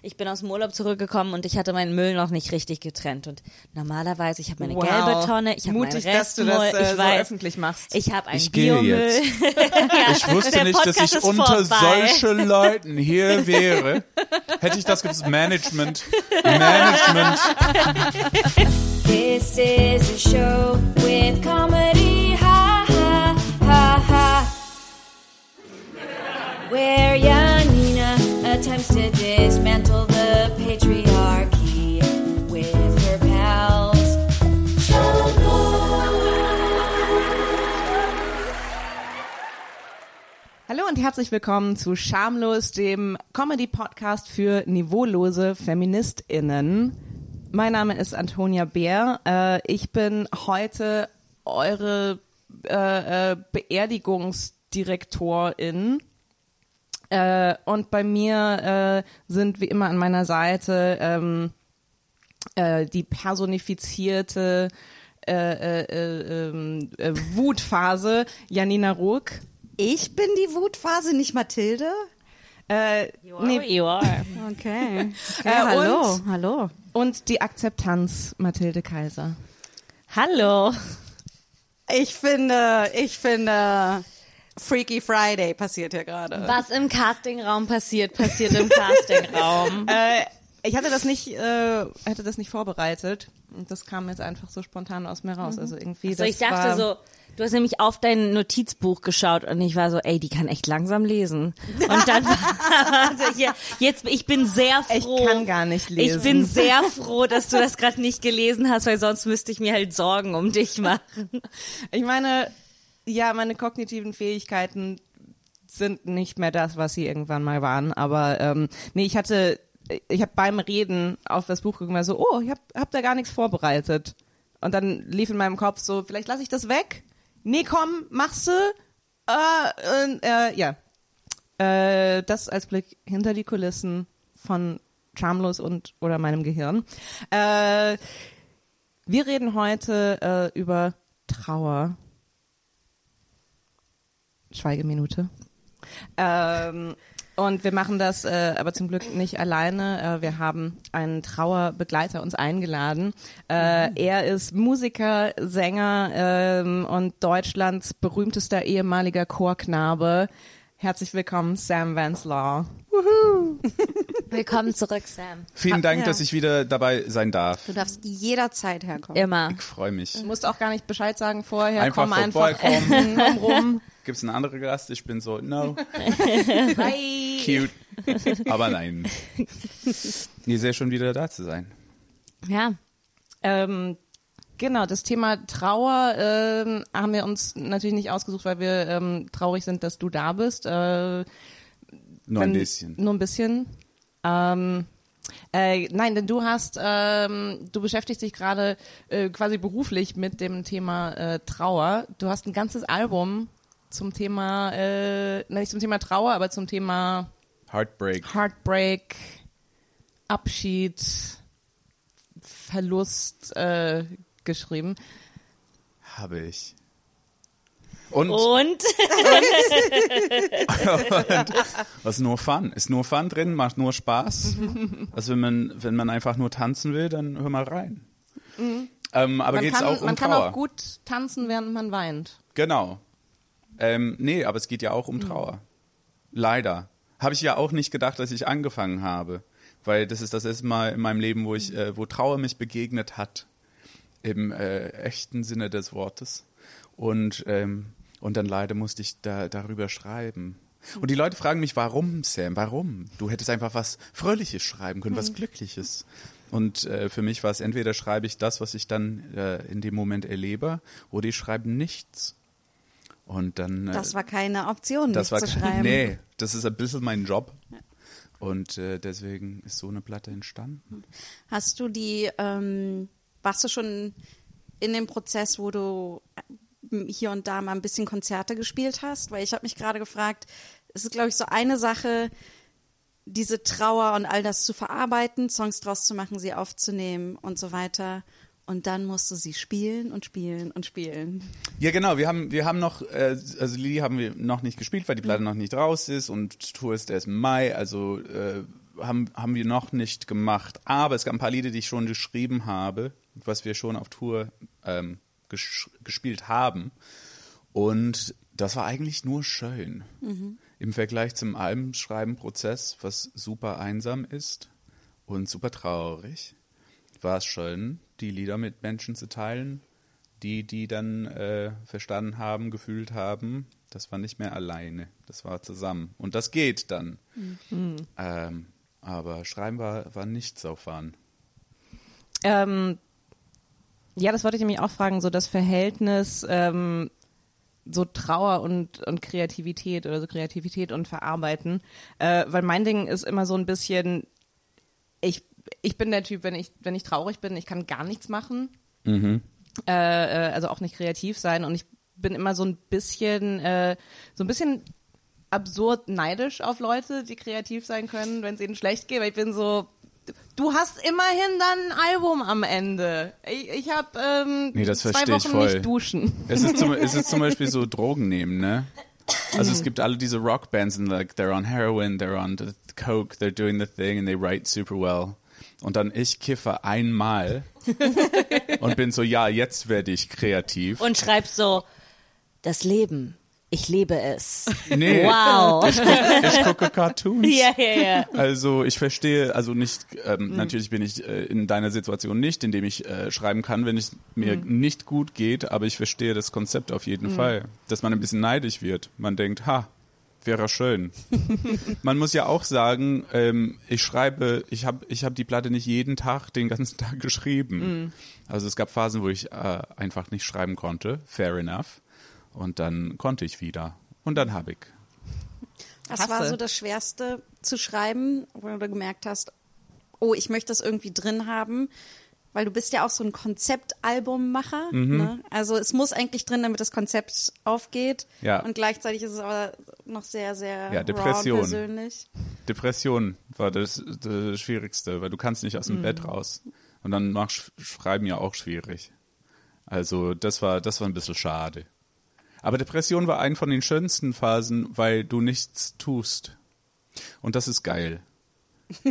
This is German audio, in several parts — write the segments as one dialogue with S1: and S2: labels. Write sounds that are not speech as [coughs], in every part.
S1: Ich bin aus dem Urlaub zurückgekommen und ich hatte meinen Müll noch nicht richtig getrennt. Und normalerweise, ich habe meine
S2: Wow.
S1: gelbe Tonne, ich habe meinen
S2: Mutig, dass du
S1: Restmüll,
S2: das äh,
S1: ich
S2: so
S1: weiß,
S2: öffentlich machst.
S1: ich habe einen
S3: Ich
S1: Biomüll. [laughs]
S3: jetzt. Ich wusste
S1: Der
S3: nicht, dass ich unter
S1: vorbei.
S3: solchen Leuten hier wäre. Hätte ich das gewusst. Management. Management.
S4: This is a show with comedy, ha ha ha ha. Where Janina attempts to dismantle the patriarchy with her pals.
S2: Hallo und herzlich willkommen zu Schamlos, dem Comedy-Podcast für niveaulose FeministInnen. Mein Name ist Antonia Bär. Äh, ich bin heute eure äh, äh, Beerdigungsdirektorin. Äh, und bei mir äh, sind wie immer an meiner Seite ähm, äh, die personifizierte äh, äh, äh, ähm, äh, Wutphase Janina Ruck.
S5: Ich bin die Wutphase, nicht Mathilde?
S2: Äh, nee,
S1: You are.
S5: Okay. [laughs] okay
S2: Äh,
S5: hallo,
S2: und-
S5: hallo.
S2: und die Akzeptanz Mathilde Kaiser.
S1: Hallo.
S5: Ich finde, ich finde, Freaky Friday passiert hier gerade.
S1: Was im Castingraum passiert, passiert im Castingraum. [laughs]
S2: Äh, ich hatte das nicht, äh, hatte das nicht vorbereitet und das kam jetzt einfach so spontan aus mir raus. Also irgendwie.
S1: So,
S2: das
S1: ich dachte so, du hast nämlich auf dein Notizbuch geschaut und ich war so, ey, die kann echt langsam lesen. Und dann war [laughs] ja, jetzt, ich bin sehr
S2: Ich
S1: froh.
S2: kann gar nicht lesen.
S1: Ich bin sehr froh, dass du das gerade nicht gelesen hast, weil sonst müsste ich mir halt Sorgen um dich [laughs] machen.
S2: Ich meine, ja, meine kognitiven Fähigkeiten sind nicht mehr das, was sie irgendwann mal waren. Aber ähm, nee, ich hatte, ich habe beim Reden auf das Buch geguckt so, oh, ich hab, hab da gar nichts vorbereitet. Und dann lief in meinem Kopf so, vielleicht lasse ich das weg. Nee, komm, machst du. Äh, und, äh, ja. Äh, das als Blick hinter die Kulissen von Charmlos und oder meinem Gehirn. Äh, wir reden heute äh, über Trauer. Schweigeminute. Ähm, und wir machen das äh, aber zum Glück nicht alleine. Äh, wir haben einen Trauerbegleiter uns eingeladen. Äh, er ist Musiker, Sänger ähm, und Deutschlands berühmtester ehemaliger Chorknabe. Herzlich willkommen, Sam Vanslaw.
S1: Willkommen zurück, Sam.
S3: Vielen Dank,
S5: Ja.
S3: dass ich wieder dabei sein darf.
S5: Du darfst jederzeit herkommen.
S1: Immer.
S3: Ich freue mich.
S2: Du musst auch gar nicht Bescheid sagen vorher.
S3: Einfach
S2: komm einfach
S3: vorbeikommen. [laughs]
S2: komm rum.
S3: Gibt's einen anderen Gast? Ich bin so, no, [laughs]
S2: Bye.
S3: cute. Aber nein. Ihr seid schon wieder da zu sein.
S1: Ja.
S2: Ähm, genau, das Thema Trauer ähm, haben wir uns natürlich nicht ausgesucht, weil wir ähm, traurig sind, dass du da bist. Äh,
S3: Nur ein bisschen.
S2: Nur ein bisschen. Ähm, äh, nein, denn du hast, ähm, du beschäftigst dich gerade äh, quasi beruflich mit dem Thema äh, Trauer. Du hast ein ganzes Album zum Thema, äh, nicht zum Thema Trauer, aber zum Thema
S3: Heartbreak.
S2: Heartbreak, Abschied, Verlust äh, geschrieben.
S3: Habe ich. Und
S1: Und? [laughs]
S3: was ist nur Fun? Ist nur Fun drin, macht nur Spaß. Also wenn man, wenn man einfach nur tanzen will, dann hör mal rein. Ähm, aber
S2: Man
S3: geht's
S2: kann,
S3: auch um
S2: man kann
S3: Trauer?
S2: auch gut tanzen, während man weint.
S3: Genau. Ähm, nee, aber es geht ja auch um Trauer. Leider. Habe ich ja auch nicht gedacht, dass ich angefangen habe. Weil das ist das erste Mal in meinem Leben, wo ich, äh, wo Trauer mich begegnet hat. Im äh, echten Sinne des Wortes. Und, ähm, und dann leider musste ich da, darüber schreiben. Und die Leute fragen mich, warum, Sam, warum? Du hättest einfach was Fröhliches schreiben können, was Glückliches. Und äh, für mich war es entweder schreibe ich das, was ich dann äh, in dem Moment erlebe, oder ich schreibe nichts. Und dann. Äh,
S5: Das war keine Option,
S3: das war
S5: zu schreiben.
S3: Nee, das ist ein bisschen mein Job. Und äh, deswegen ist so eine Platte entstanden.
S5: Hast du die, ähm, warst du schon in dem Prozess, wo du hier und da mal ein bisschen Konzerte gespielt hast? Weil ich habe mich gerade gefragt, es ist, glaube ich, so eine Sache, diese Trauer und all das zu verarbeiten, Songs draus zu machen, sie aufzunehmen und so weiter. Und dann musst du sie spielen und spielen und spielen.
S3: Ja, genau. Wir haben, wir haben noch, äh, also Lili haben wir noch nicht gespielt, weil die Platte noch nicht raus ist und Tour ist erst im Mai. Also äh, haben, haben wir noch nicht gemacht. Aber es gab ein paar Lieder, die ich schon geschrieben habe, was wir schon auf Tour ähm, ges gespielt haben. Und das war eigentlich nur schön. Im Vergleich zum Albenschreiben-Prozess, was super einsam ist und super traurig, war es schön, die Lieder mit Menschen zu teilen, die, die dann äh, verstanden haben, gefühlt haben. Das war nicht mehr alleine, das war zusammen. Und das geht dann. Ähm, aber Schreiben war, war nicht so fun.
S2: Ähm, ja, das wollte ich nämlich auch fragen, so das Verhältnis ähm, so Trauer und, und Kreativität oder so Kreativität und Verarbeiten. Äh, weil mein Ding ist immer so ein bisschen, ich, ich bin der Typ, wenn ich, wenn ich traurig bin, ich kann gar nichts machen. Äh, äh, also auch nicht kreativ sein. Und ich bin immer so ein bisschen, äh, so ein bisschen absurd neidisch auf Leute, die kreativ sein können, wenn es ihnen schlecht geht. Weil ich bin so, du hast immerhin dann ein Album am Ende. Ich, ich habe ähm,
S3: Nee, das
S2: zwei Wochen
S3: voll.
S2: nicht duschen.
S3: Es ist, zum, es ist zum [laughs] Beispiel so Drogen nehmen, ne? Also es gibt alle diese Rockbands and like they're on heroin, they're on the coke, they're doing the thing and they write super well. Und dann ich kiffe einmal [laughs] und bin so, ja, jetzt werde ich kreativ.
S1: Und schreibst so, das Leben, ich lebe es.
S3: nee,
S1: Wow.
S3: ich gucke Cartoons. [laughs]
S1: ja, ja, ja.
S3: Also ich verstehe, also nicht, ähm, natürlich bin ich äh, in deiner Situation nicht, indem ich äh, schreiben kann, wenn es mir nicht gut geht, aber ich verstehe das Konzept auf jeden Fall, dass man ein bisschen neidisch wird. Man denkt, ha, wäre schön. [laughs] man muss ja auch sagen, ähm, ich schreibe, ich habe ich hab die Platte nicht jeden Tag, den ganzen [laughs] Tag geschrieben. Also es gab Phasen, wo ich äh, einfach nicht schreiben konnte, fair enough. Und dann konnte ich wieder. Und dann habe ich.
S5: Was war so das Schwerste zu schreiben, wo du gemerkt hast, oh, ich möchte das irgendwie drin haben? Weil du bist ja auch so ein Konzeptalbummacher.
S3: Mhm.
S5: Ne? Also es muss eigentlich drin, damit das Konzept aufgeht.
S3: Ja.
S5: Und gleichzeitig ist es aber noch sehr, sehr
S3: Ja, Depression.
S5: persönlich.
S3: Depression war das, das Schwierigste, weil du kannst nicht aus dem Bett raus. Und dann macht Sch- Schreiben ja auch schwierig. Also das war, das war ein bisschen schade. Aber Depression war eine von den schönsten Phasen, weil du nichts tust. Und das ist geil.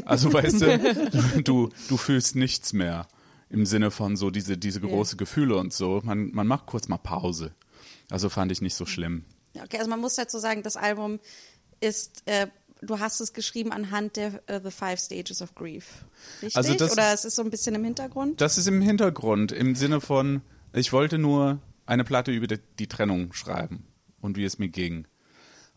S3: Also weißt du, [laughs] du, du fühlst nichts mehr. Im Sinne von so diese, diese große Gefühle und so. Man, man macht kurz mal Pause. Also fand ich nicht so schlimm.
S5: Ja, okay, also man muss dazu sagen, das Album ist, äh, du hast es geschrieben anhand der äh, The Five Stages of Grief. Richtig?
S3: Also das-
S5: Oder es ist so ein bisschen im Hintergrund?
S3: Das ist im Hintergrund, im Sinne von, ich wollte nur eine Platte über die, Trennung schreiben und wie es mir ging.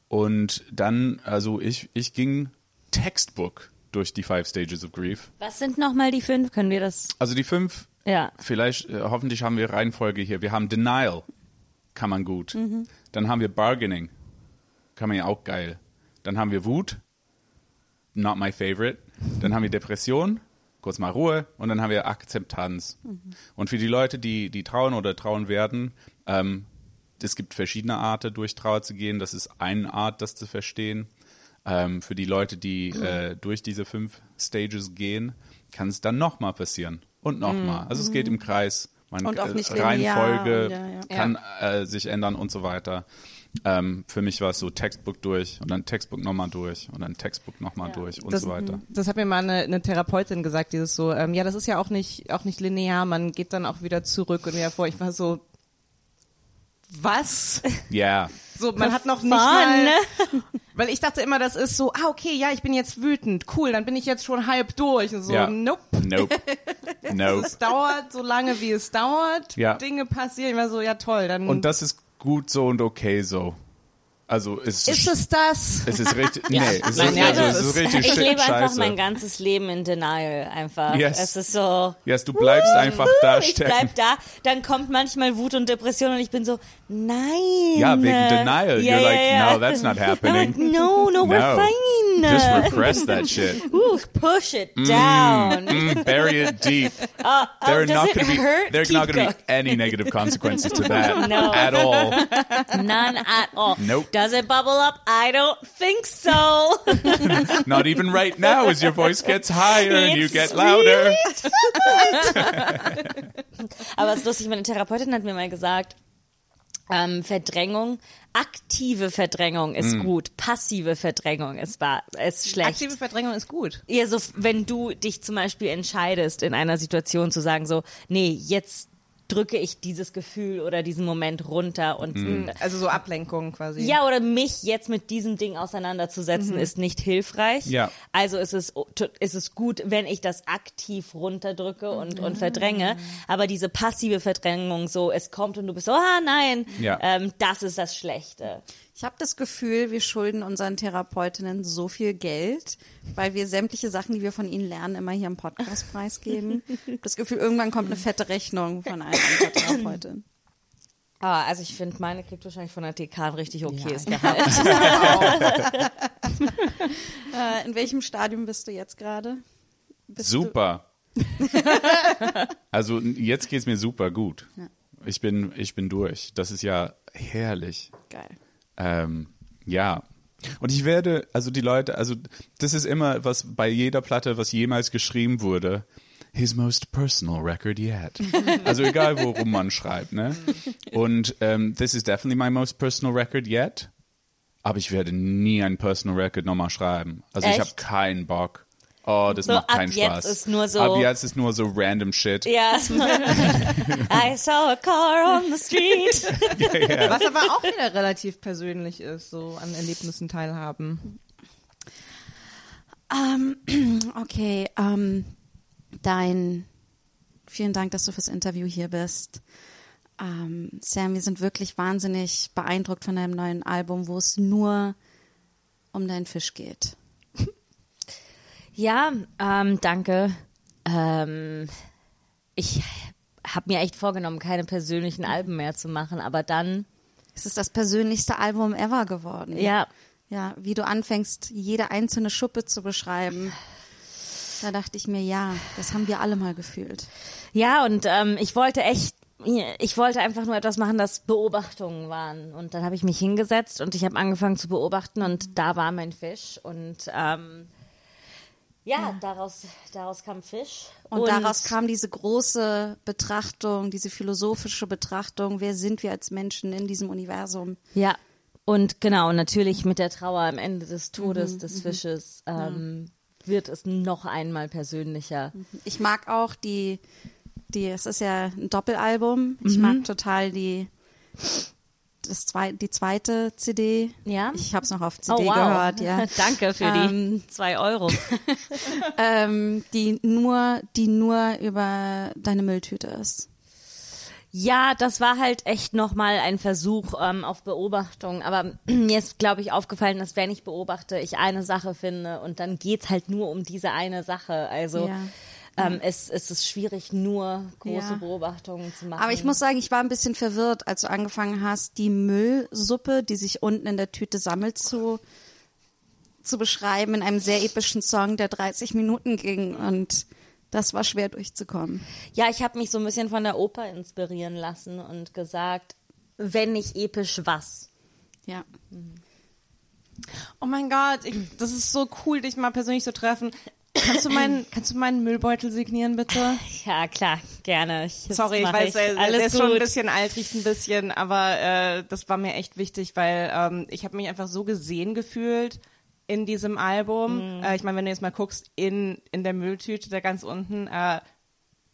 S3: Und dann, also ich, ich ging Textbook durch die Five Stages of Grief.
S1: Was sind nochmal die fünf? Können wir das?
S3: Also die fünf,
S1: Ja.
S3: vielleicht, äh, hoffentlich haben wir Reihenfolge hier. Wir haben Denial, kann man gut. Dann haben wir Bargaining, kann man ja auch geil. Dann haben wir Wut, not my favorite. Dann haben wir Depression, kurz mal Ruhe. Und dann haben wir Akzeptanz. Und für die Leute, die, die trauen oder trauen werden, ähm, es gibt verschiedene Arten, durch Trauer zu gehen. Das ist eine Art, das zu verstehen. Ähm, für die Leute, die äh, durch diese fünf Stages gehen, kann es dann nochmal passieren. Und nochmal. Also es geht im Kreis. Man,
S5: Und auch
S3: äh,
S5: nicht
S3: Reihenfolge
S5: und ja, ja.
S3: kann äh, sich ändern und so weiter. Ähm, für mich war es so Textbook durch und dann Textbook nochmal durch und dann Textbook nochmal durch und
S2: Das-
S3: so weiter.
S2: Das hat mir mal eine, eine Therapeutin gesagt, dieses so, ähm, ja, das ist ja auch nicht, auch nicht linear, man geht dann auch wieder zurück und wieder vor. Ich war so, was?
S3: Ja,
S2: So, man hat noch nicht
S1: Fun,
S2: mal,
S1: ne? [laughs]
S2: weil ich dachte immer, das ist so, ah, okay, ja, ich bin jetzt wütend, cool, dann bin ich jetzt schon halb durch. Und so,
S3: Ja.
S2: nope.
S3: nope. [laughs] nope.
S2: Es dauert so lange, wie es dauert.
S3: Ja.
S2: Dinge passieren. Ich war so, ja toll, dann
S3: Und das ist gut so und okay so. Also es
S2: ist es das.
S3: Es ist richtig, [laughs] nee, es ist,
S2: Nein, ja,
S3: also, es ist
S2: ist-
S3: richtig
S1: Ich lebe einfach
S3: scheiße.
S1: mein ganzes Leben in Denial einfach.
S3: Yes.
S1: Es ist so,
S3: Yes, du bleibst einfach da
S1: ich
S3: stecken.
S1: bleib da, dann kommt manchmal Wut und Depression und ich bin so, nein.
S3: Ja, wegen Denial.
S1: Ja,
S3: You're
S1: ja,
S3: like,
S1: ja.
S3: no, that's not [laughs] happening.
S1: No, no, we're
S3: No.
S1: fine.
S3: Just repress that shit. [laughs]
S1: Ooh, push it down.
S3: Mm, bury it deep.
S1: Oh,
S3: There are
S1: does
S3: not
S1: it
S3: going to be
S1: hurt?
S3: there are
S1: Keep
S3: not going to be any negative consequences to that
S1: No.
S3: at all.
S1: None at all.
S3: Nope.
S1: Does it bubble up? I don't think so. [laughs]
S3: Not even right now as your voice gets higher and you
S1: It's
S3: get louder. [laughs] [laughs]
S1: Aber es ist lustig, meine Therapeutin hat mir mal gesagt, Ähm, Verdrängung, aktive Verdrängung ist gut, passive Verdrängung ist, wa- ist schlecht.
S2: Aktive Verdrängung ist gut.
S1: Ja, so, wenn du dich zum Beispiel entscheidest, in einer Situation zu sagen, so, nee, jetzt drücke ich dieses Gefühl oder diesen Moment runter und
S2: Also so Ablenkung quasi.
S1: ja, oder mich jetzt mit diesem Ding auseinanderzusetzen, ist nicht hilfreich.
S3: Ja.
S1: Also ist es, ist es gut, wenn ich das aktiv runterdrücke und, und verdränge. Aber diese passive Verdrängung, so es kommt und du bist so, ah nein,
S3: Ja.
S1: ähm, das ist das Schlechte.
S5: Ich habe das Gefühl, wir schulden unseren Therapeutinnen so viel Geld, weil wir sämtliche Sachen, die wir von ihnen lernen, immer hier im Podcast preisgeben. Das Gefühl, irgendwann kommt eine fette Rechnung von einer unserer [laughs] Therapeutin.
S1: Ah, also ich finde, meine kriegt wahrscheinlich von der TK ein richtig okayes Gehalt. [laughs] [laughs]
S5: Äh, in welchem Stadium bist du jetzt gerade?
S3: Super. also jetzt geht's mir super gut. Ich bin, ich bin durch. Das ist ja herrlich.
S5: Geil.
S3: Ähm, ja. Und ich werde, also die Leute, also das ist immer was bei jeder Platte, was jemals geschrieben wurde. His most personal record yet. [laughs] Also egal, worum man schreibt, ne? Und ähm, this is definitely my most personal record yet. Aber ich werde nie ein personal record nochmal schreiben. Also ich
S1: Echt?
S3: habe keinen Bock. Oh, das
S1: So,
S3: macht
S1: ab
S3: keinen
S1: jetzt
S3: Spaß.
S1: ist nur so-
S3: Ab jetzt ist nur so random Shit.
S1: ja. [laughs] I saw a car on the street. [laughs]
S2: Was aber auch wieder relativ persönlich ist, so an Erlebnissen teilhaben.
S5: Ähm, [clears throat] okay, ähm, dein, vielen Dank, dass du fürs Interview hier bist. Ähm, Sam, wir sind wirklich wahnsinnig beeindruckt von deinem neuen Album, wo es nur um deinen Fisch geht. [laughs]
S1: Ja, ähm, danke. Ähm, ich habe mir echt vorgenommen, keine persönlichen Alben mehr zu machen, aber dann,
S5: Es ist das persönlichste Album ever geworden.
S1: ja,
S5: Ja, wie du anfängst, jede einzelne Schuppe zu beschreiben. Da dachte ich mir, ja, das haben wir alle mal gefühlt.
S1: ja, und ähm, ich wollte echt, ich wollte einfach nur etwas machen, das Beobachtungen waren. Und dann habe ich mich hingesetzt und ich habe angefangen zu beobachten und da war mein Fisch und ähm, ja, daraus, daraus kam Fisch.
S5: Und, daraus kam diese große Betrachtung, diese philosophische Betrachtung, wer sind wir als Menschen in diesem Universum?
S1: Ja, und genau, natürlich mit der Trauer am Ende des Todes des Fisches ähm, wird es noch einmal persönlicher.
S5: Ich mag auch die, die, es ist ja ein Doppelalbum. Ich mag total die, das zwei, die zweite CD.
S1: Ja?
S5: Ich habe es noch auf CD
S1: Oh, wow.
S5: gehört, ja. [laughs]
S1: Danke für die
S5: Ähm,
S1: zwei Euro. [laughs]
S5: ähm, die nur, die nur über deine Mülltüte ist.
S1: Ja, das war halt echt nochmal ein Versuch ähm, auf Beobachtung. Aber [clears throat] mir ist, glaube ich, aufgefallen, dass wenn ich beobachte, ich eine Sache finde und dann geht's halt nur um diese eine Sache. Also
S5: Ja.
S1: ähm, es, es ist schwierig, nur große
S5: Ja.
S1: Beobachtungen zu machen.
S5: Aber ich muss sagen, ich war ein bisschen verwirrt, als du angefangen hast, die Müllsuppe, die sich unten in der Tüte sammelt, zu, zu beschreiben in einem sehr epischen Song, der 30 Minuten ging. Und das war schwer durchzukommen.
S1: Ja, ich habe mich so ein bisschen von der Oper inspirieren lassen und gesagt, wenn nicht episch, was?
S5: Ja.
S2: Oh mein Gott, ich, das ist so cool, dich mal persönlich zu treffen. Kannst du meinen, [clears throat] kannst du meinen Müllbeutel signieren, bitte?
S1: Ja, klar, gerne. Ich,
S2: Sorry, ich weiß, der,
S1: Alles
S2: der ist
S1: gut.
S2: schon ein bisschen alt, riecht ein bisschen, aber äh, das war mir echt wichtig, weil ähm, ich habe mich einfach so gesehen gefühlt in diesem Album.
S1: Mhm.
S2: Äh, ich meine, wenn du jetzt mal guckst, in, in der Mülltüte da ganz unten äh,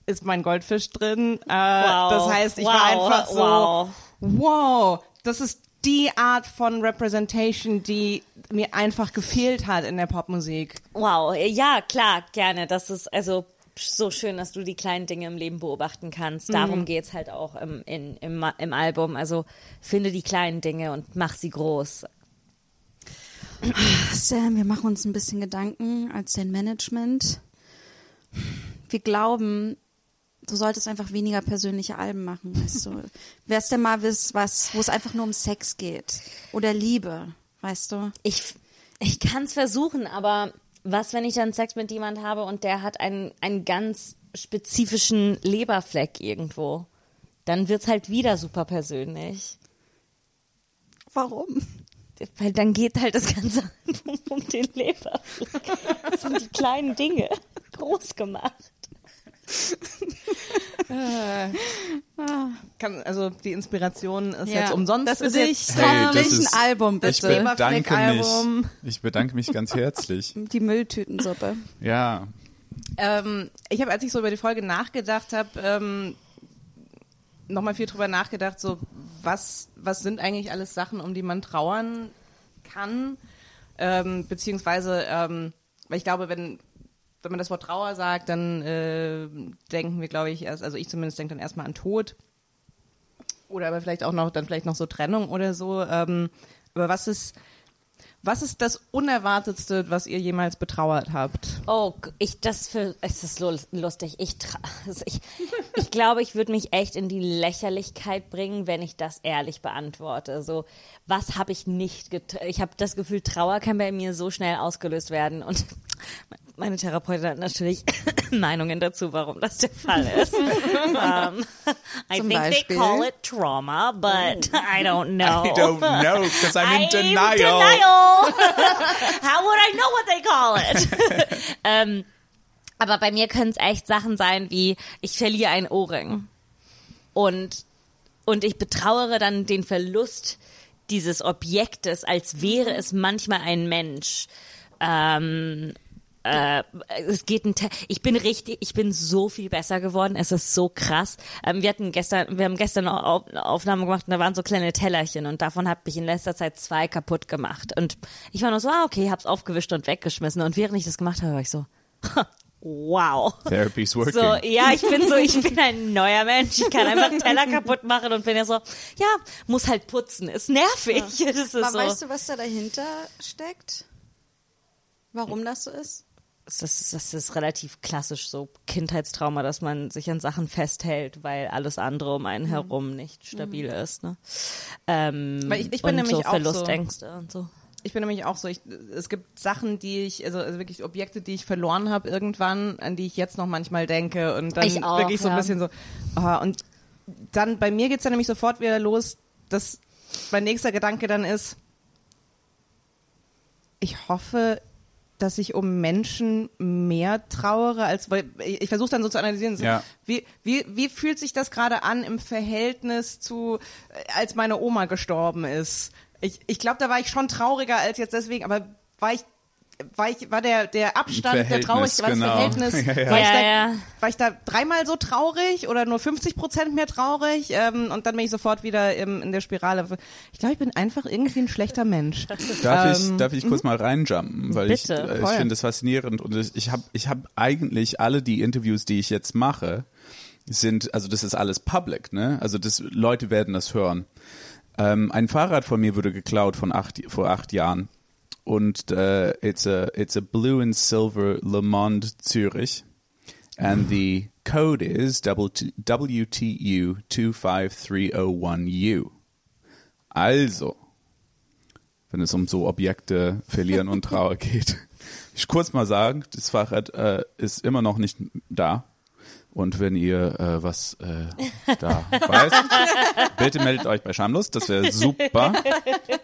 S2: ist mein Goldfisch drin. Äh,
S1: Wow.
S2: Das heißt, ich
S1: Wow.
S2: war einfach so,
S1: Wow.
S2: wow, das ist die Art von Representation, die mir einfach gefehlt hat in der Popmusik.
S1: Wow, ja, klar, gerne. Das ist also so schön, dass du die kleinen Dinge im Leben beobachten kannst. Darum geht's halt auch im, in, im, im Album. Also finde die kleinen Dinge und mach sie groß.
S5: Sam, wir machen uns ein bisschen Gedanken als dein Management. Wir glauben, du solltest einfach weniger persönliche Alben machen, weißt du. [laughs] Wär's denn mal was, was, wo es einfach nur um Sex geht oder Liebe, weißt du?
S1: Ich, ich kann es versuchen, aber was, wenn ich dann Sex mit jemand habe und der hat einen, einen ganz spezifischen Leberfleck irgendwo? Dann wird's halt wieder super persönlich.
S5: Warum?
S1: Weil dann geht halt das ganze Album um den Leberfleck. Das sind die kleinen Dinge groß gemacht.
S2: kann, also die Inspiration ist
S5: Ja.
S2: jetzt umsonst
S5: Das
S2: für
S5: ist
S2: dich.
S3: Hey, das ist-
S5: ein Album, bitte.
S2: Schweber-
S3: Danke mich.
S2: Fleck-Album.
S3: Ich bedanke mich ganz herzlich. [laughs]
S5: Die Mülltütensuppe.
S3: Ja.
S2: Ähm, ich habe, als ich so über die Folge nachgedacht habe, ähm, nochmal viel drüber nachgedacht, so was, was sind eigentlich alles Sachen, um die man trauern kann, ähm, beziehungsweise, ähm, weil ich glaube, wenn wenn man das Wort Trauer sagt, dann äh, denken wir, glaube ich, erst, also ich zumindest denke dann erstmal an Tod oder aber vielleicht auch noch dann vielleicht noch so Trennung oder so. Ähm, aber was ist was ist das Unerwartetste, was ihr jemals betrauert habt?
S1: Oh, ich das für es ist lustig. Ich also ich, ich glaube, ich würde mich echt in die Lächerlichkeit bringen, wenn ich das ehrlich beantworte. So, was habe ich nicht getan? Ich habe das Gefühl, Trauer kann bei mir so schnell ausgelöst werden und [laughs] meine Therapeutin hat natürlich [coughs] Meinungen dazu, warum das der Fall ist. [laughs] um, I
S5: Zum
S1: think
S5: Beispiel?
S1: they call it trauma, but I don't know.
S3: I don't know, because I'm in [laughs]
S1: I'm
S3: denial.
S1: denial. [laughs] How would I know what they call it? [laughs] ähm, aber bei mir können es echt Sachen sein wie, ich verliere einen Ohrring. Und, und ich betrauere dann den Verlust dieses Objektes, als wäre es manchmal ein Mensch. Ähm, äh, es geht ein Te ich bin richtig, ich bin so viel besser geworden. Es ist so krass. Ähm, wir hatten gestern, wir haben gestern eine Auf Aufnahme gemacht und da waren so kleine Tellerchen und davon habe ich in letzter Zeit zwei kaputt gemacht. Und ich war nur so, ah, okay, hab's aufgewischt und weggeschmissen. Und während ich das gemacht habe, war ich so, [laughs] wow.
S3: Therapy's working.
S1: So, ja, ich bin so, ich bin ein neuer Mensch. Ich kann einfach Teller kaputt machen und bin ja so, ja, muss halt putzen. Ist nervig. Das [laughs] ist
S5: Aber
S1: so.
S5: weißt du, was da dahinter steckt? Warum das so ist?
S1: Das, ist, das ist relativ klassisch so Kindheitstrauma, dass man sich an Sachen festhält, weil alles andere um
S2: Mhm.
S1: einen herum nicht stabil ist. Ne? Ähm,
S2: Weil ich- ich bin nämlich
S1: so
S2: auch so.
S1: Verlustängste und so.
S2: Ich bin nämlich auch so, ich, es gibt Sachen, die ich, also, also wirklich Objekte, die ich verloren habe irgendwann, an die ich jetzt noch manchmal denke und dann
S1: auch,
S2: wirklich so ein
S1: ja.
S2: bisschen so, ah, und dann bei mir geht's dann nämlich sofort wieder los, dass mein nächster Gedanke dann ist, ich hoffe, dass ich um Menschen mehr trauere, als weil ich, versuche dann so zu analysieren, so,
S3: Ja.
S2: wie, wie, wie fühlt sich das gerade an im Verhältnis zu, als meine Oma gestorben ist? Ich, ich glaube, da war ich schon trauriger als jetzt deswegen, aber war ich, war ich, war der, der Abstand der Traurigkeit, war das
S3: genau.
S2: Verhältnis, [laughs]
S3: Ja, ja.
S2: War, ich da,
S1: ja.
S2: war ich da dreimal so traurig oder nur 50 Prozent mehr traurig? Ähm, und dann bin ich sofort wieder im, in der Spirale. Ich glaube, ich bin einfach irgendwie ein schlechter Mensch. [laughs]
S3: Darf
S2: Ähm,
S3: ich, darf ich kurz mal reinjumpen, weil ich,
S1: Bitte,
S3: äh, ich finde das faszinierend und ich- ich habe ich hab eigentlich alle die Interviews, die ich jetzt mache, sind, also das ist alles public, ne? Also das, Leute werden das hören. Ähm, ein Fahrrad von mir wurde geklaut von acht, vor acht Jahren und äh, it's a it's a blue and silver Le Monde Zürich and the code is WTU 25301U. Also, wenn es um so Objekte verlieren und Trauer [laughs] geht. Ich kurz mal sagen, das Fahrrad äh, ist immer noch nicht da. Und wenn ihr äh, was äh, da [laughs] weißt, bitte meldet euch bei Schamlos, das wäre super.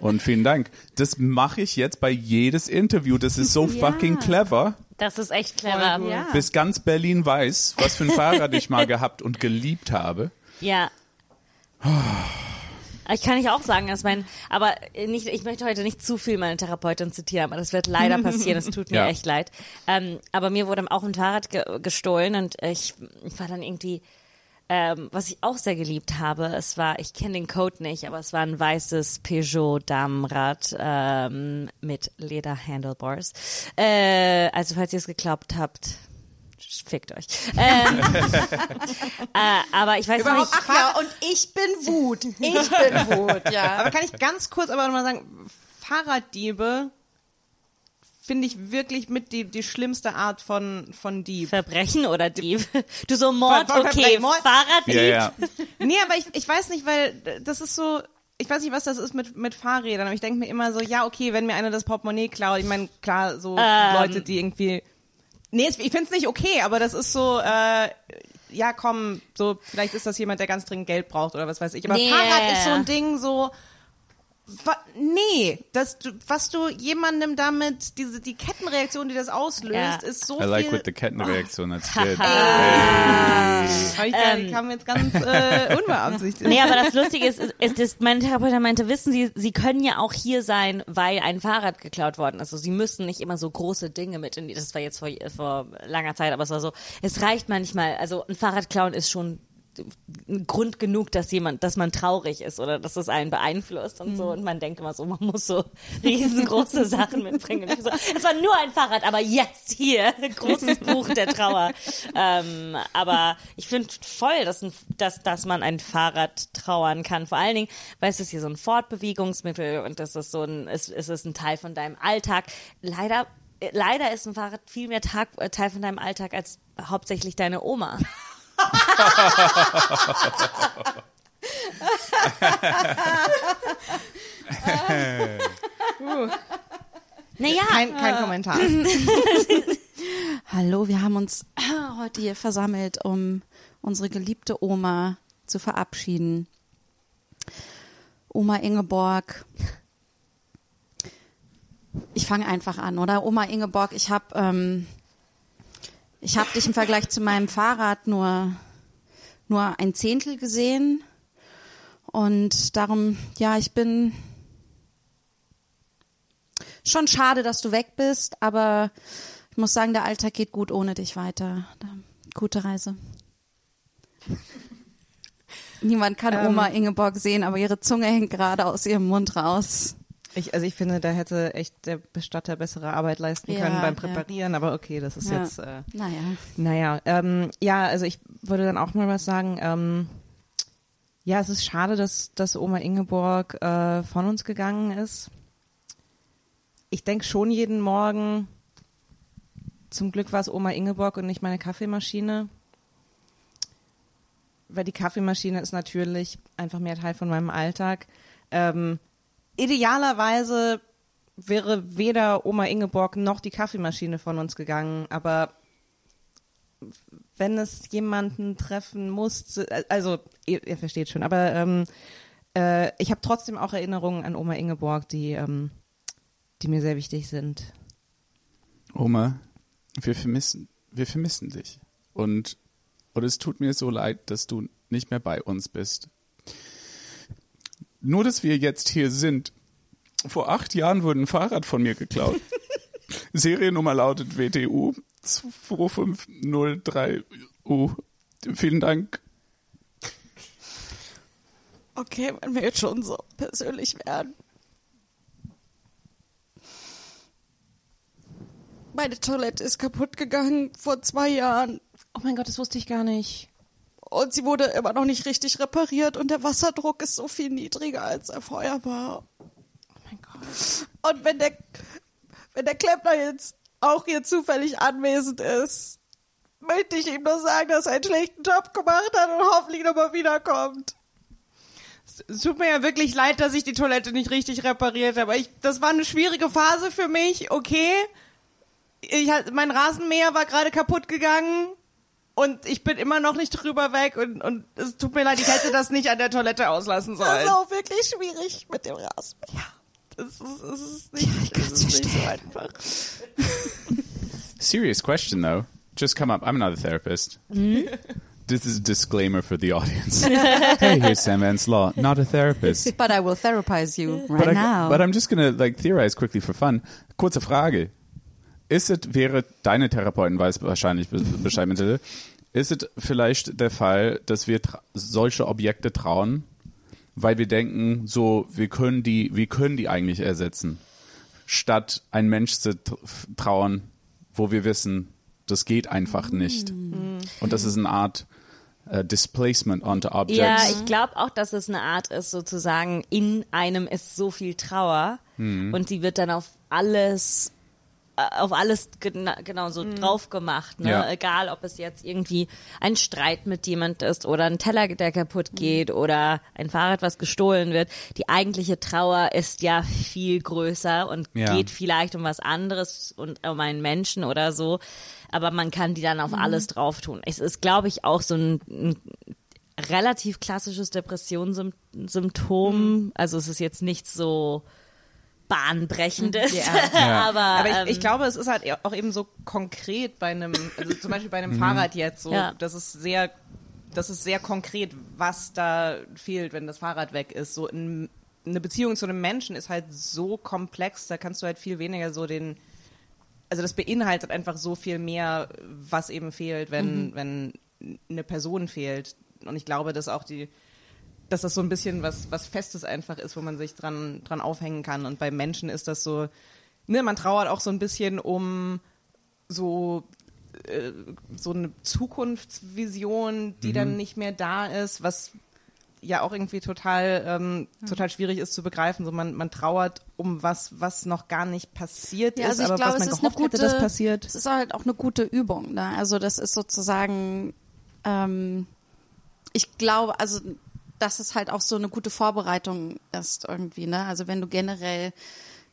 S3: Und vielen Dank. Das mache ich jetzt bei jedes Interview. Das ist so fucking clever.
S1: Das ist echt clever. Ja.
S3: Bis ganz Berlin weiß, was für ein Fahrrad ich mal gehabt und geliebt habe.
S1: ja. Ich kann nicht auch sagen, dass mein, aber nicht, ich möchte heute nicht zu viel meine Therapeutin zitieren, aber das wird leider [laughs] passieren. Es tut mir
S3: Ja.
S1: echt leid. Ähm, aber mir wurde auch ein Fahrrad ge gestohlen und ich, ich war dann irgendwie, ähm, was ich auch sehr geliebt habe, es war, ich kenne den Code nicht, aber es war ein weißes Peugeot Damenrad ähm, mit Leder Handlebars. Äh, also falls ihr es geglaubt habt, fickt euch. Ähm, [laughs] äh, aber ich weiß
S2: Überhaupt-
S1: nicht.
S2: Ach ja,
S5: und ich bin Wut. Ich bin Wut, ja.
S2: Aber kann ich ganz kurz aber noch mal sagen, Fahrraddiebe finde ich wirklich mit die, die schlimmste Art von, von Dieb.
S1: Verbrechen oder Dieb? [laughs] Du so Mord,
S2: Ver- ver-
S1: okay,
S2: Mord.
S1: Fahrraddieb.
S3: Ja, ja.
S2: Nee, aber ich, ich weiß nicht, weil das ist so, ich weiß nicht, was das ist mit, mit Fahrrädern, aber ich denke mir immer so, ja, okay, wenn mir einer das Portemonnaie klaut, ich meine, klar, so
S1: Ähm.
S2: Leute, die irgendwie, nee, ich finde es nicht okay, aber das ist so, äh, ja, komm, so, vielleicht ist das jemand, der ganz dringend Geld braucht oder was weiß ich. Aber
S1: Nee,
S2: Fahrrad ist so ein Ding, so, nee, das, du, was du jemandem damit, diese, die Kettenreaktion, die das auslöst,
S1: Ja.
S2: ist so
S3: I like
S2: viel.
S3: with the Kettenreaktion, that's good. [laughs]
S2: Hab ich gar, kam jetzt ganz äh, [laughs] unbeabsichtigt.
S1: Nee, aber das Lustige ist, ist, ist, ist mein Therapeut meinte, wissen Sie, Sie können ja auch hier sein, weil ein Fahrrad geklaut worden ist. Also Sie müssen nicht immer so große Dinge mit in die, das war jetzt vor, vor langer Zeit, aber es war so, es reicht manchmal, also ein Fahrrad klauen ist schon Grund genug, dass jemand, dass man traurig ist oder dass es einen beeinflusst und so. Und man denkt immer so, man muss so [laughs] riesengroße Sachen mitbringen. So, es war nur ein Fahrrad, aber jetzt hier, [laughs] großes Buch der Trauer. Ähm, aber ich finde voll, dass, ein, dass, dass man ein Fahrrad trauern kann. Vor allen Dingen, weil es ist hier so ein Fortbewegungsmittel und das ist so ein, es, es ist ein Teil von deinem Alltag. Leider Leider ist ein Fahrrad viel mehr Tag, äh, Teil von deinem Alltag als hauptsächlich deine Oma. Naja,
S2: Kein, kein Kommentar. [laughs]
S5: Hallo, wir haben uns heute hier versammelt, um unsere geliebte Oma zu verabschieden. Oma Ingeborg. Ich fange einfach an, oder? Oma Ingeborg, ich habe ähm, ich hab dich im Vergleich zu meinem Fahrrad nur, nur ein Zehntel gesehen. Und darum, ja, ich bin schon schade, dass du weg bist, aber ich muss sagen, der Alltag geht gut ohne dich weiter. Gute Reise. [laughs] Niemand kann Oma Ingeborg sehen, aber ihre Zunge hängt gerade aus ihrem Mund raus.
S2: Ich, also ich finde, da hätte echt der Bestatter bessere Arbeit leisten
S5: Ja,
S2: können beim
S5: ja.
S2: Präparieren, aber okay, das ist
S5: Ja.
S2: jetzt. Äh,
S5: Naja.
S2: Naja, ähm, ja, also ich würde dann auch mal was sagen. Ähm, ja, es ist schade, dass, dass Oma Ingeborg äh, von uns gegangen ist. Ich denke schon jeden Morgen, zum Glück war es Oma Ingeborg und nicht meine Kaffeemaschine. Weil die Kaffeemaschine ist natürlich einfach mehr Teil von meinem Alltag. Ähm, idealerweise wäre weder Oma Ingeborg noch die Kaffeemaschine von uns gegangen, aber wenn es jemanden treffen muss, also ihr, ihr versteht schon, aber ähm, äh, ich habe trotzdem auch Erinnerungen an Oma Ingeborg, die, ähm, die mir sehr wichtig sind.
S3: Oma, wir vermissen, wir vermissen dich. Und, und es tut mir so leid, dass du nicht mehr bei uns bist. Nur, dass wir jetzt hier sind. Vor acht Jahren wurde ein Fahrrad von mir geklaut. [laughs] Seriennummer lautet WTU 2503U. Vielen Dank.
S5: Okay, wenn wir jetzt schon so persönlich werden. Meine Toilette ist kaputt gegangen vor zwei Jahren
S2: Oh mein Gott, das wusste ich gar nicht.
S5: Und sie wurde immer noch nicht richtig repariert und der Wasserdruck ist so viel niedriger, als er vorher war.
S2: Oh mein Gott.
S5: Und wenn der, wenn der Klempner jetzt auch hier zufällig anwesend ist, möchte ich ihm nur sagen, dass er einen schlechten Job gemacht hat und hoffentlich nochmal wiederkommt.
S2: Es tut mir ja wirklich leid, dass ich die Toilette nicht richtig repariert habe. Ich, das war eine schwierige Phase für mich, okay. Ich, mein Rasenmäher war gerade kaputt gegangen und ich bin immer noch nicht drüber weg und, und es tut mir leid, ich hätte das nicht an der Toilette auslassen
S5: Das
S2: sollen.
S5: ist auch wirklich schwierig mit dem Rasen. Ja.
S2: Es ist, es ist nicht, es ist nicht so einfach. [laughs]
S3: Serious question, though. Just come up. I'm not a therapist. This is a disclaimer for the audience. [laughs] hey, here's Sam Vance Law, not a therapist.
S5: But I will therapize you right
S3: but, I,
S5: now.
S3: but I'm just gonna like theorize quickly for fun. Kurze Frage. Ist es, wäre deine Therapeutin weiß wahrscheinlich be- Bescheid mit ist es vielleicht der Fall, dass wir solche Objekte trauen, weil wir denken, so, wir können die, wir können die eigentlich ersetzen, statt ein Mensch zu tr- trauen, wo wir wissen, das geht einfach nicht. Und das ist eine Art äh, Displacement onto objects.
S1: Ja, ich glaube auch, dass es eine Art ist, sozusagen, in einem ist so viel Trauer und die wird dann auf alles auf alles gena genau so drauf gemacht, ne?
S3: Ja.
S1: Egal, ob es jetzt irgendwie ein Streit mit jemand ist oder ein Teller, der kaputt geht oder ein Fahrrad, was gestohlen wird. Die eigentliche Trauer ist ja viel größer und
S3: Ja.
S1: geht vielleicht um was anderes und um einen Menschen oder so. Aber man kann die dann auf alles drauf tun. Es ist, glaube ich, auch so ein, ein relativ klassisches Depressionssymptom. Also es ist jetzt nichts so bahnbrechendes.
S3: Ja. [laughs]
S1: aber
S2: Aber ich,
S1: ähm,
S2: ich glaube, es ist halt auch eben so konkret bei einem, also zum Beispiel bei einem Fahrrad jetzt, so,
S1: Ja.
S2: das ist sehr, das ist sehr konkret, was da fehlt, wenn das Fahrrad weg ist. So in, eine Beziehung zu einem Menschen ist halt so komplex, da kannst du halt viel weniger so den, also das beinhaltet einfach so viel mehr, was eben fehlt, wenn, wenn eine Person fehlt. Und ich glaube, dass auch die, dass das so ein bisschen was, was Festes einfach ist, wo man sich dran, dran aufhängen kann. Und bei Menschen ist das so, ne, man trauert auch so ein bisschen um so, äh, so eine Zukunftsvision, die dann nicht mehr da ist, was ja auch irgendwie total, ähm, total schwierig ist zu begreifen. So man, man trauert um was, was noch gar nicht passiert
S5: Ja,
S2: ist,
S5: also ich
S2: aber
S5: glaube,
S2: was man
S5: es ist eine
S2: gehofft
S5: gute,
S2: hätte, das passiert.
S5: Es ist halt auch eine gute Übung. Ne? Also das ist sozusagen, ähm, ich glaube, also dass es halt auch so eine gute Vorbereitung ist irgendwie. Ne? Also wenn du generell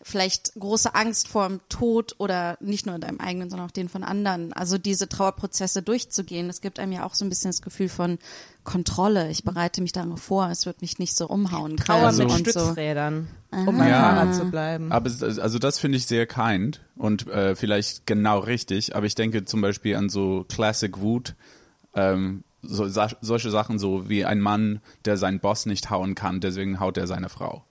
S5: vielleicht große Angst vor dem Tod oder nicht nur in deinem eigenen, sondern auch den von anderen, also diese Trauerprozesse durchzugehen, das gibt einem ja auch so ein bisschen das Gefühl von Kontrolle. Ich bereite mich darauf vor, es wird mich nicht so umhauen.
S2: Trauer
S5: können
S2: mit
S5: und so.
S2: Stützrädern, um beim
S3: Ja.
S2: Fahrrad zu bleiben.
S3: Aber es- also das finde ich sehr kind und äh, vielleicht genau richtig. Aber ich denke zum Beispiel an so Classic Wut, ähm, so, solche Sachen so wie ein Mann, der seinen Boss nicht hauen kann, deswegen haut er seine Frau.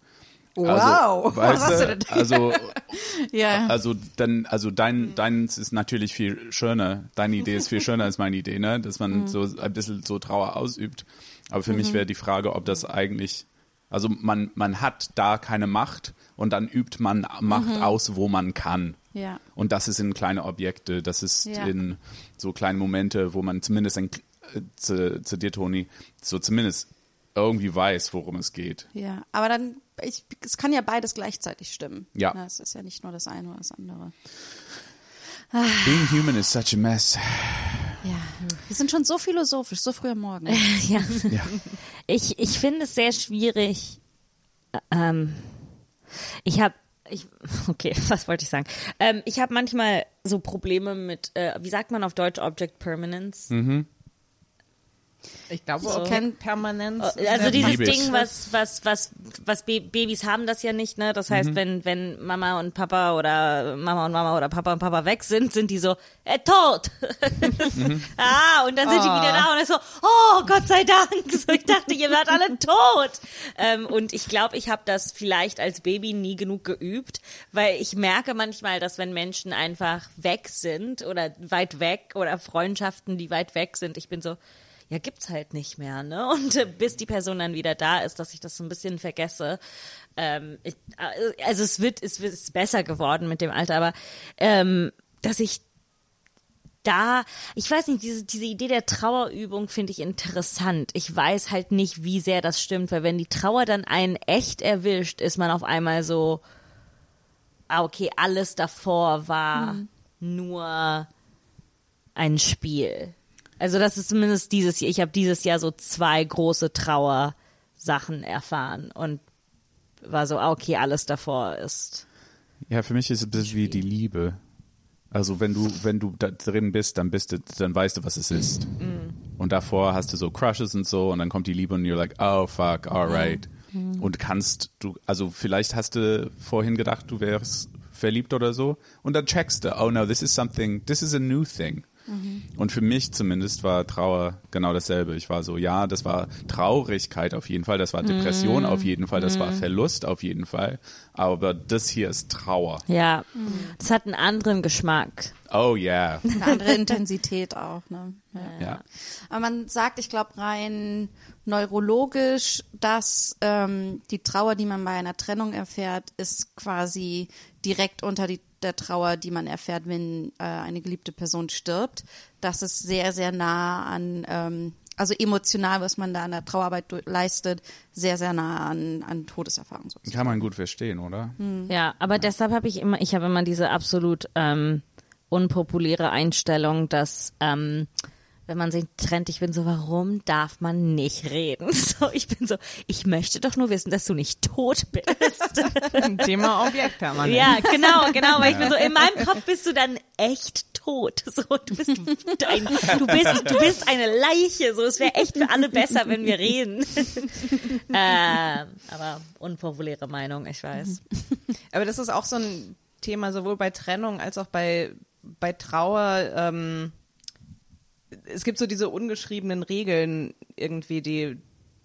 S3: Also, [laughs] weißt du, also, [laughs]
S5: Ja.
S3: also dann, also dein, deins ist natürlich viel schöner. Deine Idee ist viel schöner als meine Idee, ne? Dass man so ein bisschen so Trauer ausübt. Aber für mich wäre die Frage, ob das eigentlich, also man, man hat da keine Macht und dann übt man Macht aus, wo man kann.
S5: Ja.
S3: Und das ist in kleine Objekte, das ist
S5: Ja.
S3: in so kleine Momente, wo man zumindest ein, zu, zu dir, Toni, so zumindest irgendwie weiß, worum es geht.
S5: Ja, aber dann, ich, es kann ja beides gleichzeitig stimmen.
S3: Ja.
S5: Na, Es ist ja nicht nur das eine oder das andere.
S3: Being human is such a mess.
S5: Ja. Wir sind schon so philosophisch, so früh am Morgen. [laughs]
S1: ja.
S3: Ja.
S1: Ich, ich finde es sehr schwierig. Ähm, ich habe, ich, okay, [laughs] was wollte ich sagen? Ähm, ich habe manchmal so Probleme mit, äh, wie sagt man auf Deutsch, Object Permanence?
S2: Ich glaube,
S5: So.
S2: auch
S5: Kennt-
S2: Permanenz. ist
S1: Also dieses
S3: ich.
S1: Ding, was, was, was, was Ba- Babys haben das ja nicht, ne? Das
S3: Mhm.
S1: heißt, wenn, wenn Mama und Papa oder Mama und Mama oder Papa und Papa weg sind, sind die so, äh, tot.
S3: Mhm. [laughs]
S1: ah, und dann sind die
S2: Ah.
S1: wieder da und ist so, oh, Gott sei Dank. [laughs] So, ich dachte, ihr werdet alle tot. Ähm, und ich glaube, ich habe das vielleicht als Baby nie genug geübt, weil ich merke manchmal, dass wenn Menschen einfach weg sind oder weit weg oder Freundschaften, die weit weg sind, ich bin so, ja, gibt's halt nicht mehr, ne? [laughs] Und äh, bis die Person dann wieder da ist, dass ich das so ein bisschen vergesse. Ähm, ich, äh, also es wird, es wird es ist besser geworden mit dem Alter, aber ähm, dass ich da, ich weiß nicht, diese, diese Idee der Trauerübung finde ich interessant. Ich weiß halt nicht, wie sehr das stimmt, weil wenn die Trauer dann einen echt erwischt, ist man auf einmal so, ah, okay, alles davor war nur ein Spiel. Also das ist zumindest dieses Jahr. Ich habe dieses Jahr so zwei große Trauersachen erfahren und war so, ah, okay, alles davor ist.
S3: Ja, für mich ist es ein bisschen wie die Liebe. Also wenn du, wenn du da drin bist, dann bist du, dann weißt du, was es ist. Und davor hast du so Crushes und so und dann kommt die Liebe und you're like, oh fuck, alright. Und kannst du, also vielleicht hast du vorhin gedacht, du wärst verliebt oder so und dann checkst du, oh no, this is something, this is a new thing. Und für mich zumindest war Trauer genau dasselbe. Ich war so, ja, das war Traurigkeit auf jeden Fall, das war Depression auf jeden Fall, das war Verlust auf jeden Fall. Aber das hier ist Trauer.
S1: Ja, das hat einen anderen Geschmack.
S3: Oh yeah.
S5: Eine andere Intensität auch. Ne? Ja.
S3: Ja.
S5: Aber man sagt, ich glaube, rein neurologisch, dass ähm, die Trauer, die man bei einer Trennung erfährt, ist quasi direkt unter die, der Trauer, die man erfährt, wenn äh, eine geliebte Person stirbt. Das ist sehr, sehr nah an, ähm, also emotional, was man da an der Trauerarbeit leistet, sehr, sehr nah an, an Todeserfahrung sozusagen.
S3: Kann man gut verstehen, oder?
S1: Ja, aber deshalb habe ich immer, ich habe immer diese absolut ähm, unpopuläre Einstellung, dass ähm, wenn man sich trennt, ich bin so, warum darf man nicht reden? [laughs] So, ich bin so, ich möchte doch nur wissen, dass du nicht tot bist. [laughs]
S2: Thema Objektpermanenz.
S1: ja, genau, genau, weil ich bin so, in meinem Kopf bist du dann echt tot. So, du bist ein, du bist, du bist eine Leiche. So, es wäre echt für alle besser, wenn wir reden. [laughs] ähm, aber unpopuläre Meinung, ich weiß.
S2: Aber das ist auch so ein Thema, sowohl bei Trennung als auch bei, bei Trauer. Ähm, es gibt so diese ungeschriebenen Regeln irgendwie, die,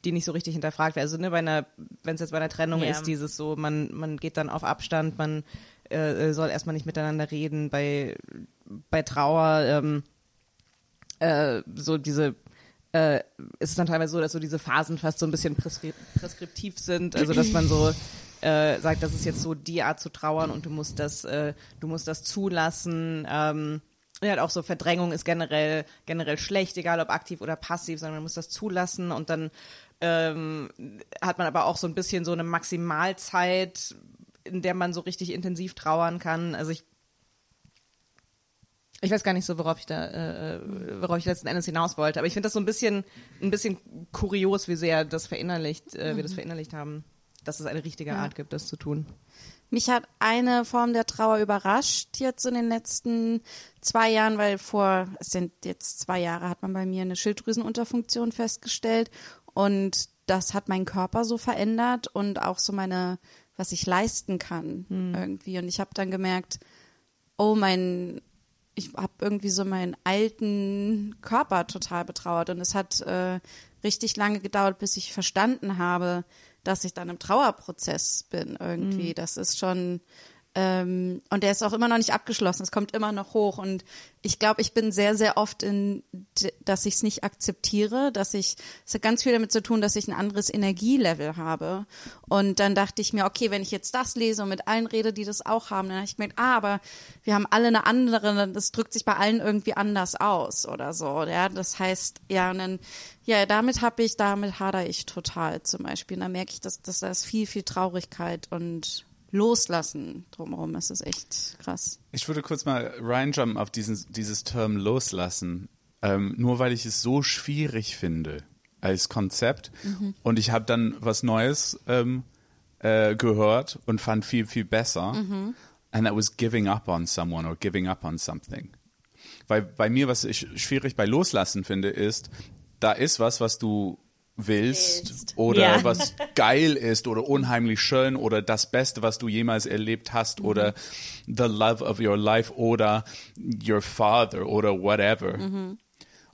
S2: die nicht so richtig hinterfragt werden. Also ne, bei einer, wenn es jetzt bei einer Trennung
S1: Ja.
S2: ist, dieses so, man, man geht dann auf Abstand, man äh, soll erstmal nicht miteinander reden. Bei, bei Trauer ähm, äh, so diese äh, ist es dann teilweise so, dass so diese Phasen fast so ein bisschen preskri preskriptiv sind, also dass man so äh, sagt, das ist jetzt so die Art zu trauern und du musst das, äh, du musst das zulassen. Ähm, ja, halt auch so Verdrängung ist generell generell schlecht, egal ob aktiv oder passiv, sondern man muss das zulassen und dann ähm, hat man aber auch so ein bisschen so eine Maximalzeit, in der man so richtig intensiv trauern kann. Also ich ich weiß gar nicht so, worauf ich da, äh, worauf ich letzten Endes hinaus wollte, aber ich finde das so ein bisschen, ein bisschen kurios, wie sehr das verinnerlicht, äh, wir das verinnerlicht haben, dass es eine richtige Art gibt, das zu tun.
S5: Mich hat eine Form der Trauer überrascht jetzt in den letzten zwei Jahren, weil vor, es sind jetzt zwei Jahre, hat man bei mir eine Schilddrüsenunterfunktion festgestellt und das hat meinen Körper so verändert und auch so meine, was ich leisten kann irgendwie. Und ich habe dann gemerkt, oh mein, ich habe irgendwie so meinen alten Körper total betrauert und es hat äh, richtig lange gedauert, bis ich verstanden habe, dass ich dann im Trauerprozess bin irgendwie. Das ist schon ähm, und der ist auch immer noch nicht abgeschlossen. Es kommt immer noch hoch und ich glaube, ich bin sehr, sehr oft in, dass ich es nicht akzeptiere, dass ich, es hat ganz viel damit zu tun, dass ich ein anderes Energielevel habe. Und dann dachte ich mir, okay, wenn ich jetzt das lese und mit allen rede, die das auch haben, dann habe ich gemerkt, ah, aber wir haben alle eine andere, das drückt sich bei allen irgendwie anders aus oder so. Ja, das heißt, ja, und dann, ja, damit habe ich, damit hadere ich total zum Beispiel. Und dann merke ich, dass, dass da ist viel, viel Traurigkeit und Loslassen drumherum. Es ist echt krass.
S3: Ich würde kurz mal reinjumpen auf diesen, dieses Term loslassen, ähm, nur weil ich es so schwierig finde als Konzept. Und ich habe dann was Neues ähm, äh, gehört und fand viel, viel besser. And that was giving up on someone or giving up on something. Weil bei mir, was ich schwierig bei Loslassen finde, ist, da ist was, was du willst
S1: Willst.
S3: oder
S1: Ja.
S3: was [laughs] geil ist oder unheimlich schön oder das Beste, was du jemals erlebt hast oder the love of your life oder your father oder whatever.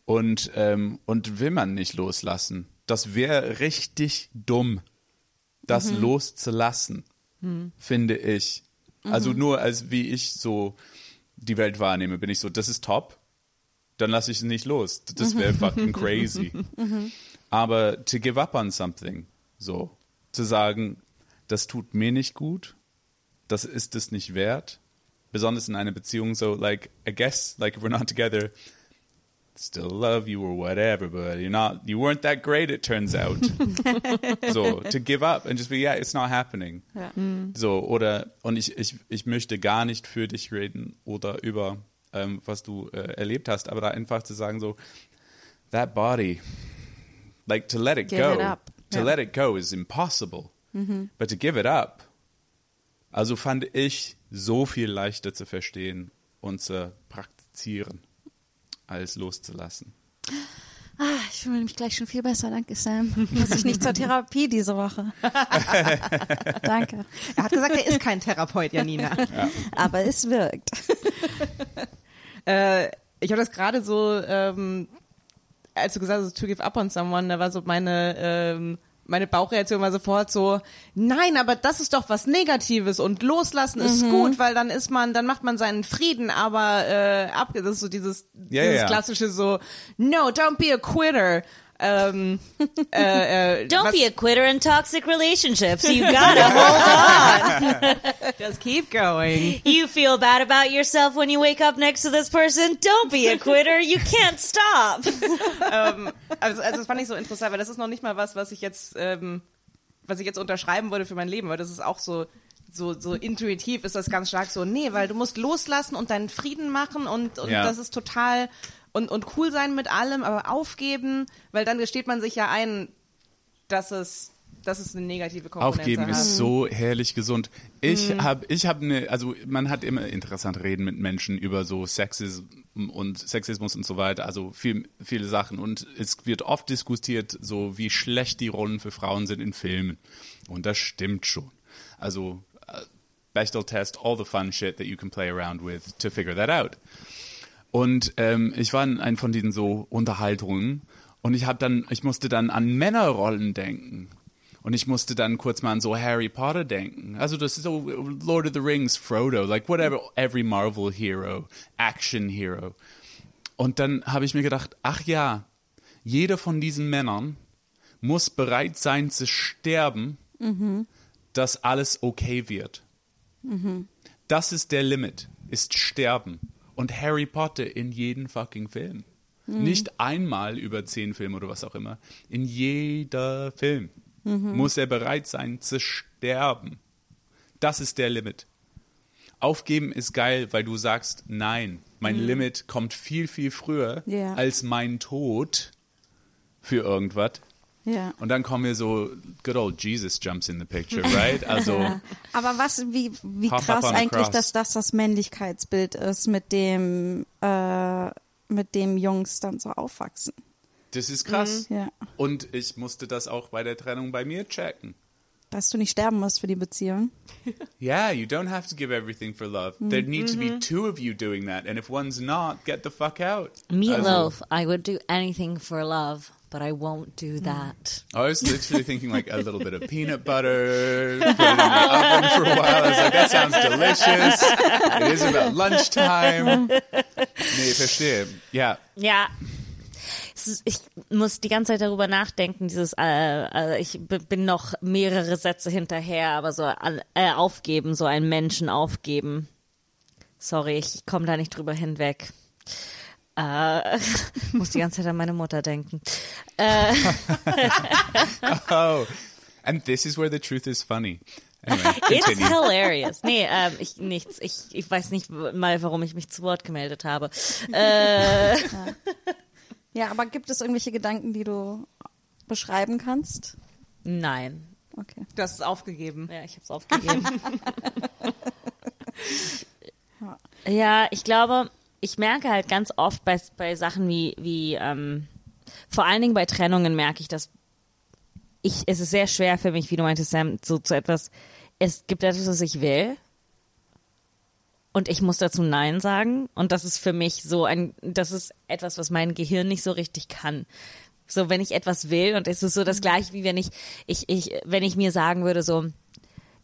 S3: Und, ähm, und will man nicht loslassen. Das wäre richtig dumm, das loszulassen, finde ich. Also nur als wie ich so die Welt wahrnehme, bin ich so, das ist top, dann lasse ich es nicht los. Das wäre fucking crazy. [laughs] Aber to give up on something, so, zu sagen, das tut mir nicht gut, das ist es nicht wert, besonders in einer Beziehung, so, like, I guess, like, if we're not together, still love you or whatever, but you're not, you weren't that great, it turns out. [laughs] so, to give up and just be, yeah, it's not happening. So, oder, und ich, ich, ich möchte gar nicht für dich reden oder über, ähm, was du äh, erlebt hast, aber da einfach zu sagen, so, that body, like to let it
S5: Give
S3: go,
S5: it up.
S3: to
S5: Ja.
S3: let it go is impossible. But to give it up, also fand ich so viel leichter zu verstehen und zu praktizieren, als loszulassen.
S5: Ah, ich fühle mich gleich schon viel besser. Danke, Sam. Muss ich nicht zur Therapie diese Woche. [laughs] Danke.
S2: Er hat gesagt, er ist kein Therapeut, Janina. [laughs]
S5: Aber es wirkt.
S2: Äh, ich habe das gerade so, ähm, als du gesagt hast, to give up on someone, da war so meine, ähm, meine Bauchreaktion war sofort so, nein, aber das ist doch was Negatives und loslassen ist gut, weil dann ist man, dann macht man seinen Frieden, aber äh, ab, das ist so dieses,
S3: Ja,
S2: dieses
S3: ja.
S2: klassische so, no, don't be a quitter. Ähm, äh, äh,
S1: Don't
S2: was,
S1: be a quitter in toxic relationships. You gotta [laughs] hold
S2: Just keep going.
S1: You feel bad about yourself when you wake up next to this person. Don't be a quitter. You can't stop.
S2: ähm, also, also das fand ich so interessant, weil das ist noch nicht mal was, was ich jetzt, ähm, was ich jetzt unterschreiben würde für mein Leben, weil das ist auch so, so, so intuitiv ist das ganz stark so, nee, weil du musst loslassen und deinen Frieden machen und, und
S3: Ja.
S2: das ist total und, und cool sein mit allem, aber aufgeben, weil dann gesteht man sich ja ein, dass es dass es eine negative Komponente
S3: Aufgeben
S2: hat.
S3: ist so herrlich gesund. Ich habe, ich habe eine, also man hat immer interessant reden mit Menschen über so Sexismus und Sexismus und so weiter, also viel, viele Sachen. Und es wird oft diskutiert, so wie schlecht die Rollen für Frauen sind in Filmen. Und das stimmt schon. Also äh, Bechdel test all the fun shit that you can play around with to figure that out. Und ähm, ich war in einem von diesen so Unterhaltungen und ich habe dann, ich musste dann an Männerrollen denken. Und ich musste dann kurz mal an so Harry Potter denken. Also das ist so Lord of the Rings, Frodo, like whatever, every Marvel Hero, Action Hero. Und dann habe ich mir gedacht, ach ja, jeder von diesen Männern muss bereit sein zu sterben, dass alles okay wird. Das ist der Limit, ist sterben. Und Harry Potter in jeden fucking Film. Nicht einmal über zehn Filme oder was auch immer. In jeder Film muss er bereit sein zu sterben. Das ist der Limit. Aufgeben ist geil, weil du sagst, nein, mein Limit kommt viel, viel früher
S5: Ja.
S3: als mein Tod für irgendwas.
S5: Ja.
S3: Und dann kommen wir so, good old Jesus jumps in the picture, right? Also, [laughs]
S5: Aber was, wie, wie krass
S3: the
S5: eigentlich,
S3: cross.
S5: dass das das Männlichkeitsbild ist, mit dem, äh, mit dem Jungs dann so aufwachsen.
S3: das ist krass.
S5: Ja.
S3: Und ich musste das auch bei der Trennung bei mir checken.
S5: Dass du nicht sterben musst für die Beziehung. [laughs]
S3: Yeah, you don't have to give everything for love. There need to be two of you doing that. And if one's not, get the fuck out.
S1: Meatloaf, I would do anything for love, but I won't do that.
S3: I was literally thinking like a [laughs] little bit of peanut butter, put it in the oven for a while. I was like, that sounds delicious. It is about lunchtime. [laughs] Nee, verstehe. Ja,
S1: Ja. Ich muss die ganze Zeit darüber nachdenken, dieses, äh, äh, ich bin noch mehrere Sätze hinterher, aber so äh, aufgeben, so einen Menschen aufgeben. Sorry, ich komme da nicht drüber hinweg. Äh, muss die ganze Zeit an meine Mutter denken. Äh, [laughs]
S3: Oh, and this is where the truth is funny. Anyway,
S1: It's hilarious. Nee, ähm, ich nichts. Ich, ich weiß nicht mal, warum ich mich zu Wort gemeldet habe. Äh,
S5: Ja, aber gibt es irgendwelche Gedanken, die du beschreiben kannst?
S1: nein.
S5: Okay.
S2: Du hast es aufgegeben.
S1: Ja, ich habe es aufgegeben. [laughs] ja, ich glaube, ich merke halt ganz oft bei, bei Sachen wie, wie ähm, vor allen Dingen bei Trennungen merke ich, dass ich, es ist sehr schwer für mich, wie du meintest, Sam, so zu etwas, es gibt etwas, was ich will und ich muss dazu Nein sagen und das ist für mich so ein, das ist etwas, was mein Gehirn nicht so richtig kann. So, wenn ich etwas will und es ist so das gleiche, wie wenn ich, ich, ich, wenn ich mir sagen würde, so,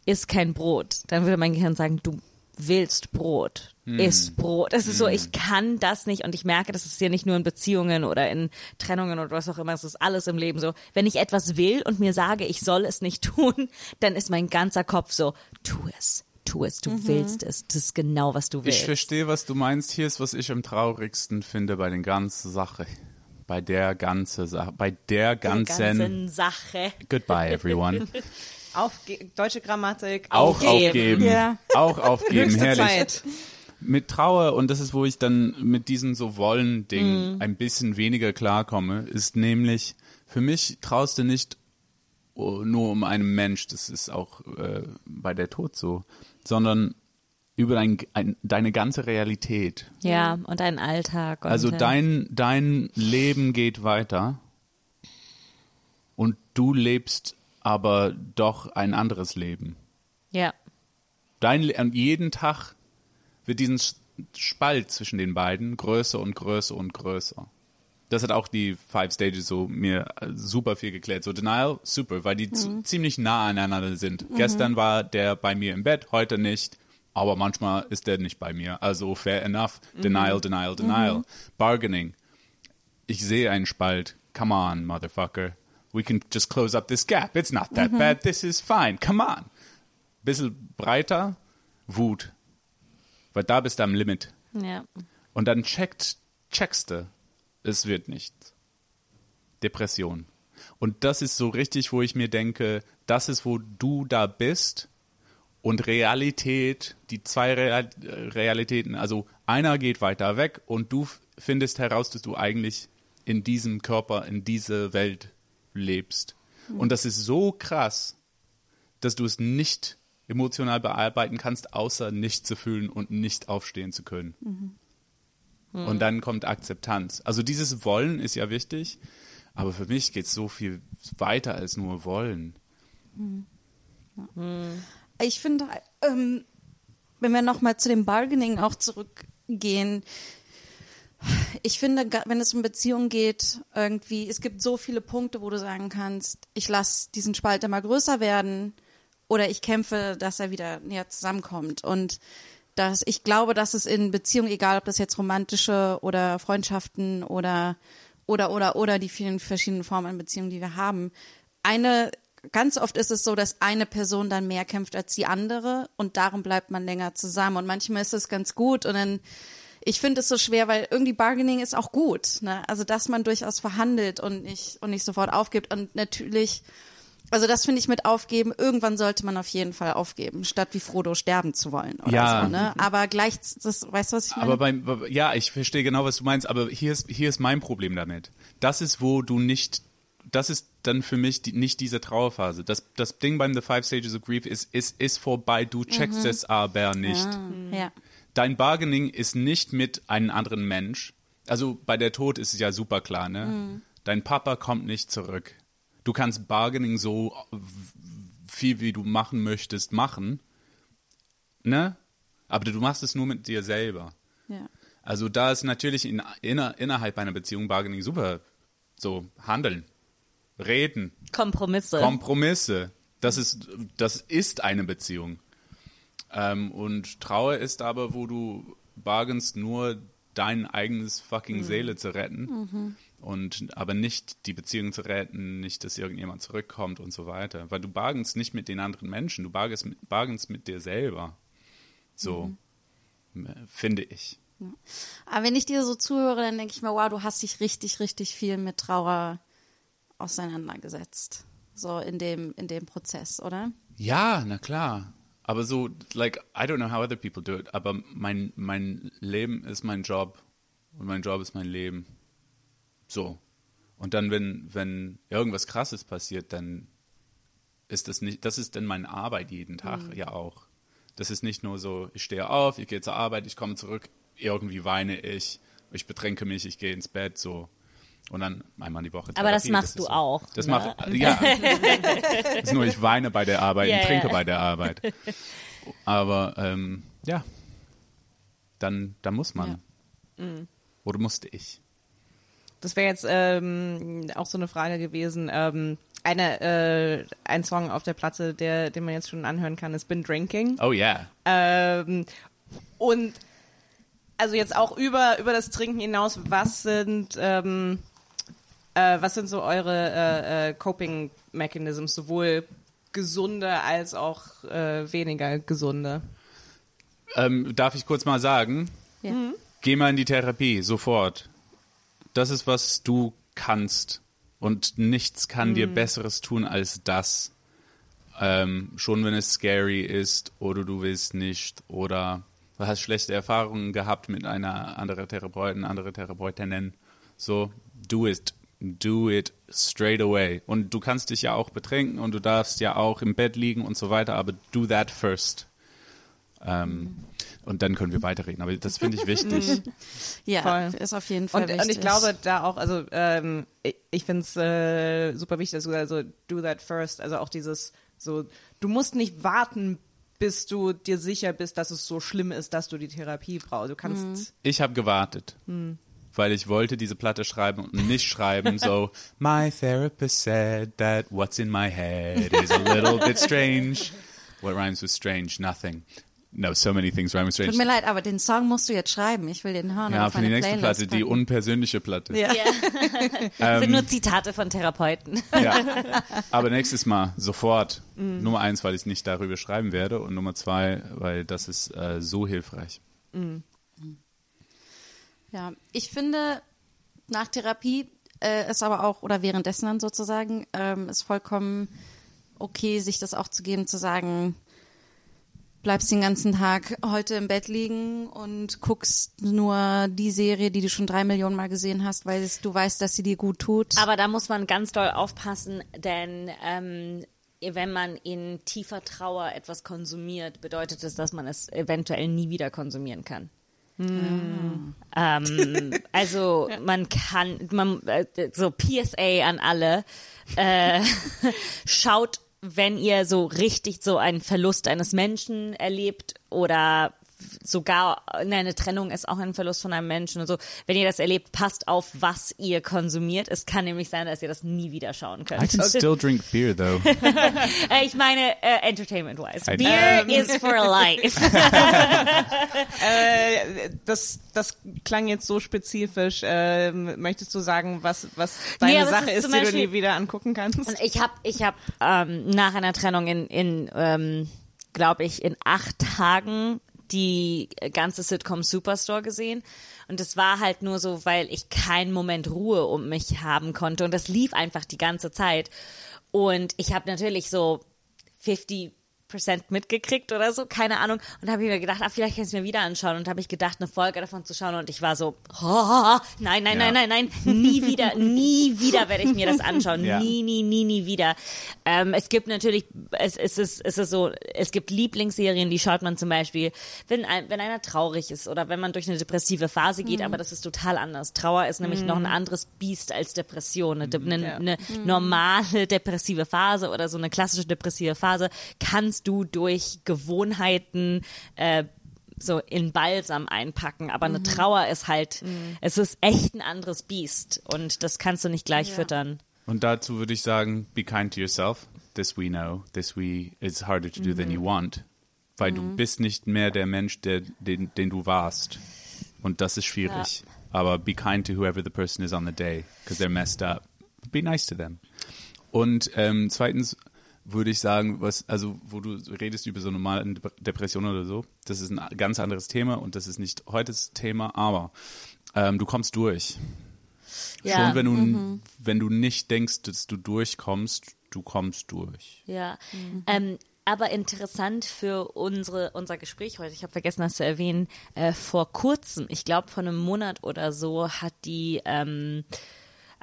S1: isst kein Brot, dann würde mein Gehirn sagen, du willst Brot, isst Brot. Es ist so, ich kann das nicht und ich merke, das ist ja nicht nur in Beziehungen oder in Trennungen oder was auch immer, es ist alles im Leben so. Wenn ich etwas will und mir sage, ich soll es nicht [laughs] tun, dann ist mein ganzer Kopf so, tu es, tu es, du willst es, das ist genau, was du willst.
S3: Ich verstehe, was du meinst. Hier ist, was ich am traurigsten finde bei den ganzen Sache. Bei der ganzen Sache. Bei der ganzen.
S1: ganzen Sache.
S3: Goodbye, everyone. [laughs]
S2: Aufge deutsche Grammatik.
S3: Auch
S1: Aufgeben.
S3: aufgeben.
S5: Ja.
S3: Auch aufgeben, herrlich.
S2: Zeit.
S3: Mit Trauer, und das ist, wo ich dann mit diesem so Wollen-Ding
S1: Mhm.
S3: ein bisschen weniger klarkomme, ist nämlich, für mich traust du nicht oh, nur um einen Mensch, das ist auch äh, bei der Tod so, sondern über dein, ein, deine ganze Realität.
S1: Ja, und ein Alltag. Und,
S3: Also dein, dein Leben geht weiter und du lebst aber doch ein anderes Leben.
S1: Ja,
S3: Dein, und jeden Tag wird diesen Spalt zwischen den beiden größer und größer und größer. Das hat auch die Five Stages so mir äh, super viel geklärt. So Denial, super, weil die zu, ziemlich nah aneinander sind. Gestern war der bei mir im Bett, heute nicht. Aber manchmal ist der nicht bei mir. Also fair enough. Denial, denial, denial. Bargaining. Ich sehe einen Spalt. Come on, motherfucker. We can just close up this gap. It's not that bad. This is fine. Come on bisschen breiter, Wut. Weil da bist du am Limit.
S1: ja.
S3: Und dann checkt, checkst du, es wird nichts. Depression. Und das ist so richtig, wo ich mir denke, das ist, wo du da bist und Realität, die zwei Real Realitäten, also einer geht weiter weg und du findest heraus, dass du eigentlich in diesem Körper, in dieser Welt lebst. Und das ist so krass, dass du es nicht emotional bearbeiten kannst, außer nicht zu fühlen und nicht aufstehen zu können. Und dann kommt Akzeptanz. Also dieses Wollen ist ja wichtig, aber für mich geht es so viel weiter als nur Wollen.
S5: Ich finde, ähm, wenn wir nochmal zu dem Bargaining auch zurückgehen, ich finde, wenn es um Beziehungen geht, irgendwie, es gibt so viele Punkte, wo du sagen kannst, ich lasse diesen Spalt immer größer werden oder ich kämpfe, dass er wieder näher zusammenkommt. Und dass ich glaube, dass es in Beziehungen, egal ob das jetzt romantische oder Freundschaften oder oder oder oder die vielen verschiedenen Formen an Beziehungen, die wir haben, eine ganz oft ist es so, dass eine Person dann mehr kämpft als die andere und darum bleibt man länger zusammen. Und manchmal ist es ganz gut und dann ich finde es so schwer, weil irgendwie Bargaining ist auch gut. Ne? Also dass man durchaus verhandelt und nicht und nicht sofort aufgibt und natürlich also das finde ich mit aufgeben. Irgendwann sollte man auf jeden Fall aufgeben, statt wie Frodo sterben zu wollen oder
S3: Ja.
S5: so. Ne? Aber gleich, das, weißt du was ich meine?
S3: Aber beim, ja, ich verstehe genau, was du meinst, aber hier ist, hier ist mein Problem damit. Das ist, wo du nicht, das ist dann für mich die, nicht diese Trauerphase. Das, das Ding beim The Five Stages of Grief ist, ist, ist vorbei, du checkst es aber nicht.
S5: ja.
S3: Dein Bargaining ist nicht mit einem anderen Mensch. Also bei der Tod ist es ja super klar, ne? Dein Papa kommt nicht zurück. Du kannst Bargaining so viel, wie du machen möchtest, machen, ne? Aber du machst es nur mit dir selber.
S5: ja.
S3: Also da ist natürlich in, inner, innerhalb einer Beziehung Bargaining super so handeln, reden,
S1: Kompromisse.
S3: Kompromisse. Das ist, das ist eine Beziehung. Ähm, und Trauer ist aber, wo du bargainst, nur dein eigenes fucking Seele zu retten. Und aber nicht die Beziehung zu retten, nicht, dass irgendjemand zurückkommt und so weiter. Weil du bargainst nicht mit den anderen Menschen, du bargainst mit, bargainst mit dir selber. So, äh, finde ich.
S5: Aber wenn ich dir so zuhöre, dann denke ich mir, wow, du hast dich richtig, richtig viel mit Trauer auseinandergesetzt. So in dem, in dem Prozess, oder?
S3: Ja, na klar. Aber so, like, I don't know how other people do it, aber mein, mein Leben ist mein Job und mein Job ist mein Leben. So. Und dann, wenn, wenn irgendwas krasses passiert, dann ist das nicht, das ist dann meine Arbeit jeden Tag ja auch. Das ist nicht nur so, ich stehe auf, ich gehe zur Arbeit, ich komme zurück, irgendwie weine ich, ich betränke mich, ich gehe ins Bett, so. Und dann einmal die Woche.
S1: Aber das
S3: Therapie,
S1: machst
S3: ist
S1: du
S3: so.
S1: auch,
S3: Das
S1: ne?
S3: mache ja. [laughs] Das ist nur, ich weine bei der Arbeit
S1: Ja,
S3: und trinke
S1: ja.
S3: bei der Arbeit. Aber ähm, ja, dann, dann muss man. Oder musste ich.
S2: Das wäre jetzt ähm, auch so eine Frage gewesen. Ähm, eine, äh, ein Song auf der Platte, der, den man jetzt schon anhören kann, ist Been Drinking.
S3: Oh ja.
S2: Ähm, und also jetzt auch über, über das Trinken hinaus, was sind, ähm, äh, was sind so eure äh, äh, Coping Mechanisms, sowohl gesunde als auch äh, weniger gesunde?
S3: Ähm, darf ich kurz mal sagen?
S5: Ja.
S3: Geh mal in die Therapie, sofort. Das ist, was du kannst. Und nichts kann dir Besseres tun als das. Ähm, schon wenn es scary ist oder du willst nicht oder du hast schlechte Erfahrungen gehabt mit einer anderen Therapeutin, andere Therapeutinnen. So, do it. Do it straight away. Und du kannst dich ja auch betrinken und du darfst ja auch im Bett liegen und so weiter, aber do that first. Ähm, und dann können wir weiterreden. Aber das finde ich wichtig. [laughs]
S5: Ja,
S2: Voll.
S5: ist auf jeden Fall
S2: Und,
S5: wichtig.
S2: und ich glaube da auch, also ähm, ich, ich finde es äh, super wichtig, dass du also do that first, also auch dieses so, du musst nicht warten, bis du dir sicher bist, dass es so schlimm ist, dass du die Therapie brauchst. Du kannst
S3: Ich habe gewartet, weil ich wollte diese Platte schreiben und nicht schreiben so My therapist said that what's in my head is a little bit strange. What rhymes with strange? Nothing. No, so many things rhyme with strange.
S5: Tut mir leid, aber den Song musst du jetzt schreiben. Ich will den hören.
S3: ja,
S5: auf
S3: für die
S5: meine
S3: nächste
S5: Playlist
S3: Platte, die
S5: packen.
S3: unpersönliche Platte.
S5: Ja.
S1: Das sind nur Zitate von Therapeuten.
S3: Ja. Aber nächstes Mal sofort. Nummer eins, weil ich nicht darüber schreiben werde und Nummer zwei, weil das ist äh, so hilfreich.
S5: Ja, ich finde, nach Therapie äh, ist aber auch, oder währenddessen dann sozusagen, ähm, ist vollkommen okay, sich das auch zu geben, zu sagen, bleibst den ganzen Tag heute im Bett liegen und guckst nur die Serie, die du schon drei Millionen Mal gesehen hast, weil du weißt, dass sie dir gut tut.
S1: Aber da muss man ganz doll aufpassen, denn ähm, wenn man in tiefer Trauer etwas konsumiert, bedeutet es, dass man es eventuell nie wieder konsumieren kann. Ähm, also man kann, man, äh, so PSA an alle, äh, [laughs] schaut, wenn ihr so richtig so einen Verlust eines Menschen erlebt oder sogar ne, eine Trennung ist auch ein Verlust von einem Menschen und so. Wenn ihr das erlebt, passt auf, was ihr konsumiert. Es kann nämlich sein, dass ihr das nie wieder schauen könnt.
S3: I can still drink beer though. [laughs]
S1: Äh, ich meine, äh, entertainment-wise.
S3: I-
S1: Beer is for life. [laughs]
S2: Äh, das, das klang jetzt so spezifisch. Ähm, möchtest du sagen, was, was deine
S1: Nee,
S2: Sache
S1: ist
S2: ist, die du nie wieder angucken kannst?
S1: Ich habe, ich hab, ähm, nach einer Trennung in, in ähm, glaube ich, in acht Tagen die ganze Sitcom Superstore gesehen. Und es war halt nur so, weil ich keinen Moment Ruhe um mich haben konnte. Und das lief einfach die ganze Zeit. Und ich habe natürlich so 50 Prozent mitgekriegt oder so, keine Ahnung. Und habe ich mir gedacht, ah, vielleicht kann ich es mir wieder anschauen. Und habe ich gedacht, eine Folge davon zu schauen. Und ich war so, oh, nein, nein,
S3: Ja.
S1: nein, nein, nein, nie wieder, nie wieder werde ich mir das anschauen.
S3: Ja.
S1: Nie, nie, nie, nie wieder. Ähm, es gibt natürlich, es, es, ist, es ist so, es gibt Lieblingsserien, die schaut man zum Beispiel, wenn, ein, wenn einer traurig ist oder wenn man durch eine depressive Phase geht, aber das ist total anders. Trauer ist nämlich noch ein anderes Biest als Depression. Eine, eine,
S2: Ja.
S1: eine normale depressive Phase oder so eine klassische depressive Phase kannst du durch Gewohnheiten äh, so in Balsam einpacken. Aber eine Trauer ist halt, es ist echt ein anderes Biest und das kannst du nicht gleich füttern.
S3: Und dazu würde ich sagen, be kind to yourself. This we know. This we is harder to do than you want. Weil du bist nicht mehr der Mensch, der, den, den du warst. Und das ist schwierig. Aber be kind to whoever the person is on the day, because they're messed up. Be nice to them. Und ähm, zweitens würde ich sagen, was, also wo du redest über so normale Dep- Depressionen oder so, das ist ein ganz anderes Thema und das ist nicht heute das Thema, aber ähm, du kommst durch.
S1: Ja.
S3: Schon wenn du, wenn du nicht denkst, dass du durchkommst, du kommst durch.
S1: Ja. Ähm, aber interessant für unsere, unser Gespräch heute, ich habe vergessen, das zu erwähnen, äh, vor kurzem, ich glaube vor einem Monat oder so, hat die ähm,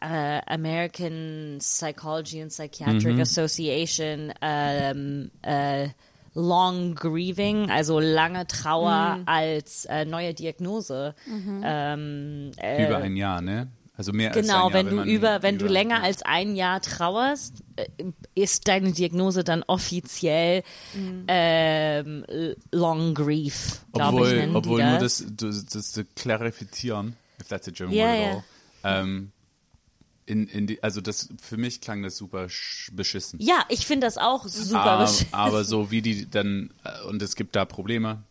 S1: äh, American Psychology and Psychiatric Association ähm, äh, Long Grieving, also lange Trauer als äh, neue Diagnose. Ähm, äh,
S3: Über ein Jahr, ne? Also mehr als ein
S1: Genau,
S3: Jahr,
S1: wenn du
S3: man
S1: über, wenn du länger
S3: ja.
S1: als ein Jahr trauerst, äh, ist deine Diagnose dann offiziell ähm, Long Grief, glaube ich,
S3: obwohl, obwohl
S1: die
S3: nur
S1: das.
S3: das, das, das zu klarifizieren, if that's a German
S1: Ja,
S3: word at all, ähm, in, in die, also das für mich klang das super sch- beschissen.
S1: Ja, ich finde das auch super
S3: aber,
S1: beschissen.
S3: aber so wie die dann äh, und es gibt da Probleme.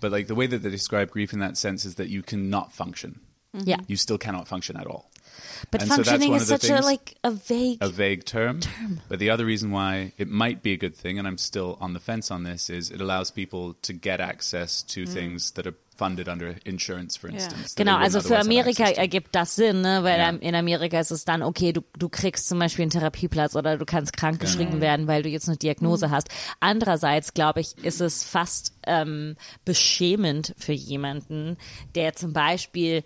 S3: But like the way that they describe grief in that sense is that you cannot function.
S1: Ja,
S3: You still cannot function at all.
S1: But
S3: and so
S1: functioning
S3: one
S1: is such a
S3: things-
S1: like a vague.
S3: a vague term. But the other reason why it might be a good thing, and I'm still on the fence on this, is it allows people to get access to things that are funded under insurance, for instance. they
S1: Genau, also für Amerika ergibt das Sinn, ne? weil ähm, in Amerika ist es dann, okay, du, du kriegst zum Beispiel einen Therapieplatz oder du kannst krank
S3: Genau.
S1: geschrieben werden, weil du jetzt eine Diagnose hast. Andererseits, glaube ich, ist es fast ähm, beschämend für jemanden, der zum Beispiel,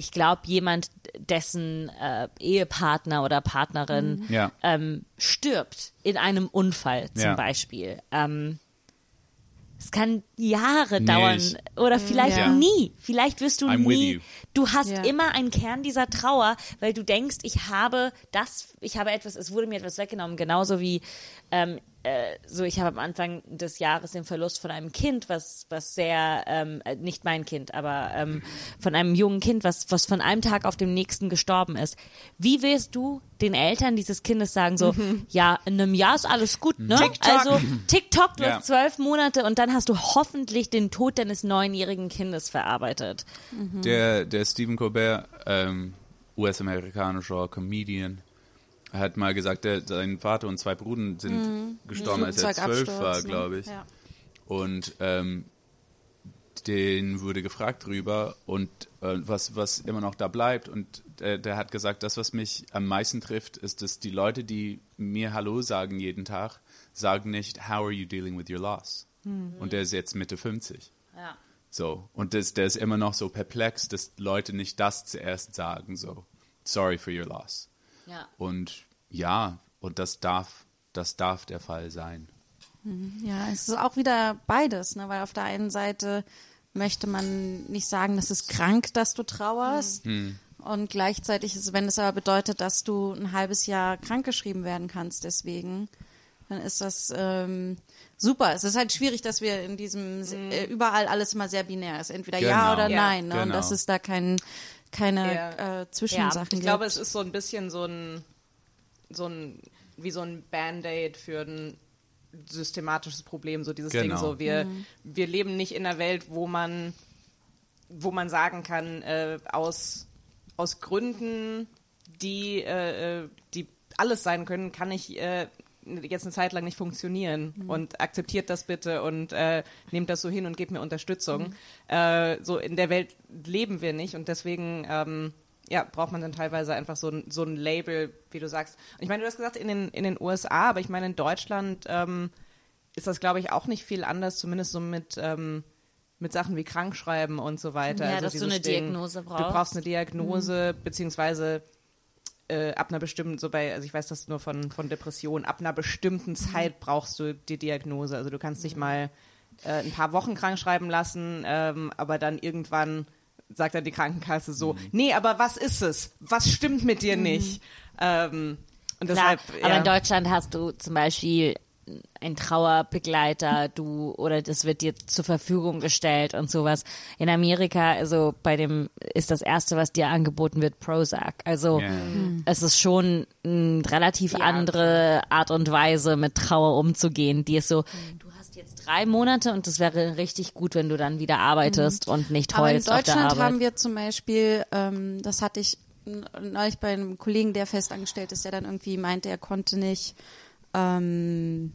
S1: ich glaube, jemand, dessen äh, Ehepartner oder Partnerin
S3: Ja.
S1: ähm, stirbt in einem Unfall zum
S3: Ja.
S1: Beispiel. Ähm, es kann Jahre
S3: Nee,
S1: dauern
S3: ich-
S1: oder vielleicht
S3: Ja.
S1: nie. Vielleicht wirst du
S3: I'm
S1: nie. Du hast
S5: Ja.
S1: immer einen Kern dieser Trauer, weil du denkst, ich habe das, ich habe etwas, es wurde mir etwas weggenommen. Genauso wie ähm, äh, so, ich habe am Anfang des Jahres den Verlust von einem Kind, was was sehr ähm, äh, nicht mein Kind, aber ähm, von einem jungen Kind, was was von einem Tag auf den nächsten gestorben ist. Wie willst du den Eltern dieses Kindes sagen so, ja, in einem Jahr ist alles gut, ne?
S2: TikTok.
S1: Also TikTok, du
S3: Ja.
S1: hast zwölf Monate und dann hast du hoffentlich den Tod deines neunjährigen Kindes verarbeitet.
S3: Der, der Stephen Colbert, ähm, US-amerikanischer Comedian, hat mal gesagt, der, sein Vater und zwei Brüder sind gestorben, als er zwölf war, glaube ich.
S5: Ja.
S3: Und ähm, den wurde gefragt drüber und äh, was, was immer noch da bleibt. Und der, der hat gesagt, das, was mich am meisten trifft, ist, dass die Leute, die mir Hallo sagen jeden Tag, sagen nicht, how are you dealing with your loss? Und der ist jetzt Mitte 50.
S1: Ja.
S3: So. Und das, der ist immer noch so perplex, dass Leute nicht das zuerst sagen, so. Sorry for your loss.
S1: Ja.
S3: Und ja, und das darf, das darf der Fall sein.
S5: Ja, es ist auch wieder beides, ne? weil auf der einen Seite möchte man nicht sagen, das ist krank, dass du trauerst. Und gleichzeitig ist, wenn es aber bedeutet, dass du ein halbes Jahr krankgeschrieben werden kannst, deswegen, dann ist das ähm, super. Es ist halt schwierig, dass wir in diesem äh, überall alles immer sehr binär ist. Entweder ja
S3: Genau.
S5: oder
S2: Ja,
S5: nein. Ne? Und
S3: genau.
S5: dass es da kein, keine
S2: Ja.
S5: äh, Zwischensachen
S2: Ich
S5: gibt.
S2: glaube, es ist so ein bisschen so ein, so ein, wie so ein Band-Aid für ein systematisches Problem, so dieses Ding,
S3: Genau.
S2: so wir, wir leben nicht in einer Welt, wo man, wo man sagen kann, äh, aus, aus Gründen, die, äh, äh, die alles sein können, kann ich äh, jetzt eine Zeit lang nicht funktionieren und akzeptiert das bitte und äh, nehmt das so hin und gebt mir Unterstützung. Äh, so in der Welt leben wir nicht und deswegen ähm, ja, braucht man dann teilweise einfach so ein, so ein Label, wie du sagst. Und ich meine, du hast gesagt in den, in den USA, aber ich meine, in Deutschland ähm, ist das, glaube ich, auch nicht viel anders, zumindest so mit, ähm, mit Sachen wie Krankschreiben und so weiter.
S1: Ja,
S2: also
S1: dass du eine
S2: Ding,
S1: Diagnose
S2: Du
S1: brauchst. Mhm.
S2: brauchst eine Diagnose, beziehungsweise äh, ab einer bestimmten, so bei, also ich weiß das nur von, von Depressionen, ab einer bestimmten Zeit brauchst du die Diagnose. Also du kannst dich mal äh, ein paar Wochen krank schreiben lassen, ähm, aber dann irgendwann sagt dann die Krankenkasse so, nee, aber was ist es? Was stimmt mit dir nicht? Ähm, und
S1: Klar,
S2: deshalb,
S1: aber
S2: ja.
S1: in Deutschland hast du zum Beispiel einen Trauerbegleiter, du oder das wird dir zur Verfügung gestellt und sowas. In Amerika, also bei dem ist das erste, was dir angeboten wird, Prozac. Also
S3: Ja.
S1: es ist schon eine relativ
S2: Die
S1: andere Art und Weise, mit Trauer umzugehen. Die ist so, du hast jetzt drei Monate und das wäre richtig gut, wenn du dann wieder arbeitest und nicht
S5: Aber in
S1: heulst auf der
S5: Deutschland haben wir zum Beispiel, ähm, das hatte ich neulich bei einem Kollegen, der festangestellt ist, der dann irgendwie meinte, er konnte nicht ähm,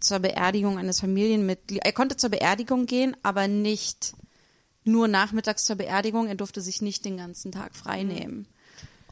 S5: zur Beerdigung eines Familienmitglieds, er konnte zur Beerdigung gehen, aber nicht nur nachmittags zur Beerdigung, er durfte sich nicht den ganzen Tag frei nehmen.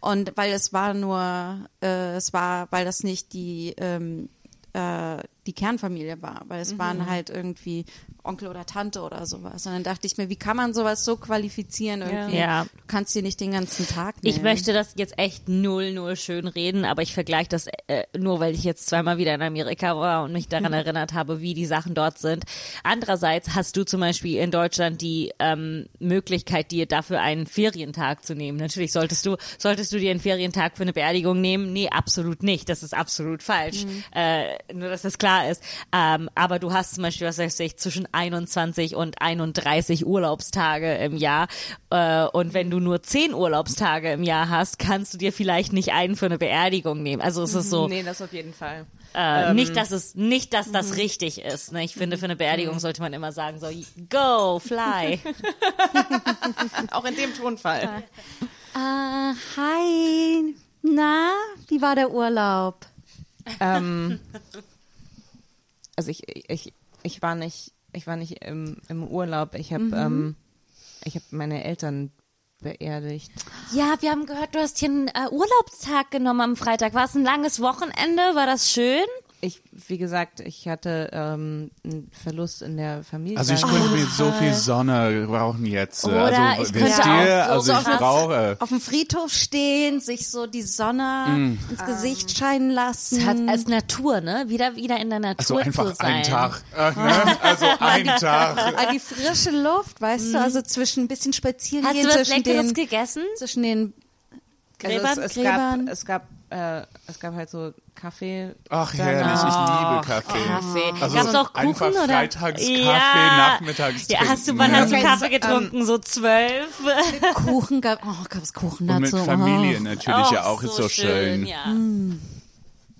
S5: Und weil es war nur, äh, es war, weil das nicht die, ähm, äh, die Kernfamilie war, weil es waren halt irgendwie Onkel oder Tante oder sowas. Und dann dachte ich mir, wie kann man sowas so qualifizieren irgendwie?
S1: Ja.
S5: Du kannst dir nicht den ganzen Tag nehmen.
S1: Ich möchte das jetzt echt null, null schön reden, aber ich vergleiche das äh, nur, weil ich jetzt zweimal wieder in Amerika war und mich daran [laughs] erinnert habe, wie die Sachen dort sind. Andererseits hast du zum Beispiel in Deutschland die ähm, Möglichkeit, dir dafür einen Ferientag zu nehmen. Natürlich solltest du, solltest du dir einen Ferientag für eine Beerdigung nehmen? Nee, absolut nicht. Das ist absolut falsch. Äh, nur, dass das klar ist. Ähm, aber du hast zum Beispiel, was weiß ich, zwischen 21 und 31 Urlaubstage im Jahr. Äh, und wenn du nur 10 Urlaubstage im Jahr hast, kannst du dir vielleicht nicht einen für eine Beerdigung nehmen. Also es ist so,
S2: Nee, das auf jeden Fall.
S1: äh, nicht, dass es, nicht, dass das richtig ist. Ne? Ich finde, für eine Beerdigung sollte man immer sagen so, go, fly. [laughs]
S2: Auch in dem Tonfall.
S5: Ah, hi. Na, wie war der Urlaub?
S2: ähm, [laughs] also ich, ich, ich war nicht, ich war nicht im, im Urlaub. Ich habe ähm, ich habe meine Eltern beerdigt.
S1: Ja, wir haben gehört, du hast hier einen äh, Urlaubstag genommen am Freitag. War es ein langes Wochenende? War das schön?
S2: Ich, wie gesagt, ich hatte ähm, einen Verlust in der Familie.
S3: Also ich könnte mir so viel Sonne brauchen jetzt.
S1: Oder
S3: also
S1: ich könnte auch so-
S3: also
S1: so
S3: ich brauche.
S5: Auf dem Friedhof stehen, sich so die Sonne
S3: Mm.
S5: ins Gesicht scheinen lassen.
S1: Hat als Natur, ne? Wieder, wieder in der
S3: Also
S1: Natur
S3: einfach
S1: zu sein.
S3: einen Tag. Äh, ne? Also [laughs] einen Tag.
S5: Ah, die frische Luft, weißt du, also zwischen ein bisschen spazieren
S1: Hast
S5: gehen
S1: du was
S5: zwischen
S1: Leckeres
S5: den,
S1: gegessen?
S5: zwischen den
S2: also
S5: Gräbern,
S2: es, es
S5: Gräbern.
S2: gab, es gab, äh, es gab halt so Kaffee.
S3: Ach herrlich, ich liebe Kaffee.
S1: Kaffee.
S3: Also
S1: Gab's auch Kuchen
S3: einfach
S1: oder?
S3: Freitagskaffee,
S1: ja.
S3: nachmittags
S1: Ja, hast du, wann
S3: ne?
S1: hast du
S2: Okay,
S1: Kaffee
S2: so,
S1: getrunken? so zwölf?
S5: Kuchen gab, oh, gab es Kuchen
S3: Und mit
S5: dazu?
S3: Familie
S5: Oh.
S3: natürlich ja
S1: Och,
S3: auch, ist so schön.
S1: Ja.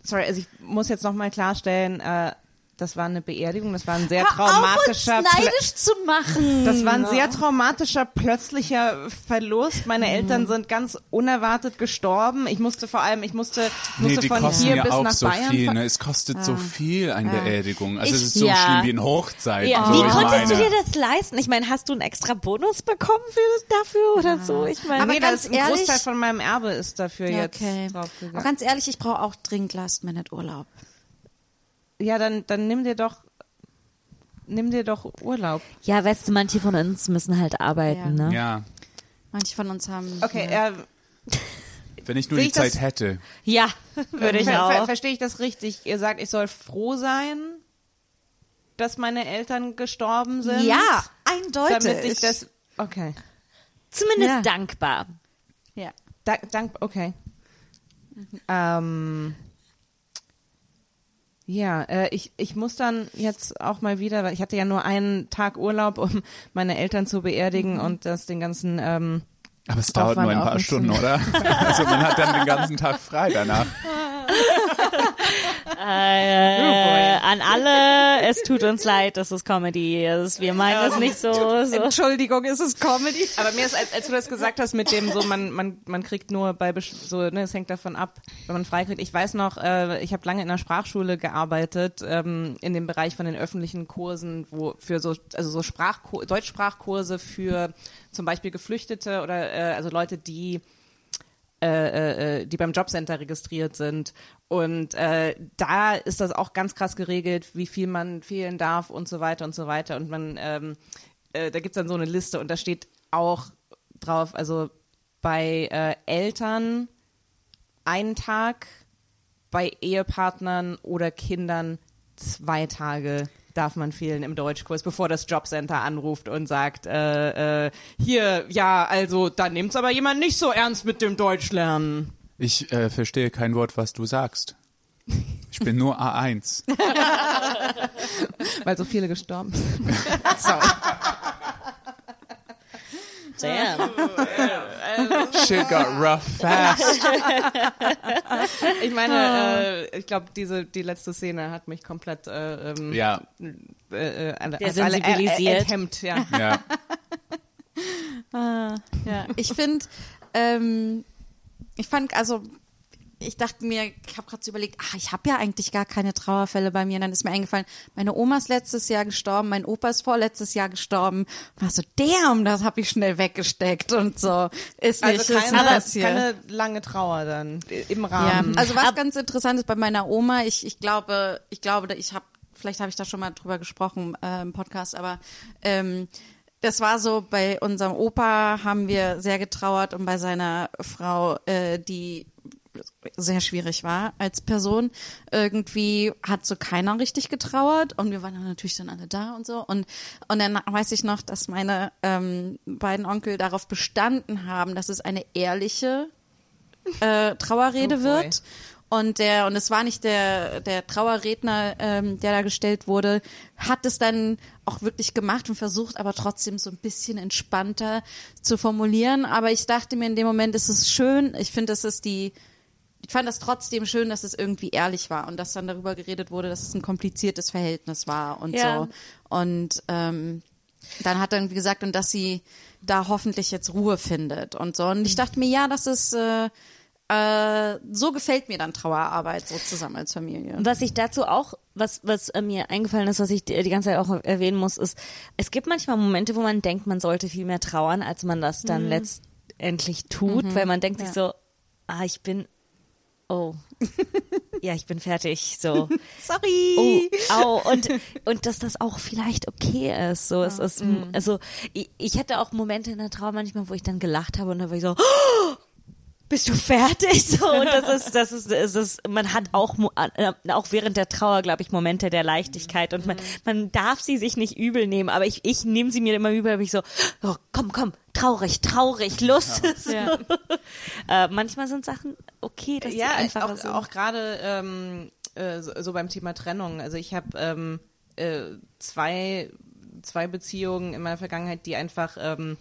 S2: Sorry, also ich muss jetzt nochmal klarstellen, äh, das war eine Beerdigung, das war ein sehr
S5: Hör auf, uns
S2: traumatischer Plö-
S5: neidisch zu machen.
S2: Das war ein sehr traumatischer, plötzlicher Verlust. Meine
S3: Mhm.
S2: Eltern sind ganz unerwartet gestorben. Ich musste vor allem, ich musste,
S3: Nee,
S2: musste
S3: die
S2: von
S3: kosten
S2: hier
S3: ja
S2: bis
S3: auch
S2: nach
S3: so
S2: Bayern
S3: viel. Ne? Es kostet so viel eine Beerdigung. Also
S1: Ich-
S3: es ist so
S1: ja.
S3: schlimm wie eine Hochzeit.
S1: Ja,
S3: so,
S1: wie konntest
S3: meine.
S1: du dir das leisten? Ich meine, hast du einen extra Bonus bekommen für, dafür oder so? Ich meine,
S5: Aber
S2: nee,
S5: ganz
S2: das, ein
S5: ehrlich-
S2: Großteil von meinem Erbe ist dafür
S5: Ja,
S2: jetzt
S5: okay. Aber
S2: draufgegangen.
S5: ganz ehrlich, ich brauche auch dringend Last Minute Urlaub.
S2: Ja, dann, dann nimm dir doch nimm dir doch Urlaub.
S1: Ja, weißt du, manche von uns müssen halt arbeiten,
S5: Ja.
S1: ne?
S3: Ja,
S5: Manche von uns haben.
S2: Okay,
S5: ja.
S2: äh,
S3: wenn ich nur die
S2: ich das-
S3: Zeit hätte.
S1: Ja, [laughs] würde ich
S2: ver ver
S1: auch.
S2: verstehe ich das richtig? Ihr sagt, ich soll froh sein, dass meine Eltern gestorben sind?
S5: ja, eindeutig.
S2: Damit ich das. Okay.
S1: Zumindest
S5: Ja.
S1: dankbar.
S5: Ja.
S2: Da, dank, okay. Ähm, ja, äh, ich, ich muss dann jetzt auch mal wieder, weil ich hatte ja nur einen Tag Urlaub, um meine Eltern zu beerdigen und das den ganzen, ähm,
S3: Aber es dauert
S2: Aufwand
S3: nur ein paar Stunden, oder? [laughs] Also man hat dann den ganzen Tag frei danach. [laughs]
S1: Äh, an alle, es tut uns leid, das ist Comedy. Es- Wir meinen es nicht so. so.
S2: Entschuldigung, ist es Comedy? Aber mir ist, als, als du das gesagt hast mit dem so, man, man, man kriegt nur bei, so, ne, es hängt davon ab, wenn man frei kriegt. Ich weiß noch, äh, ich habe lange in einer Sprachschule gearbeitet, ähm, in dem Bereich von den öffentlichen Kursen, wo für so, also so Sprachkur Deutschsprachkurse für zum Beispiel Geflüchtete oder äh, also Leute, die äh, äh, die beim Jobcenter registriert sind. Und äh, da ist das auch ganz krass geregelt, wie viel man fehlen darf und so weiter und so weiter. Und man, ähm, äh, da gibt's dann so eine Liste und da steht auch drauf, also bei äh, Eltern einen Tag, bei Ehepartnern oder Kindern zwei Tage darf man fehlen im Deutschkurs, bevor das Jobcenter anruft und sagt, äh, äh, hier, ja, also da nimmt's aber jemand nicht so ernst mit dem Deutschlernen.
S3: Ich äh, verstehe kein Wort, was du sagst. Ich bin nur A1. [laughs]
S2: Weil so viele gestorben sind. [laughs] [laughs] Sorry.
S1: Damn. [laughs]
S3: Shit got rough fast. [laughs]
S2: Ich meine, äh, ich glaube, diese die letzte Szene hat mich komplett äh, ähm,
S3: Ja,
S2: äh, äh, alle, äh, enthemmt, ja.
S3: ja. [laughs]
S5: Ja, ich finde, ähm, ich fand, also, ich dachte mir, ich habe gerade so überlegt, ach, ich habe ja eigentlich gar keine Trauerfälle bei mir. Und dann ist mir eingefallen, meine Oma ist letztes Jahr gestorben, mein Opa ist vorletztes Jahr gestorben. Und war so, damn, das habe ich schnell weggesteckt und so. Ist nicht,
S2: Also
S5: ist
S2: keine,
S5: nicht passiert.
S2: keine lange Trauer dann im
S5: Ja,
S2: Rahmen.
S5: also was ganz interessant ist bei meiner Oma, ich, ich glaube, ich glaube, ich habe, vielleicht habe ich da schon mal drüber gesprochen äh, im Podcast, aber ähm, das war so, bei unserem Opa haben wir sehr getrauert und bei seiner Frau, äh, die sehr schwierig war als Person. Irgendwie hat so keiner richtig getrauert und wir waren dann natürlich dann alle da und so. Und, und dann weiß ich noch, dass meine ähm, beiden Onkel darauf bestanden haben, dass es eine ehrliche äh, Trauerrede
S2: Oh
S5: wird. Und der, und es war nicht der, der Trauerredner, ähm, der da gestellt wurde, hat es dann auch wirklich gemacht und versucht, aber trotzdem so ein bisschen entspannter zu formulieren. Aber ich dachte mir in dem Moment, ist es schön. Ich finde, das ist die, ich fand das trotzdem schön, dass es irgendwie ehrlich war und dass dann darüber geredet wurde, dass es ein kompliziertes Verhältnis war und
S1: Ja.
S5: so. Und ähm, dann hat er irgendwie gesagt, und dass sie da hoffentlich jetzt Ruhe findet und so. Und ich dachte mir, ja, das ist äh, äh, so gefällt mir dann Trauerarbeit so zusammen als Familie.
S1: Und was ich dazu auch, was, was äh, mir eingefallen ist, was ich die, die ganze Zeit auch erwähnen muss, ist, es gibt manchmal Momente, wo man denkt, man sollte viel mehr trauern, als man das dann letztendlich tut, weil man denkt sich so, ah, ich bin, oh, [laughs] ja, ich bin fertig, so.
S5: Sorry.
S1: Oh, au, und, [laughs] und dass das auch vielleicht okay ist. So, es ist, also, ich, ich hätte auch Momente in der Trauer manchmal, wo ich dann gelacht habe und dann war ich so, "Oh, bist du fertig? So, und das [laughs] ist, das ist, es ist, man hat auch, äh, auch während der Trauer, glaube ich, Momente der Leichtigkeit und man, man darf sie sich nicht übel nehmen, aber ich, ich nehme sie mir immer übel, aber ich so, oh, komm, komm, traurig, traurig, Lust. [laughs] So. [laughs] Äh, manchmal sind Sachen okay, dass
S2: ja,
S1: einfach
S2: auch,
S1: so.
S2: auch gerade ähm, äh, so, so beim Thema Trennung. Also ich habe ähm, äh, zwei, zwei Beziehungen in meiner Vergangenheit, die einfach, ähm,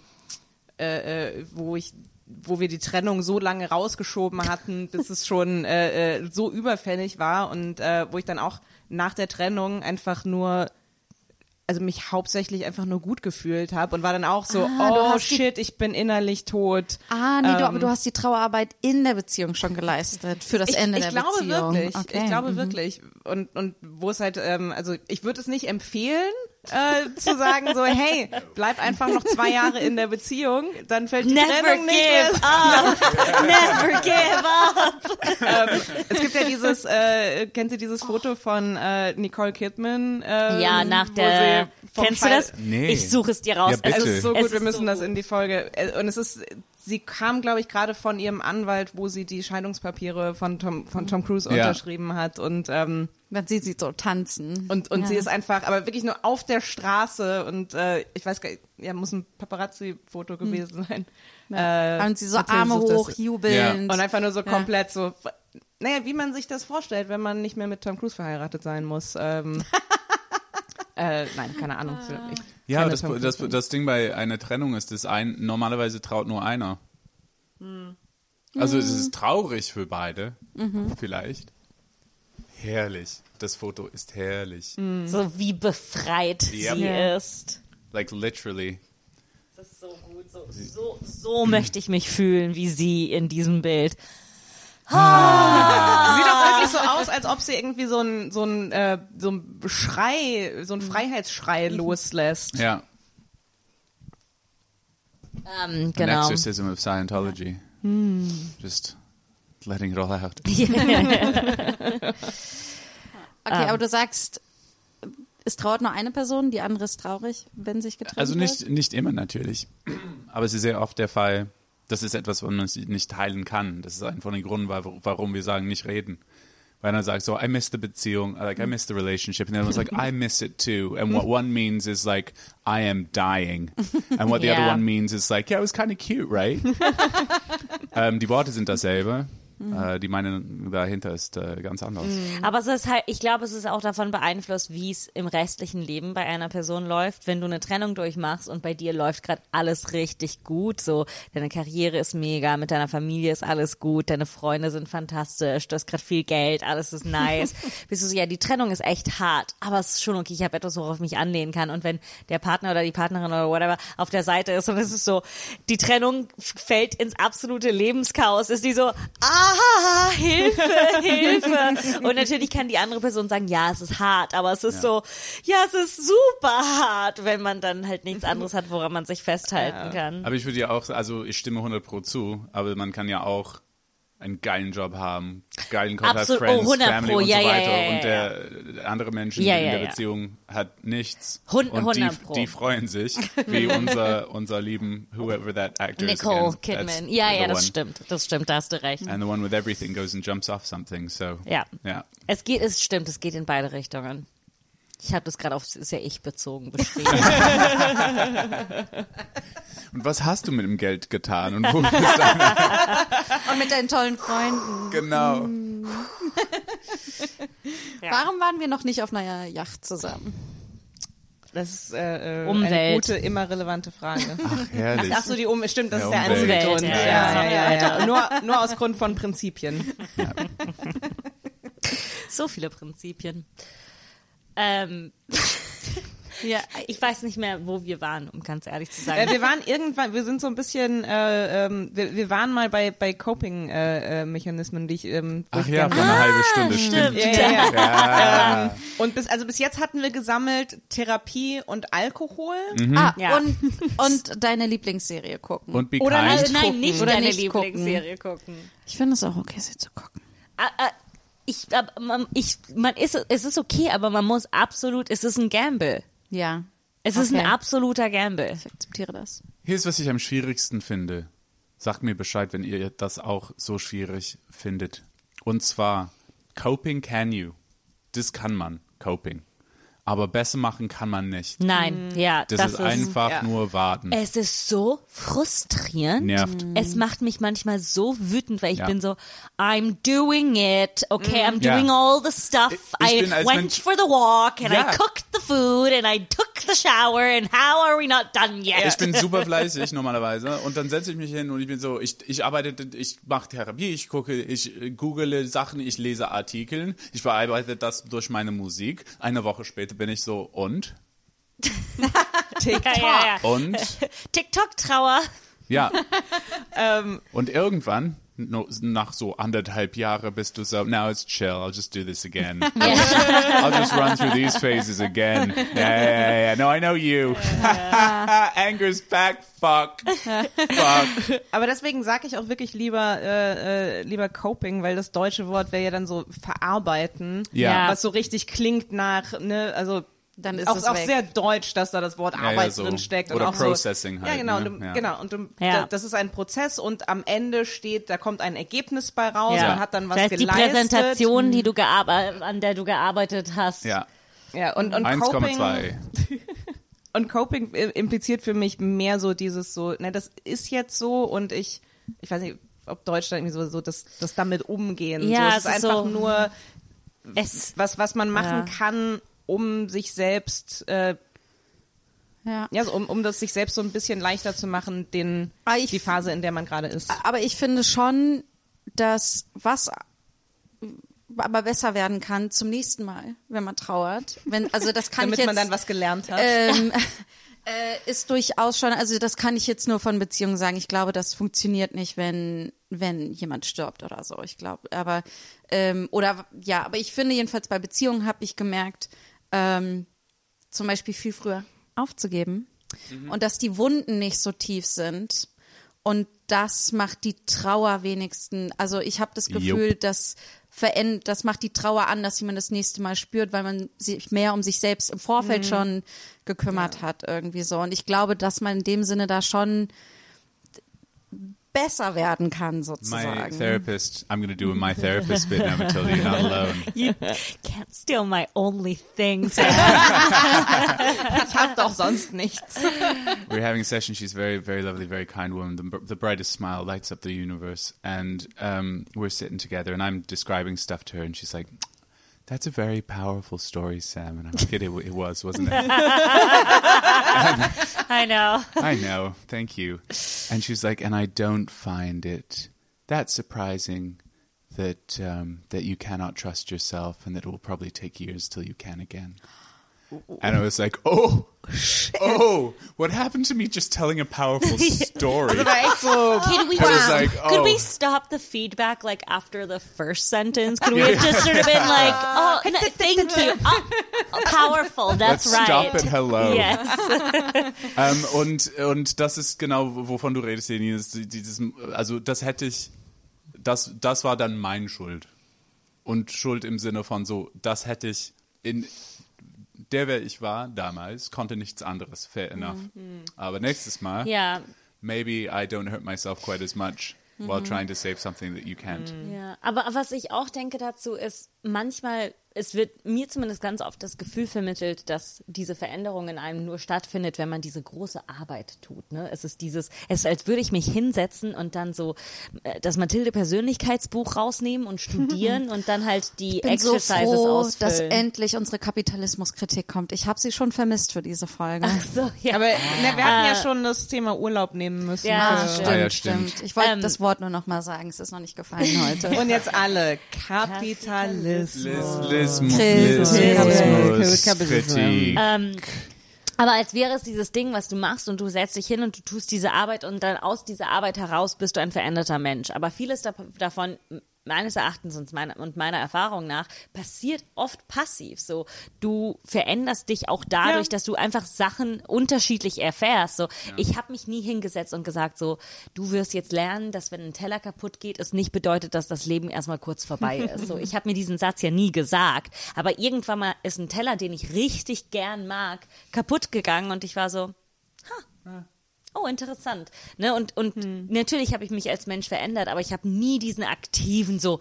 S2: äh, äh, wo ich wo wir die Trennung so lange rausgeschoben hatten, [laughs] bis es schon äh, äh, so überfällig war und äh, wo ich dann auch nach der Trennung einfach nur also mich hauptsächlich einfach nur gut gefühlt habe und war dann auch so,
S5: Ah, du
S2: oh shit, ich bin innerlich tot.
S5: Ah, nee, du,
S2: Ähm,
S5: aber du hast die Trauerarbeit in der Beziehung schon geleistet für das
S2: ich,
S5: Ende
S2: ich
S5: der
S2: glaube
S5: Beziehung.
S2: wirklich.
S5: Okay.
S2: Ich glaube
S5: mhm.
S2: wirklich. Und, und wo es halt, ähm, also ich würde es nicht empfehlen, äh, zu sagen so, hey, bleib einfach noch zwei Jahre in der Beziehung, dann fällt die
S1: Never
S2: Trennung nicht
S1: give
S2: mehr.
S1: up. Never give up. [laughs]
S2: ähm, es gibt ja dieses, äh, kennt ihr dieses Foto von äh, Nicole Kidman? Ähm,
S1: Ja, nach der. Kennst du
S2: Fall-
S1: das?
S3: Nee.
S1: Ich suche es dir raus.
S3: Ja, bitte.
S2: Es ist so
S1: Es
S2: gut, wir
S1: ist
S2: müssen
S1: so
S2: das in die Folge. Äh, Und es ist, sie kam, glaube ich, gerade von ihrem Anwalt, wo sie die Scheidungspapiere von Tom, von Tom Cruise
S3: Ja.
S2: unterschrieben hat und ähm,
S5: Man sieht sie so tanzen.
S2: und und
S5: Ja.
S2: sie ist einfach, aber wirklich nur auf der Straße und äh, ich weiß gar nicht, ja, muss ein Paparazzi-Foto gewesen sein. Äh,
S5: und sie so Arme hoch, jubelnd.
S2: Und einfach nur so komplett so, naja, wie man sich das vorstellt, wenn man nicht mehr mit Tom Cruise verheiratet sein muss. Ähm, [laughs] äh, nein, keine Ahnung. Ich
S3: Ja, das, das, das Ding bei einer Trennung ist, dass ein, normalerweise traut nur einer.
S2: Hm.
S3: Also es ist traurig für beide,
S2: Mhm.
S3: vielleicht. Herrlich. Das Foto ist herrlich.
S2: Hm.
S1: So wie befreit
S3: Yep.
S1: sie ist.
S3: Like literally.
S1: Das ist so gut. So, so, so möchte ich mich fühlen wie sie in diesem Bild.
S2: Sieht auch wirklich so aus, als ob sie irgendwie so ein so ein äh, so ein Schrei, so ein Freiheitsschrei loslässt.
S3: Ja.
S1: Ähm,
S3: An
S1: genau.
S3: exorcism of Scientology. Just letting it all out. [laughs]
S5: okay,
S1: Ähm.
S5: aber du sagst, es trauert nur eine Person, die andere ist traurig, wenn sich getrennt
S3: Also
S5: wird?
S3: nicht, nicht immer natürlich. Aber es ist sehr oft der Fall, das ist etwas, was man nicht teilen kann. Das ist ein von den Gründen, warum wir sagen, nicht reden. Weil er sagt so, I miss the Beziehung, like I miss the relationship. And then I was like, I miss it too. And what one means is like, I am dying. And what the other [laughs]
S1: Yeah.
S3: one means is like, yeah, it was kind of cute, right? [laughs] ähm, die Worte sind dasselbe. Äh, die Meinung dahinter ist äh, ganz anders.
S1: Aber es ist halt, ich glaube, es ist auch davon beeinflusst, wie es im restlichen Leben bei einer Person läuft. Wenn du eine Trennung durchmachst und bei dir läuft gerade alles richtig gut, so deine Karriere ist mega, mit deiner Familie ist alles gut, deine Freunde sind fantastisch, du hast gerade viel Geld, alles ist nice. [laughs] Bist du so, ja, die Trennung ist echt hart, aber es ist schon okay, ich habe etwas, worauf ich mich anlehnen kann. Und wenn der Partner oder die Partnerin oder whatever auf der Seite ist und es ist so, die Trennung fällt ins absolute Lebenschaos, ist die so, ah, Hilfe, [laughs] Hilfe. Und natürlich kann die andere Person sagen, ja, es ist hart, aber es ist so, ja, es ist super hart, wenn man dann halt nichts anderes hat, woran man sich festhalten kann.
S3: Aber ich würde ja auch, also ich stimme 100 pro zu, aber man kann ja auch einen geilen Job haben, geilen Kontakt,
S1: Absolut, oh,
S3: Friends,
S1: 100
S3: Family
S1: pro,
S3: und
S1: ja,
S3: so weiter.
S1: ja, ja,
S3: und der, der andere Mensch in der. Beziehung hat nichts.
S1: Hun-
S3: und die,
S1: 100 pro.
S3: die freuen sich, wie [laughs] unser, unser lieben, whoever that actor is
S1: Nicole. Kidman. Ja, ja, das
S3: one.
S1: stimmt. Das stimmt, da hast du recht.
S3: And the one with everything goes and jumps off something, so.
S1: Ja.
S3: Ja.
S1: Es geht, es stimmt, es geht in beide Richtungen. Ich habe das gerade auf sehr ich bezogen beschrieben. [laughs]
S3: Und was hast du mit dem Geld getan? Und wo bist du? [laughs]
S5: Und mit deinen tollen Freunden.
S3: genau. [laughs]
S1: Ja.
S5: Warum waren wir noch nicht auf einer Yacht zusammen?
S2: Das ist äh, äh, eine
S1: Umwelt.
S2: gute, immer relevante Frage.
S3: Ach, herrlich.
S2: Ach so, die Umwelt, stimmt, das
S3: Ja,
S2: ist der
S3: Umwelt.
S2: einzige
S1: Umwelt,
S2: Grund.
S1: ja,
S2: Ja,
S1: ja,
S2: ja, ja, ja. Nur, nur aus Grund von Prinzipien.
S1: so viele Prinzipien. Ähm, [laughs]
S5: Ja,
S1: ich weiß nicht mehr, wo wir waren, um ganz ehrlich zu
S2: Äh,
S1: sagen.
S2: wir waren irgendwann, wir sind so ein bisschen, äh, ähm, wir, wir waren mal bei, bei Coping-Mechanismen, die ich, ähm,
S3: Ach
S2: ich
S3: ja,
S2: gerne-
S3: vor einer halben Stunde, stimmt.
S2: Ja, ja, ja.
S3: Ja.
S2: Und bis, also bis jetzt hatten wir gesammelt Therapie und Alkohol.
S5: ah,
S1: Ja.
S5: und, und deine Lieblingsserie gucken.
S3: Und be
S2: Oder
S1: nein,
S2: gucken.
S1: nicht
S5: Oder
S1: deine
S5: nicht gucken.
S1: Lieblingsserie gucken.
S5: ich finde es auch okay, sie zu gucken.
S1: Ah, ah, ich, aber man, ich, man ist, es ist okay, aber man muss absolut, es ist ein Gamble.
S5: Ja,
S1: Es ist
S5: Okay.
S1: ein absoluter Gamble.
S5: ich akzeptiere das.
S3: Hier ist, was ich am schwierigsten finde. Sagt mir Bescheid, wenn ihr das auch so schwierig findet. Und zwar, coping can you. Das kann man, coping. Aber besser machen kann man nicht.
S1: Nein, ja,
S3: Das,
S1: das,
S3: ist, einfach
S2: ja.
S3: nur warten.
S1: Es ist so frustrierend.
S3: Nervt.
S1: Es macht mich manchmal so wütend, weil ich
S3: Ja.
S1: bin so, I'm doing it, okay, I'm
S3: Ja.
S1: doing all the stuff.
S3: Ich
S1: I
S3: bin
S1: went
S3: Mensch-
S1: for the walk and
S3: Ja.
S1: I cooked the food and I took the shower and how are we not done yet?
S3: Ich bin super fleißig normalerweise und dann setze ich mich hin und ich bin so, ich, ich arbeite, ich mache Therapie, ich gucke, ich äh, google Sachen, ich lese Artikel, ich bearbeite das durch meine Musik. Eine Woche später bin ich so, und? [laughs]
S1: ja, ja, ja.
S3: Und? [laughs]
S1: TikTok-Trauer.
S3: Ja. [laughs]
S2: Ähm,
S3: Und irgendwann no, nach so anderthalb Jahre bist du so, now it's chill, I'll just do this again. [laughs] I'll just run through these phases again. [laughs] Yeah, yeah, yeah, yeah. No, I know you. [laughs] Anger's back, fuck. Fuck.
S2: Aber deswegen sage ich auch wirklich lieber, äh, äh, lieber Coping, weil das deutsche Wort wäre ja dann so verarbeiten,
S3: Ja.
S2: was so richtig klingt nach, ne, also
S5: Dann ist
S2: auch,
S5: es
S2: auch
S5: weg.
S2: sehr deutsch, dass da das Wort
S3: ja,
S2: Arbeit
S3: so.
S2: drin steckt.
S3: Oder
S2: und auch
S3: Processing
S2: so,
S3: halt,
S2: Ja, genau.
S3: ne?
S2: Und du,
S3: Ja.
S2: genau. Und du,
S1: Ja.
S2: da- das ist ein Prozess und am Ende steht, da kommt ein Ergebnis bei raus,
S1: Ja.
S2: man hat dann was
S1: das heißt, die
S2: geleistet.
S1: Präsentation, die du gearbe- an der du gearbeitet hast.
S3: Ja,
S2: Ja, und, und Coping,
S3: 1,2. [laughs]
S2: und Coping impliziert für mich mehr so dieses so, ne, das ist jetzt so und ich, ich weiß nicht, ob Deutsch dann irgendwie so, so das, das damit umgehen.
S1: Ja,
S2: so,
S1: es
S2: es ist
S1: ist
S2: einfach
S1: so-
S2: nur
S1: Es,
S2: was, was man machen
S1: Ja.
S2: kann, um sich selbst, äh,
S5: Ja.
S2: ja, so, um, um das sich selbst so ein bisschen leichter zu machen, den,
S5: Ah, ich-
S2: die Phase, in der man gerade ist.
S5: Aber ich finde schon, dass was aber besser werden kann zum nächsten Mal, wenn man trauert. Wenn, also das kann [laughs]
S2: Damit
S5: ich jetzt,
S2: man dann was gelernt hat.
S5: ähm, [laughs] äh, ist durchaus schon, also das kann ich jetzt nur von Beziehungen sagen. Ich glaube, das funktioniert nicht, wenn, wenn jemand stirbt oder so. Ich glaube, aber, ähm, oder ja, aber ich finde jedenfalls bei Beziehungen habe ich gemerkt, ähm, zum Beispiel viel früher aufzugeben und dass die Wunden nicht so tief sind. Und das macht die Trauer wenigsten. Also ich habe das Gefühl, dass veränd das macht die Trauer an, dass man das nächste Mal spürt, weil man sich mehr um sich selbst im Vorfeld schon gekümmert hat irgendwie so. Und ich glaube, dass man in dem Sinne da schon besser werden kann
S3: My therapist, I'm going to do my therapist bit now, Matilda, you're not [laughs] alone.
S1: you can't steal my only thing. [laughs]
S2: ich habe doch sonst nichts.
S3: we're having a session. She's very, very lovely, very kind woman. The, the brightest smile lights up the universe. And um, we're sitting together, and I'm describing stuff to her, and she's like, "That's a very powerful story, Sam." And I'm like, "It, it was, wasn't it?" [laughs]
S1: I know.
S3: I know. Thank you. And she's like, "And I don't find it that surprising." That um, that you cannot trust yourself, and that it will probably take years till you can again. And I was like, oh, oh, what happened to me just telling a powerful [laughs] story?
S2: War echt so,
S1: Could we
S3: I was like,
S1: could
S3: oh.
S1: we stop the feedback like after the first sentence? Could we have just sort of been [laughs] like, oh, no, thank you, oh, powerful. That's
S3: Let's
S1: right.
S3: stop at hello.
S1: Yes. [laughs]
S3: Ähm, und, und das ist genau, wovon du redest, Jenny. Das- Dieses, also das hätte ich, das, das war dann mein Schuld. Und Schuld im Sinne von so, das hätte ich in der, wer ich war damals, konnte nichts anderes. Fair enough. Aber nächstes Mal,
S1: Ja,
S3: maybe I don't hurt myself quite as much while trying to save something that you can't.
S1: ja. Aber was ich auch denke dazu ist, manchmal, es wird mir zumindest ganz oft das Gefühl vermittelt, dass diese Veränderung in einem nur stattfindet, wenn man diese große Arbeit tut. Ne? Es ist dieses, es ist, als würde ich mich hinsetzen und dann so äh, das Mathilde Persönlichkeitsbuch rausnehmen und studieren [laughs] und dann halt die
S5: Ich bin so
S1: Exercises
S5: froh,
S1: ausfüllen.
S5: dass endlich unsere Kapitalismuskritik kommt. Ich habe sie schon vermisst für diese Folge.
S1: Ach so, ja.
S2: aber ne, wir hatten ja schon das Thema Urlaub nehmen müssen.
S1: Ja,
S2: für-
S5: stimmt,
S3: Ah, ja,
S5: stimmt,
S3: stimmt.
S5: Ich wollte
S1: Ähm,
S5: das Wort nur noch mal sagen. Es ist noch nicht gefallen heute. [laughs]
S2: Und jetzt alle. Kapitalismus.
S3: Lismus,
S2: Kapitalismus.
S3: Kritik.
S1: Ähm, aber als wäre es dieses Ding, was du machst und du setzt dich hin und du tust diese Arbeit und dann aus dieser Arbeit heraus bist du ein veränderter Mensch. Aber vieles da, davon meines Erachtens und meiner, und meiner Erfahrung nach passiert oft passiv. So, du veränderst dich auch dadurch,
S2: Ja.
S1: dass du einfach Sachen unterschiedlich erfährst. So, ich habe mich nie hingesetzt und gesagt, so, du wirst jetzt lernen, dass wenn ein Teller kaputt geht, es nicht bedeutet, dass das Leben erstmal kurz vorbei [laughs] ist. So, ich habe mir diesen Satz ja nie gesagt, aber irgendwann mal ist ein Teller, den ich richtig gern mag, kaputt gegangen und ich war so, ha. Oh, interessant. Ne? Und, und natürlich habe ich mich als Mensch verändert, aber ich habe nie diesen aktiven so,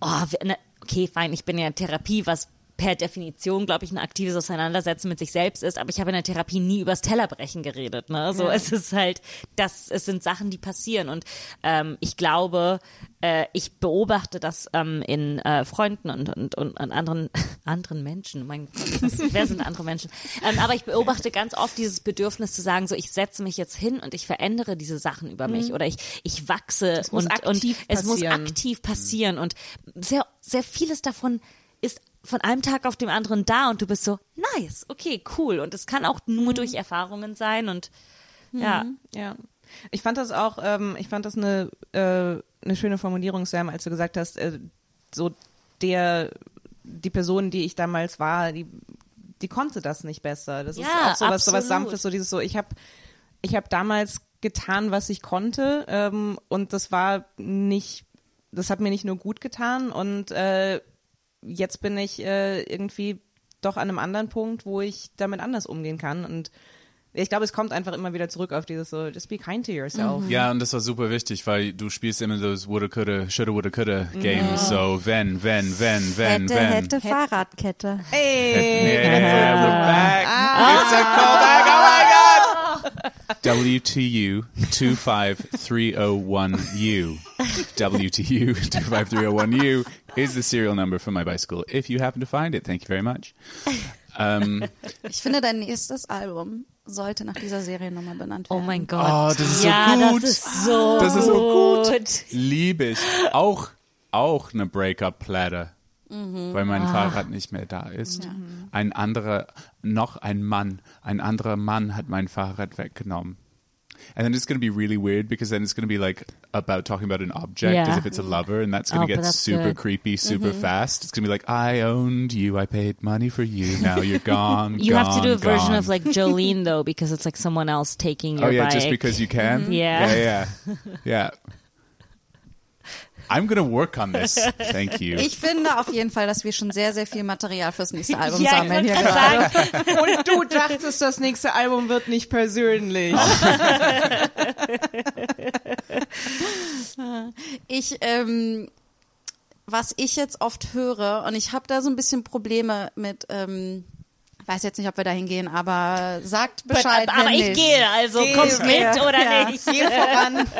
S1: oh, ne, okay, fein, ich bin ja in Therapie, was per Definition, glaube ich, ein aktives Auseinandersetzen mit sich selbst ist, aber ich habe in der Therapie nie übers Tellerbrechen geredet. Ne? So, es ist halt, das, es sind Sachen, die passieren. Und ähm, ich glaube, äh, ich beobachte das ähm, in äh, Freunden und, und, und an anderen, [laughs] anderen Menschen. Mein Gott, was, wer sind andere Menschen? Ähm, aber ich beobachte ganz oft dieses Bedürfnis zu sagen, so ich setze mich jetzt hin und ich verändere diese Sachen über mich oder ich, ich wachse
S2: muss
S1: und,
S2: aktiv
S1: und es muss aktiv passieren. Und sehr, sehr vieles davon ist von einem Tag auf dem anderen da und du bist so, nice, okay, cool. Und es kann auch nur durch Erfahrungen sein und ja.
S2: Ja. Ich fand das auch, ähm, ich fand das eine äh, eine schöne Formulierung, Sam, als du gesagt hast, äh, so der, die Person, die ich damals war, die, die konnte das nicht besser. Das ist
S1: Ja,
S2: auch sowas, sowas
S1: absolut.
S2: Sanftes, so dieses so, ich habe ich hab damals getan, was ich konnte ähm, und das war nicht, das hat mir nicht nur gut getan und äh, jetzt bin ich äh, irgendwie doch an einem anderen Punkt, wo ich damit anders umgehen kann und ich glaube, es kommt einfach immer wieder zurück auf dieses so, just be kind to yourself.
S3: Ja, und das war super wichtig, weil du spielst immer those woulda, coulda, shoulda, woulda, coulda games. So, wenn, wenn, wenn, wenn,
S5: hätte,
S3: wenn.
S5: hätte Fahrradkette.
S2: Hey!
S3: Yeah, look back. It's a callback. Oh. WTU 25301U. WTU 25301U is the serial number for my bicycle. If you happen to find it, thank you very much. Um, [laughs]
S5: Ich finde, dein nächstes Album sollte nach dieser Seriennummer benannt werden.
S1: Oh mein Gott.
S3: Oh, das ist so
S1: ja,
S3: gut.
S1: das ist so
S3: Das ist so gut.
S1: gut.
S3: liebe ich. Auch, auch eine Breakup-Platte.
S1: Mhm.
S3: Weil
S1: Ah.
S3: mein Fahrrad nicht mehr da ist. Ein anderer, noch ein Mann, ein anderer Mann hat mein Fahrrad weggenommen. And then it's going to be really weird because then it's going to be like about talking about an object
S1: Yeah.
S3: as if it's a lover, and that's going
S1: Oh,
S3: to
S1: but
S3: get super
S1: good.
S3: creepy, super fast. It's going to be like, I owned you, I paid money for you, now you're gone.
S1: You have to do a
S3: gone,
S1: version of like Jolene though, because it's like someone else taking your
S3: Oh yeah,
S1: bike.
S3: just because you can.
S1: Yeah.
S3: yeah, yeah, [laughs] yeah. I'm gonna work on this. Thank you.
S5: Ich finde auf jeden Fall, dass wir schon sehr, sehr viel Material fürs nächste Album
S1: ja, ich
S5: sammeln hier gerade. [laughs]
S2: Und du dachtest, das nächste Album wird nicht persönlich. [laughs]
S5: Ich, ähm, was ich jetzt oft höre, und ich habe da so ein bisschen Probleme mit, ähm, weiß jetzt nicht, ob wir da hingehen, aber sagt Bescheid,
S1: aber
S5: wenn
S1: ich
S5: nicht.
S1: gehe, also
S2: Geh,
S1: kommt mit
S2: ja,
S1: oder
S2: ja.
S1: nicht. [laughs]
S2: Geh voran. [laughs]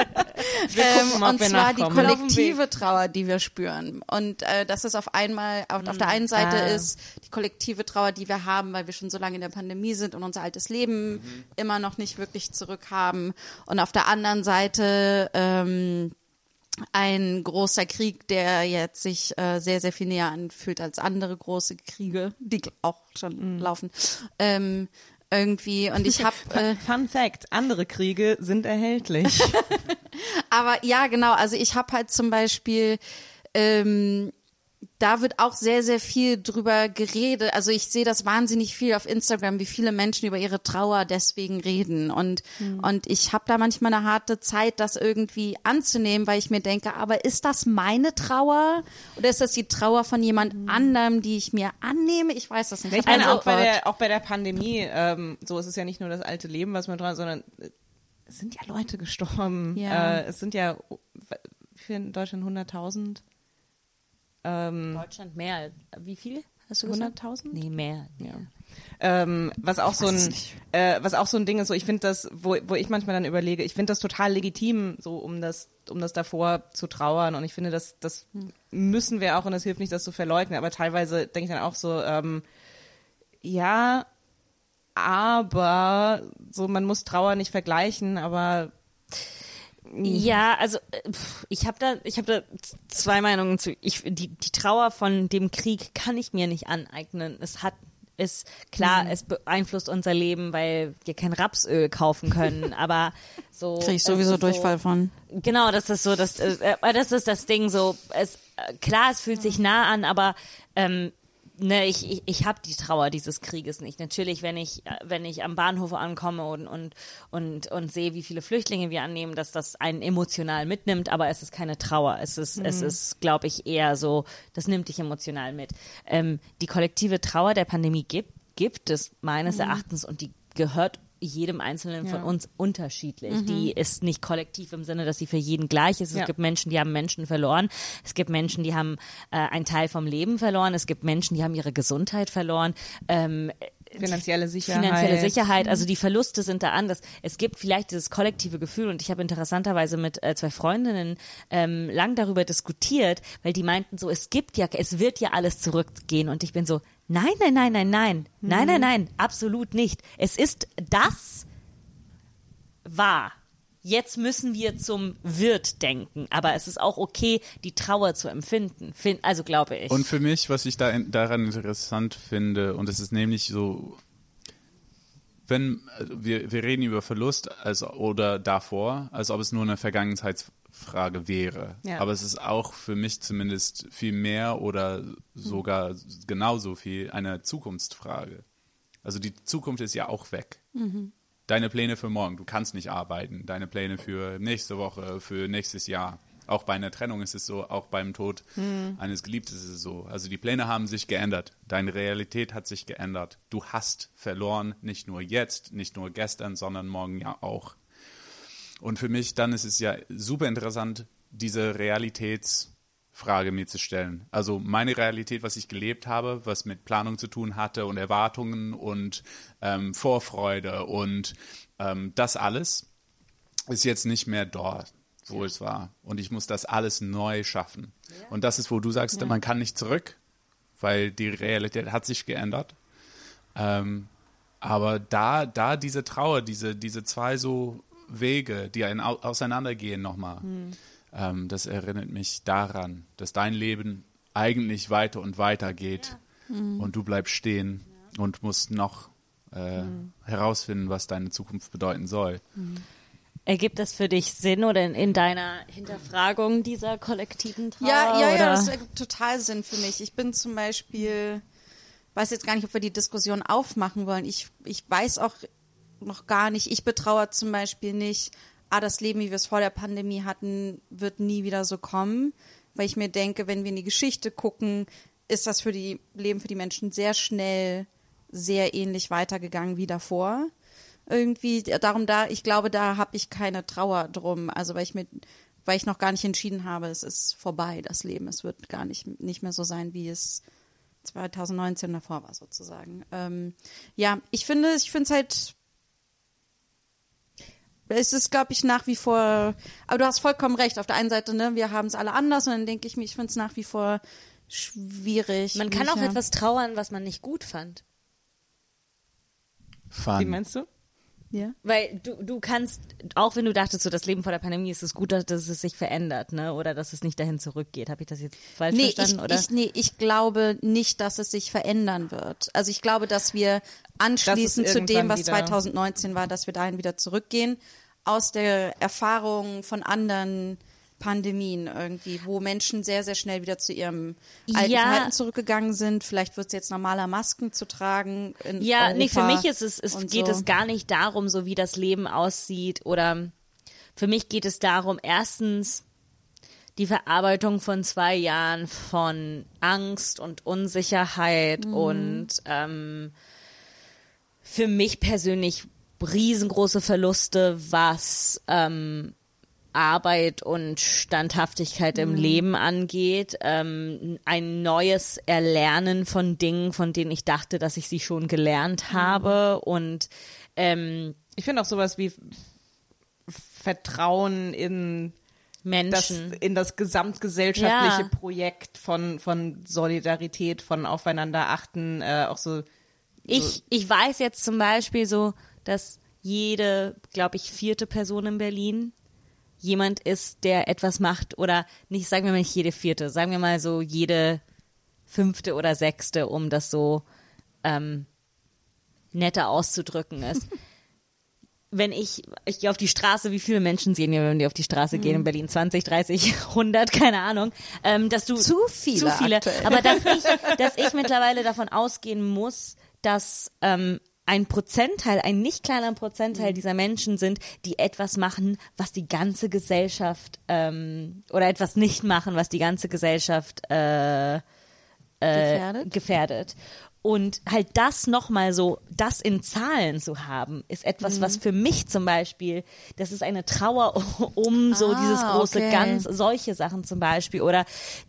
S2: Wir
S5: Ähm, und zwar die kollektive Trauer, die wir spüren. Und äh, dass es auf einmal auf, auf der einen Seite
S1: Ah.
S5: ist die kollektive Trauer, die wir haben, weil wir schon so lange in der Pandemie sind und unser altes Leben immer noch nicht wirklich zurückhaben. Und auf der anderen Seite ähm, ein großer Krieg, der jetzt sich äh, sehr, sehr viel näher anfühlt als andere große Kriege, die auch schon laufen. Ähm, irgendwie. Und ich habe [laughs] äh,
S2: Fun Fact, andere Kriege sind erhältlich. [laughs]
S5: Aber ja, genau. Also ich habe halt zum Beispiel, ähm, da wird auch sehr, sehr viel drüber geredet. Also ich sehe das wahnsinnig viel auf Instagram, wie viele Menschen über ihre Trauer deswegen reden. Und, und ich habe da manchmal eine harte Zeit, das irgendwie anzunehmen, weil ich mir denke, aber ist das meine Trauer? Oder ist das die Trauer von jemand anderem, die ich mir annehme? Ich weiß das nicht.
S2: Ich meine, auch bei, der, auch bei der Pandemie, ähm, so ist es ja nicht nur das alte Leben, was man dran, sondern äh, es sind ja Leute gestorben.
S5: Ja.
S2: Äh, es sind ja wie viel in Deutschland 100.000. Ähm,
S1: Deutschland mehr. Wie viel? Hast du gesagt?
S2: 100.000?
S1: Nee, mehr.
S2: Ja. Ähm, was auch so ein, äh, was auch so ein Ding ist, so ich finde das, wo, wo ich manchmal dann überlege, ich finde das total legitim, so um das, um das davor zu trauern und ich finde, das, das müssen wir auch und es hilft nicht, das zu verleugnen, aber teilweise denke ich dann auch so, ähm, ja, aber so man muss Trauer nicht vergleichen, aber
S1: Ja, also äh, ich habe da, ich habe da zwei Meinungen zu. Ich, die, die Trauer von dem Krieg kann ich mir nicht aneignen. Es hat, ist klar, es beeinflusst unser Leben, weil wir kein Rapsöl kaufen können. [laughs] Aber so
S5: Krieg ich
S1: es
S5: sowieso
S1: ist
S5: Durchfall von.
S1: Genau, das ist so, das, äh, äh, das ist das Ding. So, es äh, klar, es fühlt sich nah an, aber ähm, ne, ich, ich, ich habe die Trauer dieses Krieges nicht. Natürlich, wenn ich, wenn ich am Bahnhof ankomme und, und, und, und sehe, wie viele Flüchtlinge wir annehmen, dass das einen emotional mitnimmt, aber es ist keine Trauer. Es ist, es ist, glaube ich, eher so, das nimmt dich emotional mit. Ähm, die kollektive Trauer der Pandemie gibt, gibt es meines Erachtens und die gehört jedem Einzelnen von
S2: Ja.
S1: uns unterschiedlich. Die ist nicht kollektiv im Sinne, dass sie für jeden gleich ist. Es
S2: Ja.
S1: gibt Menschen, die haben Menschen verloren. Es gibt Menschen, die haben äh, einen Teil vom Leben verloren. Es gibt Menschen, die haben ihre Gesundheit verloren. Ähm,
S2: finanzielle Sicherheit.
S1: finanzielle Sicherheit, also die Verluste sind da anders. Es gibt vielleicht dieses kollektive Gefühl und ich habe interessanterweise mit äh, zwei Freundinnen ähm, lang darüber diskutiert, weil die meinten so, es gibt ja, es wird ja alles zurückgehen und ich bin so, Nein, nein, nein, nein, nein. Mhm. Nein, nein, hm. nein, absolut nicht. Es ist das wahr. Jetzt müssen wir zum Wirt denken, aber es ist auch okay, die Trauer zu empfinden. Also glaube ich.
S3: Und für mich, was ich da in, daran interessant finde, und es ist nämlich so, wenn also wir, wir reden über Verlust als, oder davor, als ob es nur eine Vergangenheits Frage wäre.
S2: Ja.
S3: Aber es ist auch für mich zumindest viel mehr oder sogar genauso viel eine Zukunftsfrage. Also die Zukunft ist ja auch weg. Deine Pläne für morgen, du kannst nicht arbeiten. Deine Pläne für nächste Woche, für nächstes Jahr. Auch bei einer Trennung ist es so, auch beim Tod eines Geliebten ist es so. Also die Pläne haben sich geändert. Deine Realität hat sich geändert. Du hast verloren, nicht nur jetzt, nicht nur gestern, sondern morgen ja auch. Und für mich dann ist es ja super interessant, diese Realitätsfrage mir zu stellen. Also meine Realität, was ich gelebt habe, was mit Planung zu tun hatte und Erwartungen und ähm, Vorfreude und ähm, das alles ist jetzt nicht mehr dort, wo es war. Und ich muss das alles neu schaffen. Und das ist, wo du sagst, man kann nicht zurück, weil die Realität hat sich geändert. Ähm, aber da, da diese Trauer, diese, diese zwei so Wege, die ein, au- auseinandergehen nochmal, ähm, das erinnert mich daran, dass dein Leben eigentlich weiter und weiter geht und du bleibst stehen und musst noch äh, herausfinden, was deine Zukunft bedeuten soll.
S1: Ergibt das für dich Sinn oder in, in deiner Hinterfragung dieser kollektiven Trauer?
S5: Ja, ja,
S1: oder?
S5: ja, das ergibt total Sinn für mich. Ich bin zum Beispiel, weiß jetzt gar nicht, ob wir die Diskussion aufmachen wollen. Ich, ich weiß auch noch gar nicht, ich betrauere zum Beispiel nicht, ah, das Leben, wie wir es vor der Pandemie hatten, wird nie wieder so kommen, weil ich mir denke, wenn wir in die Geschichte gucken, ist das für die Leben für die Menschen sehr schnell sehr ähnlich weitergegangen wie davor. Irgendwie darum da, ich glaube, da habe ich keine Trauer drum, also weil ich mit weil ich noch gar nicht entschieden habe, es ist vorbei, das Leben, es wird gar nicht nicht mehr so sein, wie es 2019 davor war sozusagen. Ähm, ja, ich finde, ich finde es halt es ist, glaube ich, nach wie vor, aber du hast vollkommen recht. Auf der einen Seite, ne, wir haben es alle anders und dann denke ich mir, ich finde es nach wie vor schwierig.
S1: Man kann auch
S5: ja.
S1: etwas trauern, was man nicht gut fand.
S3: Fun.
S2: Wie meinst du?
S5: Ja.
S1: Weil du, du kannst, auch wenn du dachtest, so das Leben vor der Pandemie ist es gut, dass es sich verändert, ne? Oder dass es nicht dahin zurückgeht. Habe ich das jetzt falsch
S5: Nee, ich,
S1: verstanden? oder?
S5: ich, nee, ich glaube nicht, dass es sich verändern wird. Also ich glaube, dass wir anschließend zu dem, was
S2: wieder-
S5: 2019 war, dass wir dahin wieder zurückgehen. Aus der Erfahrung von anderen Pandemien irgendwie, wo Menschen sehr, sehr schnell wieder zu ihrem alten
S1: Ja.
S5: Verhalten zurückgegangen sind. Vielleicht wird es jetzt normaler, Masken zu tragen.
S1: Ja,
S5: Europa
S1: nee, für mich ist es, es geht
S5: so.
S1: es gar nicht darum, so wie das Leben aussieht oder für mich geht es darum, erstens die Verarbeitung von zwei Jahren von Angst und Unsicherheit
S5: Mhm.
S1: und ähm, für mich persönlich riesengroße Verluste, was ähm, Arbeit und Standhaftigkeit im Leben angeht, ähm, ein neues Erlernen von Dingen, von denen ich dachte, dass ich sie schon gelernt habe und ähm,
S2: Ich finde auch sowas wie Vertrauen in das,
S1: Menschen.
S2: in das gesamtgesellschaftliche
S1: Ja.
S2: Projekt von, von Solidarität, von Aufeinander achten, äh, auch so.
S1: Ich, ich weiß jetzt zum Beispiel so, dass jede, glaube ich, vierte Person in Berlin jemand ist, der etwas macht oder nicht, sagen wir mal nicht jede vierte, sagen wir mal so jede fünfte oder sechste, um das so ähm, netter auszudrücken ist. [laughs] Wenn ich, ich gehe auf die Straße, wie viele Menschen sehen wir, wenn wir auf die Straße gehen in Berlin? 20, 30, 100, keine Ahnung. Ähm, dass du,
S5: Zu viele
S1: Zu viele.
S5: aktuell.
S1: Aber dass ich, [laughs] dass ich mittlerweile davon ausgehen muss, dass ähm, ein Prozentteil, ein nicht kleiner Prozentteil dieser Menschen sind, die etwas machen, was die ganze Gesellschaft ähm, oder etwas nicht machen, was die ganze Gesellschaft äh,
S5: gefährdet.
S1: gefährdet. Und halt das nochmal so, das in Zahlen zu haben, ist etwas, was für mich zum Beispiel, das ist eine Trauer [laughs] um so
S5: Ah,
S1: dieses große
S5: okay.
S1: Ganz, solche Sachen zum Beispiel. Oder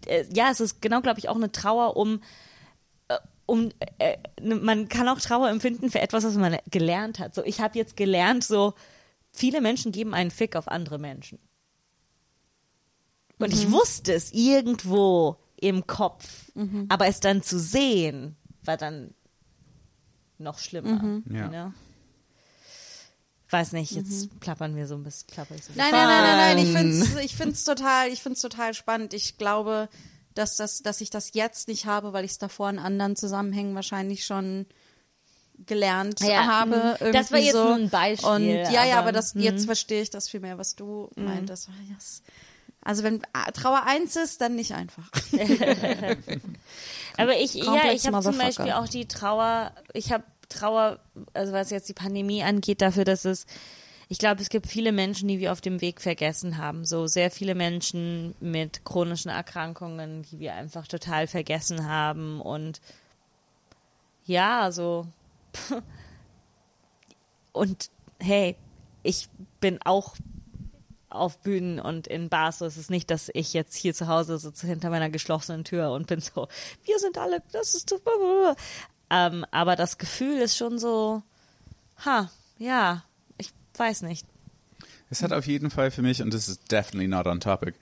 S1: äh, ja, es ist genau, glaube ich, auch eine Trauer um, äh, um äh, ne- man kann auch Trauer empfinden für etwas, was man gelernt hat. So, ich habe jetzt gelernt, so viele Menschen geben einen Fick auf andere Menschen. Und ich wusste es irgendwo im Kopf, aber es dann zu sehen, war dann noch schlimmer.
S3: Ja.
S1: You know? Weiß nicht, jetzt plappern wir so ein bisschen, plapper ich so ein
S5: Nein, nein, nein, nein, nein. Ich finde es ich find's total, ich find's total spannend. Ich glaube, dass, das, dass ich das jetzt nicht habe, weil ich es davor in anderen Zusammenhängen wahrscheinlich schon gelernt
S1: Ja,
S5: habe.
S1: mhm.
S5: Irgendwie
S1: Das war jetzt
S5: so.
S1: nur ein Beispiel,
S5: Und ja, ja,
S1: aber,
S5: aber das, jetzt verstehe ich das viel mehr, was du meintest. Ah. Also wenn ah, Trauer eins ist, dann nicht einfach. [laughs]
S1: Aber ich, ja, ich habe zum. Beispiel auch die Trauer, ich habe Trauer, also was jetzt die Pandemie angeht, dafür, dass es, ich glaube, es gibt viele Menschen, die wir auf dem Weg vergessen haben. So sehr viele Menschen mit chronischen Erkrankungen, die wir einfach total vergessen haben. Und ja, so. [laughs] Und hey, ich bin auch auf Bühnen und in Bars. So ist es nicht, dass ich jetzt hier zu Hause sitze hinter meiner geschlossenen Tür und bin so, wir sind alle, das ist super. Ähm, aber das Gefühl ist schon so, ha, ja, weiß nicht.
S3: Es hat auf jeden Fall für mich, und das ist definitely not on topic,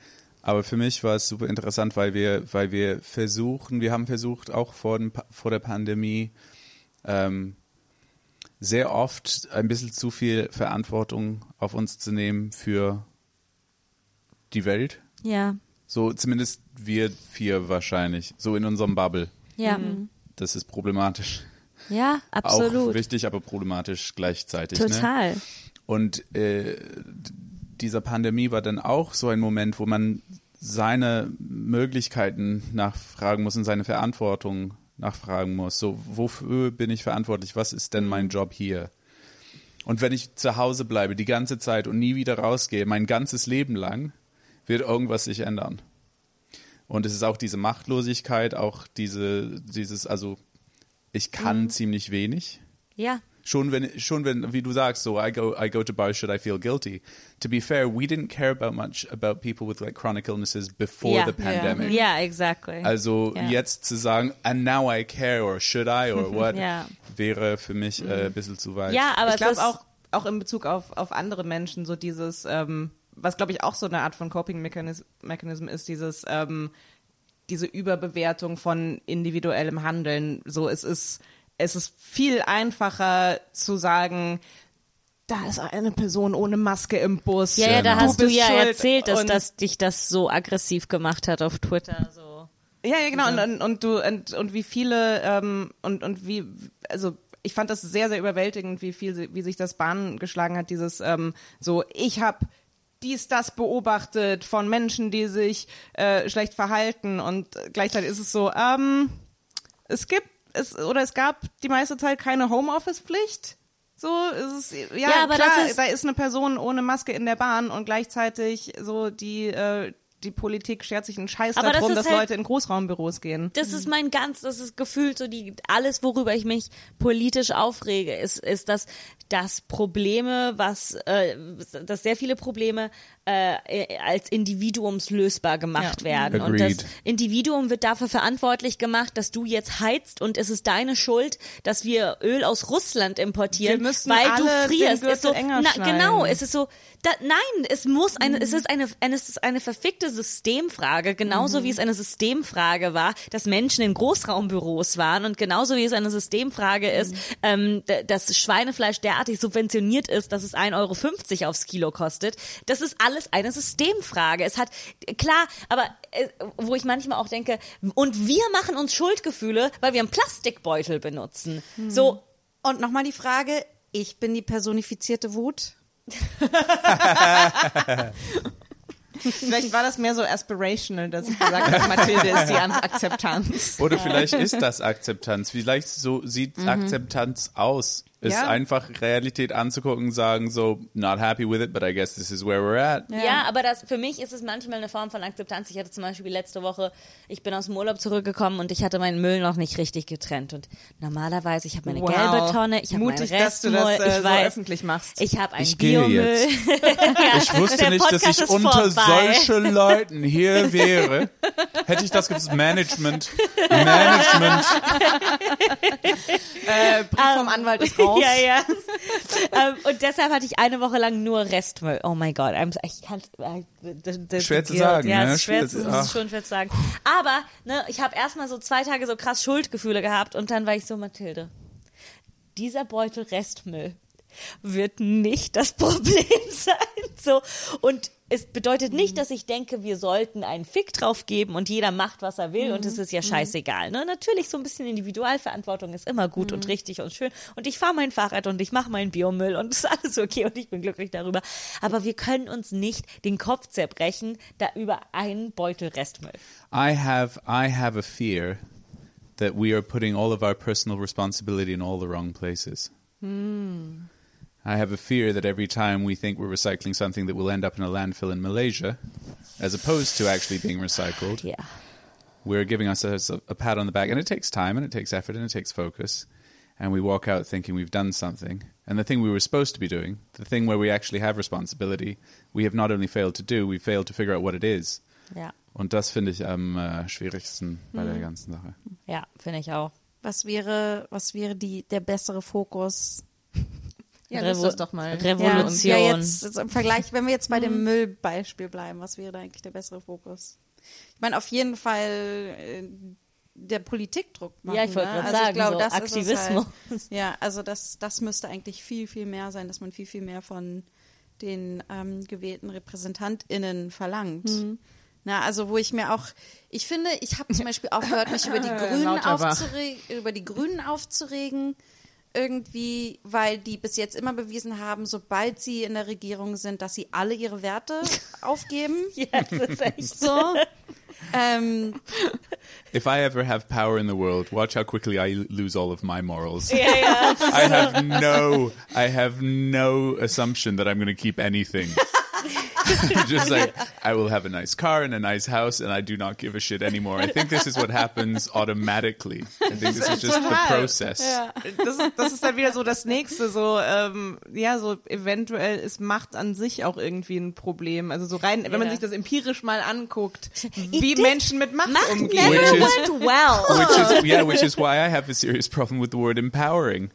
S3: aber für mich war es super interessant, weil wir, weil wir versuchen, wir haben versucht, auch vor, Pa- vor der Pandemie, ähm, sehr oft ein bisschen zu viel Verantwortung auf uns zu nehmen für die Welt.
S1: Ja,
S3: So zumindest wir vier wahrscheinlich, so in unserem Bubble.
S1: ja,
S3: Das ist problematisch.
S1: ja,
S3: Auch
S1: absolut.
S3: wichtig, aber problematisch gleichzeitig. Ne? Und äh, dieser Pandemie war dann auch so ein Moment, wo man seine Möglichkeiten nachfragen muss und seine Verantwortung nachfragen muss. So, wofür bin ich verantwortlich? Was ist denn mein Job hier? Und wenn ich zu Hause bleibe die ganze Zeit und nie wieder rausgehe, mein ganzes Leben lang, wird irgendwas sich ändern. Und es ist auch diese Machtlosigkeit, auch diese, dieses, also ich kann ziemlich wenig.
S1: Ja,
S3: Schon wenn, schon wenn, wie du sagst, so I go, I go to bars, should I feel guilty? To be fair, we didn't care about much about people with like chronic illnesses before
S1: Ja.
S3: the pandemic.
S1: ja, exactly.
S3: Also
S1: Ja.
S3: jetzt zu sagen, and now I care or should I or [laughs] what, wäre für mich äh, ein bisschen zu weit.
S1: ja, aber
S2: ich
S1: es
S2: glaube
S1: ist
S2: auch, auch in Bezug auf, auf andere Menschen, so dieses, ähm, was glaube ich auch so eine Art von Coping-Mechanism ist, dieses, ähm, diese Überbewertung von individuellem Handeln. So, es ist, es ist viel einfacher zu sagen, da ist eine Person ohne Maske im Bus.
S1: Ja, ja, da
S3: Genau.
S1: hast du ja erzählt, dass, dass dich das so aggressiv gemacht hat auf Twitter. So.
S2: Ja, ja, genau. Und, und, und du und, und wie viele ähm, und und wie also ich fand das sehr sehr überwältigend, wie viel wie sich das Bahn geschlagen hat. Dieses ähm, so ich habe dies das beobachtet von Menschen, die sich äh, schlecht verhalten und gleichzeitig ist es so ähm, es gibt es oder es gab die meiste Zeit keine Homeoffice-Pflicht. So ist es ja,
S1: Ja, aber
S2: klar,
S1: das ist-
S2: da ist eine Person ohne Maske in der Bahn und gleichzeitig so die äh, die Politik schert sich einen Scheiß
S1: Aber das
S2: darum,
S1: ist
S2: dass
S1: halt-
S2: Leute in Großraumbüros gehen.
S1: Das ist mein ganz, das ist gefühlt so die, alles, worüber ich mich politisch aufrege, ist, ist, dass, dass Probleme, was, äh, dass sehr viele Probleme äh, als Individuums lösbar gemacht
S2: Ja.
S1: werden. Und
S3: Agreed.
S1: das Individuum wird dafür verantwortlich gemacht, dass du jetzt heizt und es ist deine Schuld, dass wir Öl aus Russland importieren,
S2: Wir müssen
S1: weil
S2: alle
S1: du
S2: den
S1: frierst.
S2: Gürtel
S1: Ist so,
S2: enger
S1: na,
S2: schneiden.
S1: genau, es ist so, da, nein, es muss eine, es ist eine, eine, es ist eine verfickte Systemfrage, genauso wie es eine Systemfrage war, dass Menschen in Großraumbüros waren und genauso wie es eine Systemfrage ist, ähm, dass Schweinefleisch derartig subventioniert ist, dass es 1,50 Euro aufs Kilo kostet. Das ist alles eine Systemfrage. Es hat, klar, aber äh, wo ich manchmal auch denke, und wir machen uns Schuldgefühle, weil wir einen Plastikbeutel benutzen. So,
S5: Und nochmal die Frage, ich bin die personifizierte Wut. [laughs]
S2: Vielleicht war das mehr so aspirational, dass ich gesagt habe, Mathilde ist die Akzeptanz.
S3: Oder vielleicht ist das Akzeptanz. Vielleicht so sieht Akzeptanz aus. Ist
S2: Ja.
S3: einfach Realität anzugucken und sagen so, not happy with it, but I guess this is where we're at.
S1: Ja. aber das, für mich ist es manchmal eine Form von Akzeptanz. Ich hatte zum Beispiel letzte Woche, ich bin aus dem Urlaub zurückgekommen und ich hatte meinen Müll noch nicht richtig getrennt. Und normalerweise, ich habe meine
S2: Wow.
S1: gelbe Tonne, ich habe meinen
S2: Mutig, dass du
S1: Restmüll,
S2: das äh,
S1: ich
S2: so
S1: weiß,
S2: öffentlich machst.
S1: ich habe einen
S3: Ich gehe
S1: Biomüll. [laughs] ja,
S3: Ich wusste nicht, dass ich unter
S1: vorbei.
S3: solchen Leuten hier wäre. Hätte ich das gewusst, Management, [laughs] Management.
S2: äh, Brief vom Anwalt ist raus. [laughs]
S1: Ja, ja. ähm, und deshalb hatte ich eine Woche lang nur Restmüll. Oh mein Gott, ich kann
S3: Schwer zu sagen,
S1: Ja,
S3: ne?
S1: ist schwer, zu, ist schon schwer zu sagen. Aber ne, ich habe erstmal so zwei Tage so krass Schuldgefühle gehabt und dann war ich so, Mathilde, dieser Beutel Restmüll wird nicht das [laughs] Problem sein. So, und es bedeutet nicht, dass ich denke, wir sollten einen Fick drauf geben und jeder macht, was er will und es ist ja scheißegal. Ne? Natürlich, so ein bisschen Individualverantwortung ist immer gut und richtig und schön. Und ich fahre mein Fahrrad und ich mache meinen Biomüll und es [laughs] ist alles okay und ich bin glücklich darüber. Aber wir können uns nicht den Kopf zerbrechen, da über einen Beutel Restmüll.
S3: I have I have a fear that we are putting all of our personal responsibility in all the wrong places. I have a fear that every time we think we're recycling something that will end up in a landfill in Malaysia, as opposed to actually being recycled,
S1: Ja.
S3: we're giving ourselves a, a pat on the back. And it takes time and it takes effort and it takes focus. And we walk out thinking we've done something. And the thing we were supposed to be doing, the thing where we actually have responsibility, we have not only failed to do, we failed to figure out what it is.
S1: Ja.
S3: Und das finde ich am äh, schwierigsten bei der mhm. ganzen Sache.
S1: Ja, finde ich auch.
S5: Was wäre, was wäre die, der bessere Fokus?
S2: Ja,
S1: Revo-
S2: das doch mal.
S1: Revolution.
S5: Ja, ja jetzt, jetzt im Vergleich, wenn wir jetzt bei dem Müllbeispiel bleiben, was wäre da eigentlich der bessere Fokus? Ich meine, auf jeden Fall äh, der Politikdruck machen.
S1: Ja, ich wollte
S5: ne? also
S1: sagen,
S5: ich glaube,
S1: so
S5: das
S1: Aktivismus.
S5: Ist es halt, ja, also das, das müsste eigentlich viel, viel mehr sein, dass man viel, viel mehr von den ähm, gewählten RepräsentantInnen verlangt.
S1: Mhm.
S5: Na, also wo ich mir auch, ich finde, ich habe zum Beispiel aufgehört, mich über die [laughs] Grünen aufzuregen, über die Grünen aufzuregen, irgendwie, weil die bis jetzt immer bewiesen haben, sobald sie in der Regierung sind, dass sie alle ihre Werte [laughs] aufgeben.
S1: Ja, das ist echt [laughs]
S5: So. ähm,
S3: If I ever have power in the world, watch how quickly I lose all of my morals.
S1: Ja, ja. [laughs]
S3: I have no, I have no assumption that I'm going to keep anything. [laughs] Just like I will have a nice car and a nice house, and I do not give a shit anymore. I think this is what happens automatically. I think this is just the process.
S2: Das ist, das ist dann wieder so das nächste, so, ähm, ja, so eventuell ist Macht an sich auch irgendwie ein Problem. Also so rein, wenn man sich das empirisch mal anguckt, wie Menschen mit Macht,
S1: Macht
S2: umgehen.
S1: never
S3: Which is-
S1: went well.
S3: Which is yeah, which is why I have a serious problem with the word empowering.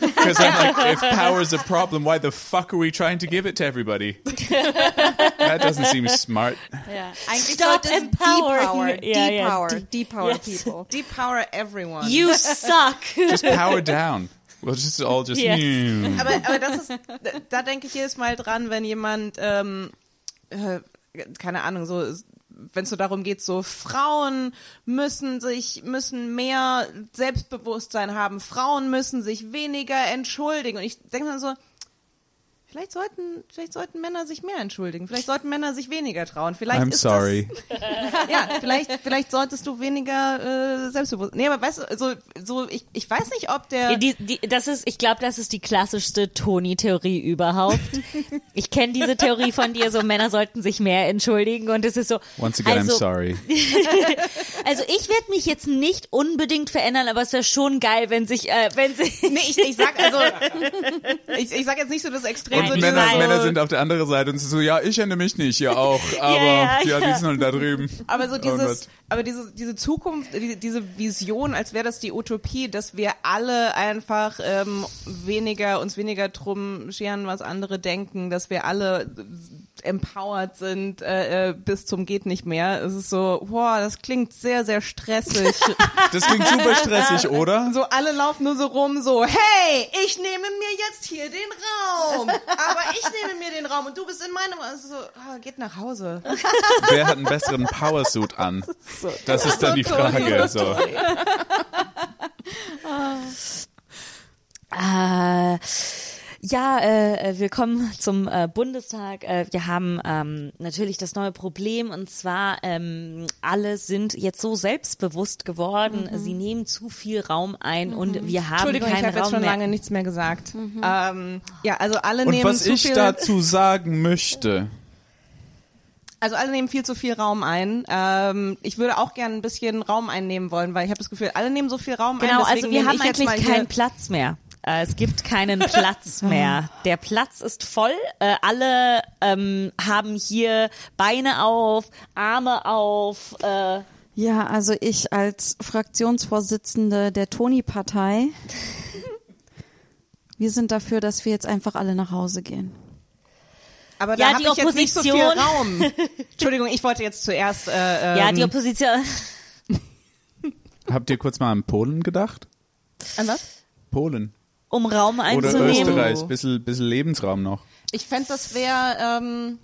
S3: Because I'm like, if power's a problem, why the fuck are we trying to give it to everybody? [laughs] that doesn't seem smart.
S5: ja. Eigentlich
S1: Stop
S5: sollte es
S1: empowering.
S5: depower,
S1: ja.
S5: depower,
S1: De-
S5: depower
S1: Yes.
S5: people. [laughs]
S2: Depower everyone.
S1: You suck. [laughs]
S3: Just power down. We'll just all just.
S1: Yes.
S3: Mm.
S2: aber, aber das ist, da, da denke ich jedes Mal dran, wenn jemand, ähm, äh, keine Ahnung, so, wenn es so darum geht, so Frauen müssen sich, müssen mehr Selbstbewusstsein haben, Frauen müssen sich weniger entschuldigen. Und ich denke dann so, vielleicht sollten, vielleicht sollten Männer sich mehr entschuldigen, vielleicht sollten Männer sich weniger trauen. Vielleicht
S3: I'm
S2: ist
S3: sorry.
S2: Das, [laughs] ja, vielleicht, vielleicht solltest du weniger äh, selbstbewusst. Nee, aber weißt du, so, so ich, ich weiß nicht, ob der.
S1: Ja, die, die, das ist, ich glaube, das ist die klassischste Toni-Theorie überhaupt. [laughs] ich kenne diese Theorie von dir, so Männer sollten sich mehr entschuldigen und es ist so.
S3: Once again,
S1: also,
S3: I'm sorry. [laughs]
S1: Also ich werde mich jetzt nicht unbedingt verändern, aber es wäre schon geil, wenn sich, äh, wenn sich.
S2: Nee, ich, ich sag also, ich, ich sag jetzt nicht so das Extrem.
S3: Und
S2: dieses
S3: Männer,
S2: so,
S3: Männer sind auf der anderen Seite und so, ja, ich erinnere mich nicht, ja auch, [laughs] aber
S1: ja,
S3: ja,
S1: ja.
S3: die sind halt da drüben.
S2: aber so dieses, aber diese, diese Zukunft, die, diese Vision, als wäre das die Utopie, dass wir alle einfach ähm, weniger, uns weniger drum scheren, was andere denken, dass wir alle empowered sind äh, äh, bis zum geht nicht mehr. Es ist so, boah, das klingt sehr, sehr stressig. [laughs]
S3: Das klingt super stressig, oder?
S2: so alle laufen nur so rum, so, hey, ich nehme mir jetzt hier den Raum, aber ich nehme mir den Raum und du bist in meinem, also so, ah, geht nach Hause.
S3: Wer hat einen besseren Powersuit an? Das ist dann die Frage.
S2: so
S3: So.
S1: Äh, ja, äh, willkommen [laughs] zum äh, Bundestag. Äh, wir haben ähm, natürlich das neue Problem und zwar ähm, alle sind jetzt so selbstbewusst geworden. Sie nehmen zu viel Raum ein und wir haben
S2: Entschuldigung, ich
S1: keinen
S2: habe jetzt schon
S1: mehr.
S2: lange nichts mehr gesagt. Ähm, ja, also alle
S3: Und
S2: nehmen
S3: was
S2: zu
S3: ich
S2: viel,
S3: dazu [laughs] sagen möchte,
S2: also alle nehmen viel zu viel Raum ein. Ähm, ich würde auch gerne ein bisschen Raum einnehmen wollen, weil ich habe das Gefühl, alle nehmen so viel Raum ein.
S1: Genau, also wir haben
S2: ich
S1: eigentlich keinen Platz mehr. Äh, Es gibt keinen Platz [laughs] mehr. Der Platz ist voll. Äh, alle ähm, haben hier Beine auf, Arme auf. Äh,
S5: Ja, also ich als Fraktionsvorsitzende der Toni-Partei, [laughs] wir sind dafür, dass wir jetzt einfach alle nach Hause gehen.
S2: Aber
S1: Ja,
S2: da
S1: die
S2: habe ich jetzt nicht so viel
S1: Opposition-
S2: Raum. [laughs] Entschuldigung, ich wollte jetzt zuerst. Äh,
S1: ja,
S2: ähm,
S1: die Opposition.
S3: habt ihr kurz mal an Polen gedacht?
S2: an was?
S3: Polen.
S1: Um Raum
S3: Oder
S1: einzunehmen.
S3: Österreich, bisschen, bisschen Lebensraum noch.
S2: Ich fände, das wäre, ähm,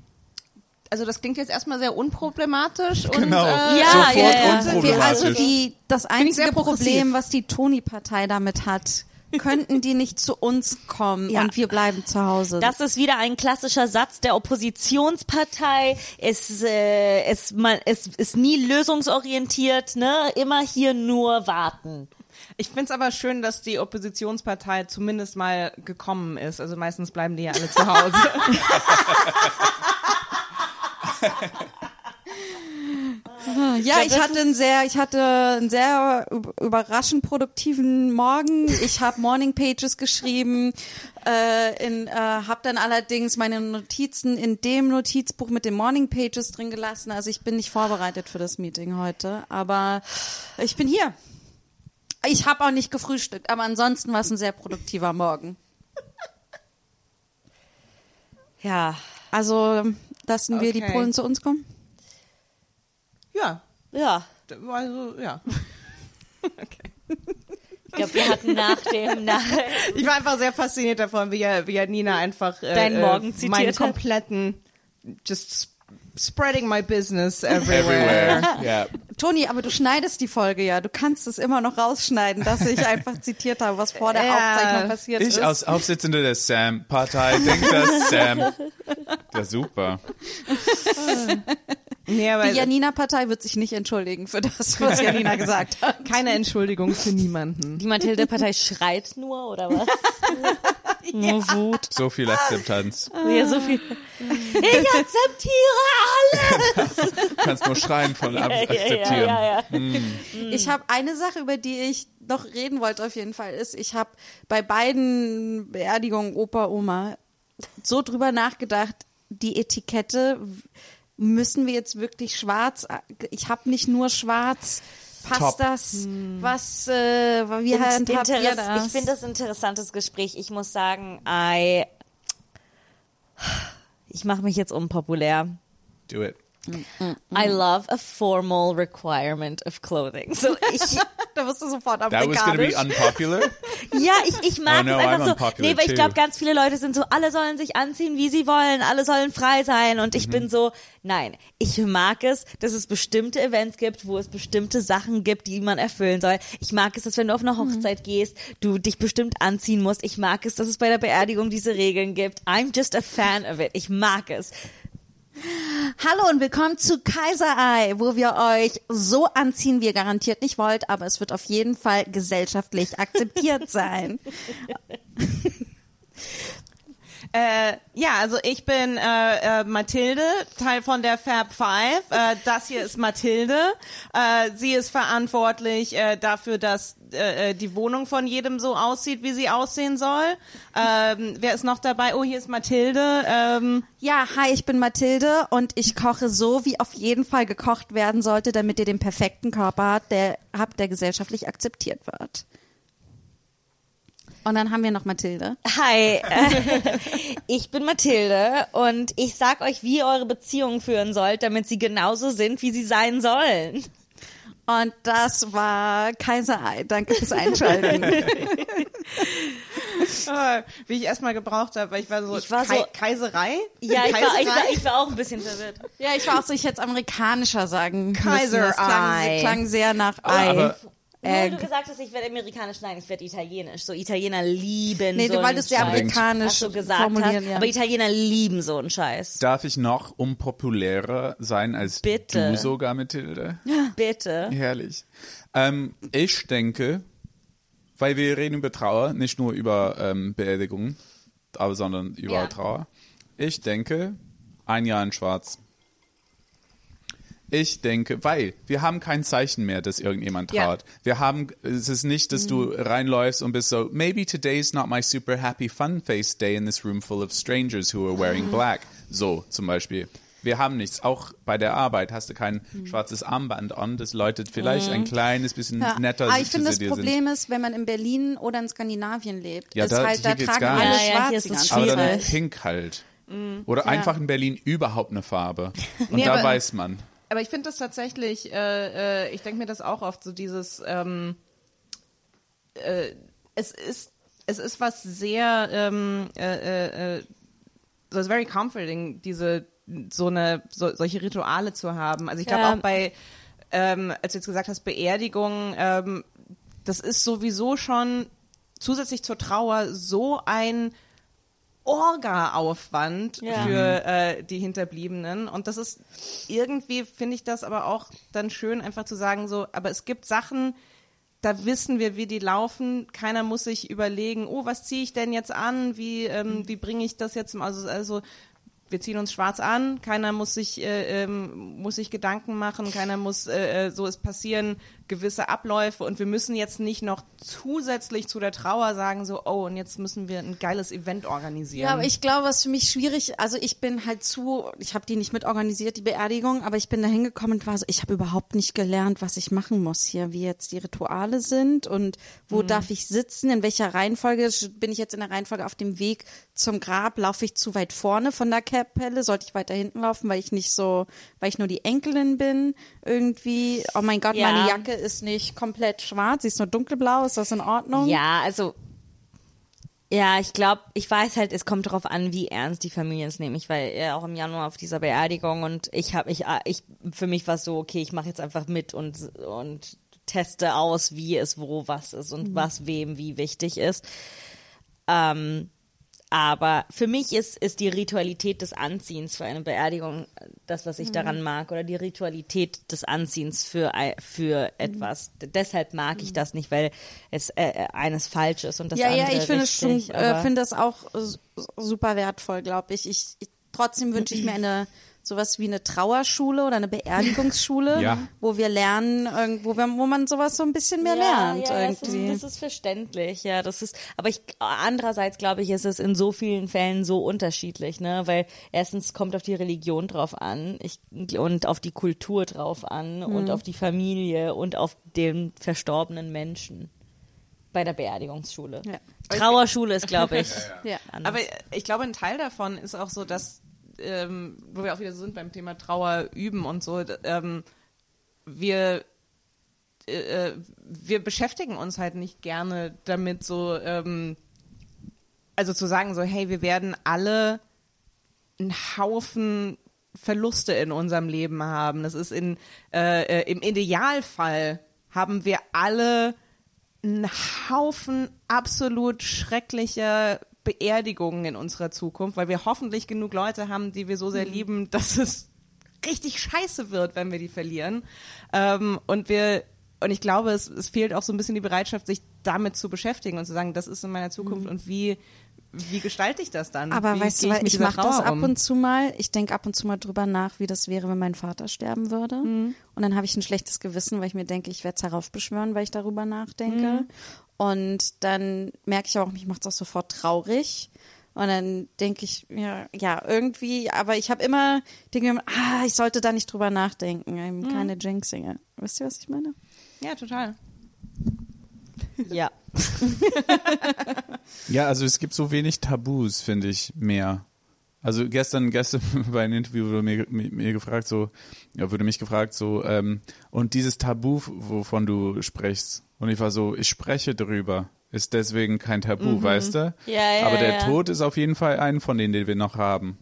S2: also das klingt jetzt erstmal sehr unproblematisch.
S3: Genau.
S2: Und, äh,
S1: Ja,
S3: Sofort
S1: ja, ja.
S5: Also die, das
S2: ich
S5: einzige. Problem, was die Toni-Partei damit hat, könnten die nicht zu uns kommen
S1: Ja.
S5: und wir bleiben zu Hause.
S1: Das ist wieder ein klassischer Satz der Oppositionspartei. Es, äh, es, man, es ist nie lösungsorientiert, ne? Immer hier nur warten.
S2: Ich finde es aber schön, dass die Oppositionspartei zumindest mal gekommen ist. Also meistens bleiben die ja alle zu Hause. [laughs] [laughs]
S5: Ja, ich hatte einen sehr, ich hatte einen sehr üb- überraschend produktiven Morgen. Ich habe Morning Pages geschrieben, äh, in, äh, habe dann allerdings meine Notizen in dem Notizbuch mit den Morning Pages drin gelassen. Also ich bin nicht vorbereitet für das Meeting heute, aber ich bin hier. Ich habe auch nicht gefrühstückt, aber ansonsten war es ein sehr produktiver Morgen.
S1: Ja.
S5: Also lassen wir die
S2: Okay.
S5: Polen zu uns kommen.
S2: ja,
S1: Ja.
S2: also ja. [laughs]
S1: Ich glaube, wir hatten nach dem, nach, [laughs]
S2: Ich war einfach sehr fasziniert davon, wie ja, wie ja Nina einfach äh,
S1: Deinen Morgen
S2: äh,
S1: zitiert
S2: meinen kompletten just sp- spreading my business everywhere.
S3: Everywhere. [laughs] Ja.
S5: Toni, aber du schneidest die Folge ja. Du kannst es immer noch rausschneiden, dass ich einfach zitiert habe, was vor der [laughs]
S2: Ja.
S5: Aufzeichnung passiert ist.
S3: Ich als Aufsitzende der Sam-Partei denke, dass Sam. [laughs] Ja, super.
S2: Nee, aber
S5: die Janina-Partei wird sich nicht entschuldigen für das, was Janina gesagt hat.
S2: keine Entschuldigung für niemanden.
S1: die Mathilde-Partei schreit nur, oder was? [laughs] Nur Wut.
S3: So viel Akzeptanz.
S1: Ja, so viel. Ich akzeptiere alles!
S3: Du kannst nur schreien von ab
S1: Ja, ja,
S3: akzeptieren.
S1: ja, ja.
S5: Ich habe eine Sache, über die ich noch reden wollte auf jeden Fall, ist, ich habe bei beiden Beerdigungen Opa, Oma so drüber nachgedacht, die Etikette, müssen wir jetzt wirklich schwarz, ich habe nicht nur schwarz, passt
S3: Top.
S5: das, was, äh, wie handhabt ihr das?
S1: Ich finde das ein interessantes Gespräch. Ich muss sagen, I, ich mache mich jetzt unpopulär.
S3: Do it.
S1: I love a formal requirement of clothing. So [laughs] ich,
S5: da wirst du sofort
S3: That was going to be
S5: amerikanisch.
S3: unpopular. [laughs]
S1: ja, ich, ich mag
S3: Oh no,
S1: es
S3: I'm
S1: einfach so.
S3: unpopular
S1: Nee, weil ich glaube, ganz viele Leute sind so, alle sollen sich anziehen, wie sie wollen, alle sollen frei sein. Und ich
S3: Mhm.
S1: bin so, nein, ich mag es, dass es bestimmte Events gibt, wo es bestimmte Sachen gibt, die man erfüllen soll. Ich mag es, dass wenn du auf eine Hochzeit gehst, du dich bestimmt anziehen musst. Ich mag es, dass es bei der Beerdigung diese Regeln gibt. I'm just a fan of it. Ich mag es.
S5: Hallo und willkommen zu Kaiserei, wo wir euch so anziehen, wie ihr garantiert nicht wollt, aber es wird auf jeden Fall gesellschaftlich akzeptiert [laughs] sein.
S2: Äh, ja, also ich bin äh, äh, Mathilde, Teil von der Fab Five. Äh, das hier ist Mathilde. Äh, sie ist verantwortlich äh, dafür, dass äh, äh, die Wohnung von jedem so aussieht, wie sie aussehen soll. Ähm, wer ist noch dabei? Oh, hier ist Mathilde. Ähm,
S5: Ja, hi, ich bin Mathilde und ich koche so, wie auf jeden Fall gekocht werden sollte, damit ihr den perfekten Körper habt, der, habt, der gesellschaftlich akzeptiert wird. Und dann haben wir noch Mathilde.
S1: Hi, [laughs] ich bin Mathilde und ich sag euch, wie ihr eure Beziehungen führen sollt, damit sie genauso sind, wie sie sein sollen.
S5: Und das war Kaiserei. Danke fürs Einschalten.
S2: äh, [laughs] [laughs] wie ich erstmal gebraucht habe, weil ich war so,
S1: Ich war
S2: Kai
S1: so-
S2: Kaiserei?
S1: Ja, ich war, ich, war,
S2: Kaiserei?
S1: ich war auch ein bisschen [laughs] verwirrt.
S5: ja, ich war auch so, ich hätte es amerikanischer sagen müssen.
S2: Kaiser
S5: Das klang, klang sehr nach Ei.
S3: aber-
S1: Nur
S5: Egg.
S1: du gesagt hast, ich werde amerikanisch, nein, ich werde italienisch. So Italiener lieben
S5: Nee,
S1: so
S5: du
S1: einen
S5: wolltest
S1: Scheiß.
S5: amerikanisch
S1: Hast du gesagt
S5: formulieren,
S1: hast,
S5: ja.
S1: aber Italiener lieben so einen Scheiß.
S3: Darf ich noch unpopulärer sein als
S1: Bitte.
S3: du sogar, Mathilde?
S1: Bitte.
S3: Herrlich. Ähm, ich denke, weil wir reden über Trauer, nicht nur über ähm, Beerdigungen, aber sondern über
S1: Ja.
S3: Trauer. Ich denke, ein Jahr in Schwarz. Ich denke, weil wir haben kein Zeichen mehr, dass irgendjemand
S2: Ja.
S3: trauert. Wir haben, es ist nicht, dass du reinläufst und bist so, maybe today's not my super happy fun face day in this room full of strangers who are wearing black. So zum Beispiel. Wir haben nichts. Auch bei der Arbeit hast du kein schwarzes Armband an. Das läutet vielleicht ein kleines bisschen
S5: Ja.
S3: netter
S5: Aber ich
S3: zu
S5: finde, das Problem ist, wenn man in Berlin oder in Skandinavien lebt,
S3: Ja,
S5: ist
S3: da-
S5: halt, da tragen alle
S1: nicht. Ja, ja,
S5: schwarz
S3: sind. Aber dann pink halt. Oder einfach in Berlin überhaupt eine Farbe. [laughs] Und
S2: Nee,
S3: da
S2: aber-
S3: weiß man.
S2: Aber ich finde das tatsächlich, äh, äh, ich denke mir das auch oft, so dieses, ähm, äh, es ist, es ist was sehr, ähm, äh, äh, äh, so it's very comforting, diese so eine so, solche Rituale zu haben. Also ich glaube
S1: Ja.
S2: auch bei, ähm, als du jetzt gesagt hast, Beerdigung, ähm, das ist sowieso schon zusätzlich zur Trauer so ein Orga-Aufwand
S1: Ja.
S2: für äh, die Hinterbliebenen. Und das ist irgendwie, finde ich das aber auch dann schön, einfach zu sagen, so, aber es gibt Sachen, da wissen wir, wie die laufen. Keiner muss sich überlegen, oh, was ziehe ich denn jetzt an? Wie, ähm, wie bringe ich das jetzt? Also, also wir ziehen uns schwarz an, keiner muss sich, äh, ähm, muss sich Gedanken machen, keiner muss, äh, äh, so es passieren gewisse Abläufe und wir müssen jetzt nicht noch zusätzlich zu der Trauer sagen, so, oh, und jetzt müssen wir ein geiles Event organisieren.
S5: Ja, aber ich glaube, was für mich schwierig, also ich bin halt zu, ich habe die nicht mitorganisiert, die Beerdigung, aber ich bin da hingekommen und war so, ich habe überhaupt nicht gelernt, was ich machen muss hier, wie jetzt die Rituale sind und wo darf ich sitzen, in welcher Reihenfolge, bin ich jetzt in der Reihenfolge auf dem Weg zum Grab, laufe ich zu weit vorne von der Kapelle, sollte ich weiter hinten laufen, weil ich nicht so, weil ich nur die Enkelin bin, irgendwie, oh mein Gott,
S1: Ja.
S5: meine Jacke ist nicht komplett schwarz, sie ist nur dunkelblau, ist das in Ordnung?
S1: Ja, also ja, ich glaube, ich weiß halt, es kommt darauf an, wie ernst die Familien es nehmen. Ich war ja auch im Januar auf dieser Beerdigung und ich habe ich ich für mich war es so, okay, ich mache jetzt einfach mit und und teste aus, wie es wo was ist und was wem wie wichtig ist. Ähm, aber für mich ist, ist die Ritualität des Anziehens für eine Beerdigung das, was ich daran mag, oder die Ritualität des Anziehens für, für etwas. D- Deshalb mag ich das nicht, weil es äh, äh, eines falsch ist und das
S5: ja,
S1: andere
S5: ja, ich finde schon, äh, finde das auch äh, super wertvoll, glaube ich. ich. Ich trotzdem wünsche ich mir eine sowas wie eine Trauerschule oder eine Beerdigungsschule, [laughs]
S3: Ja.
S5: wo wir lernen, irgendwo, wo, wir- wo man sowas so ein bisschen mehr
S1: ja,
S5: lernt
S1: ja, das ist,
S5: irgendwie.
S1: das ist verständlich, ja, das ist, aber ich, andererseits glaube ich, ist es in so vielen Fällen so unterschiedlich, ne, weil erstens kommt auf die Religion drauf an, ich, und auf die Kultur drauf an und auf die Familie und auf den verstorbenen Menschen bei der Beerdigungsschule.
S5: Ja.
S1: Trauerschule ist, glaube ich, [laughs]
S5: ja.
S1: anders.
S2: Aber ich glaube, ein Teil davon ist auch so, dass, ähm, wo wir auch wieder so sind beim Thema Trauer üben und so, ähm, wir, äh, äh, wir beschäftigen uns halt nicht gerne damit, so, ähm, also zu sagen, so, hey, wir werden alle einen Haufen Verluste in unserem Leben haben. Das ist in, äh, äh, im Idealfall haben wir alle einen Haufen absolut schrecklicher Beerdigungen in unserer Zukunft, weil wir hoffentlich genug Leute haben, die wir so sehr lieben, dass es richtig scheiße wird, wenn wir die verlieren. Ähm, und wir, und ich glaube, es, es fehlt auch so ein bisschen die Bereitschaft, sich damit zu beschäftigen und zu sagen, das ist in meiner Zukunft und wie, wie gestalte ich das dann?
S5: Aber
S2: wie
S5: weißt du, weil ich
S2: dieser
S5: mache das ab und zu mal. Ich denke ab und zu mal drüber nach, wie das wäre, wenn mein Vater sterben würde.
S2: Mhm.
S5: Und dann habe ich ein schlechtes Gewissen, weil ich mir denke, ich werde es heraufbeschwören, weil ich darüber nachdenke.
S2: Mhm.
S5: Und dann merke ich auch, mich macht es auch sofort traurig. Und dann denke ich mir, ja, irgendwie, aber ich habe immer, denke mir, ah, ich sollte da nicht drüber nachdenken. Eben
S2: Mhm.
S5: Keine Jinxinge. Wisst ihr, was ich meine?
S2: Ja, total. [laughs]
S1: ja. [laughs]
S3: Ja, also es gibt so wenig Tabus, finde ich, mehr. Also gestern, gestern [laughs] bei einem Interview wurde mir, mir, mir gefragt, so, ja, wurde mich gefragt, so, ähm, und dieses Tabu, wovon du sprichst, und ich war so, ich spreche drüber, ist deswegen kein Tabu, weißt du?
S1: Ja, ja,
S3: Aber der
S1: ja.
S3: Tod ist auf jeden Fall ein von denen, den wir noch haben.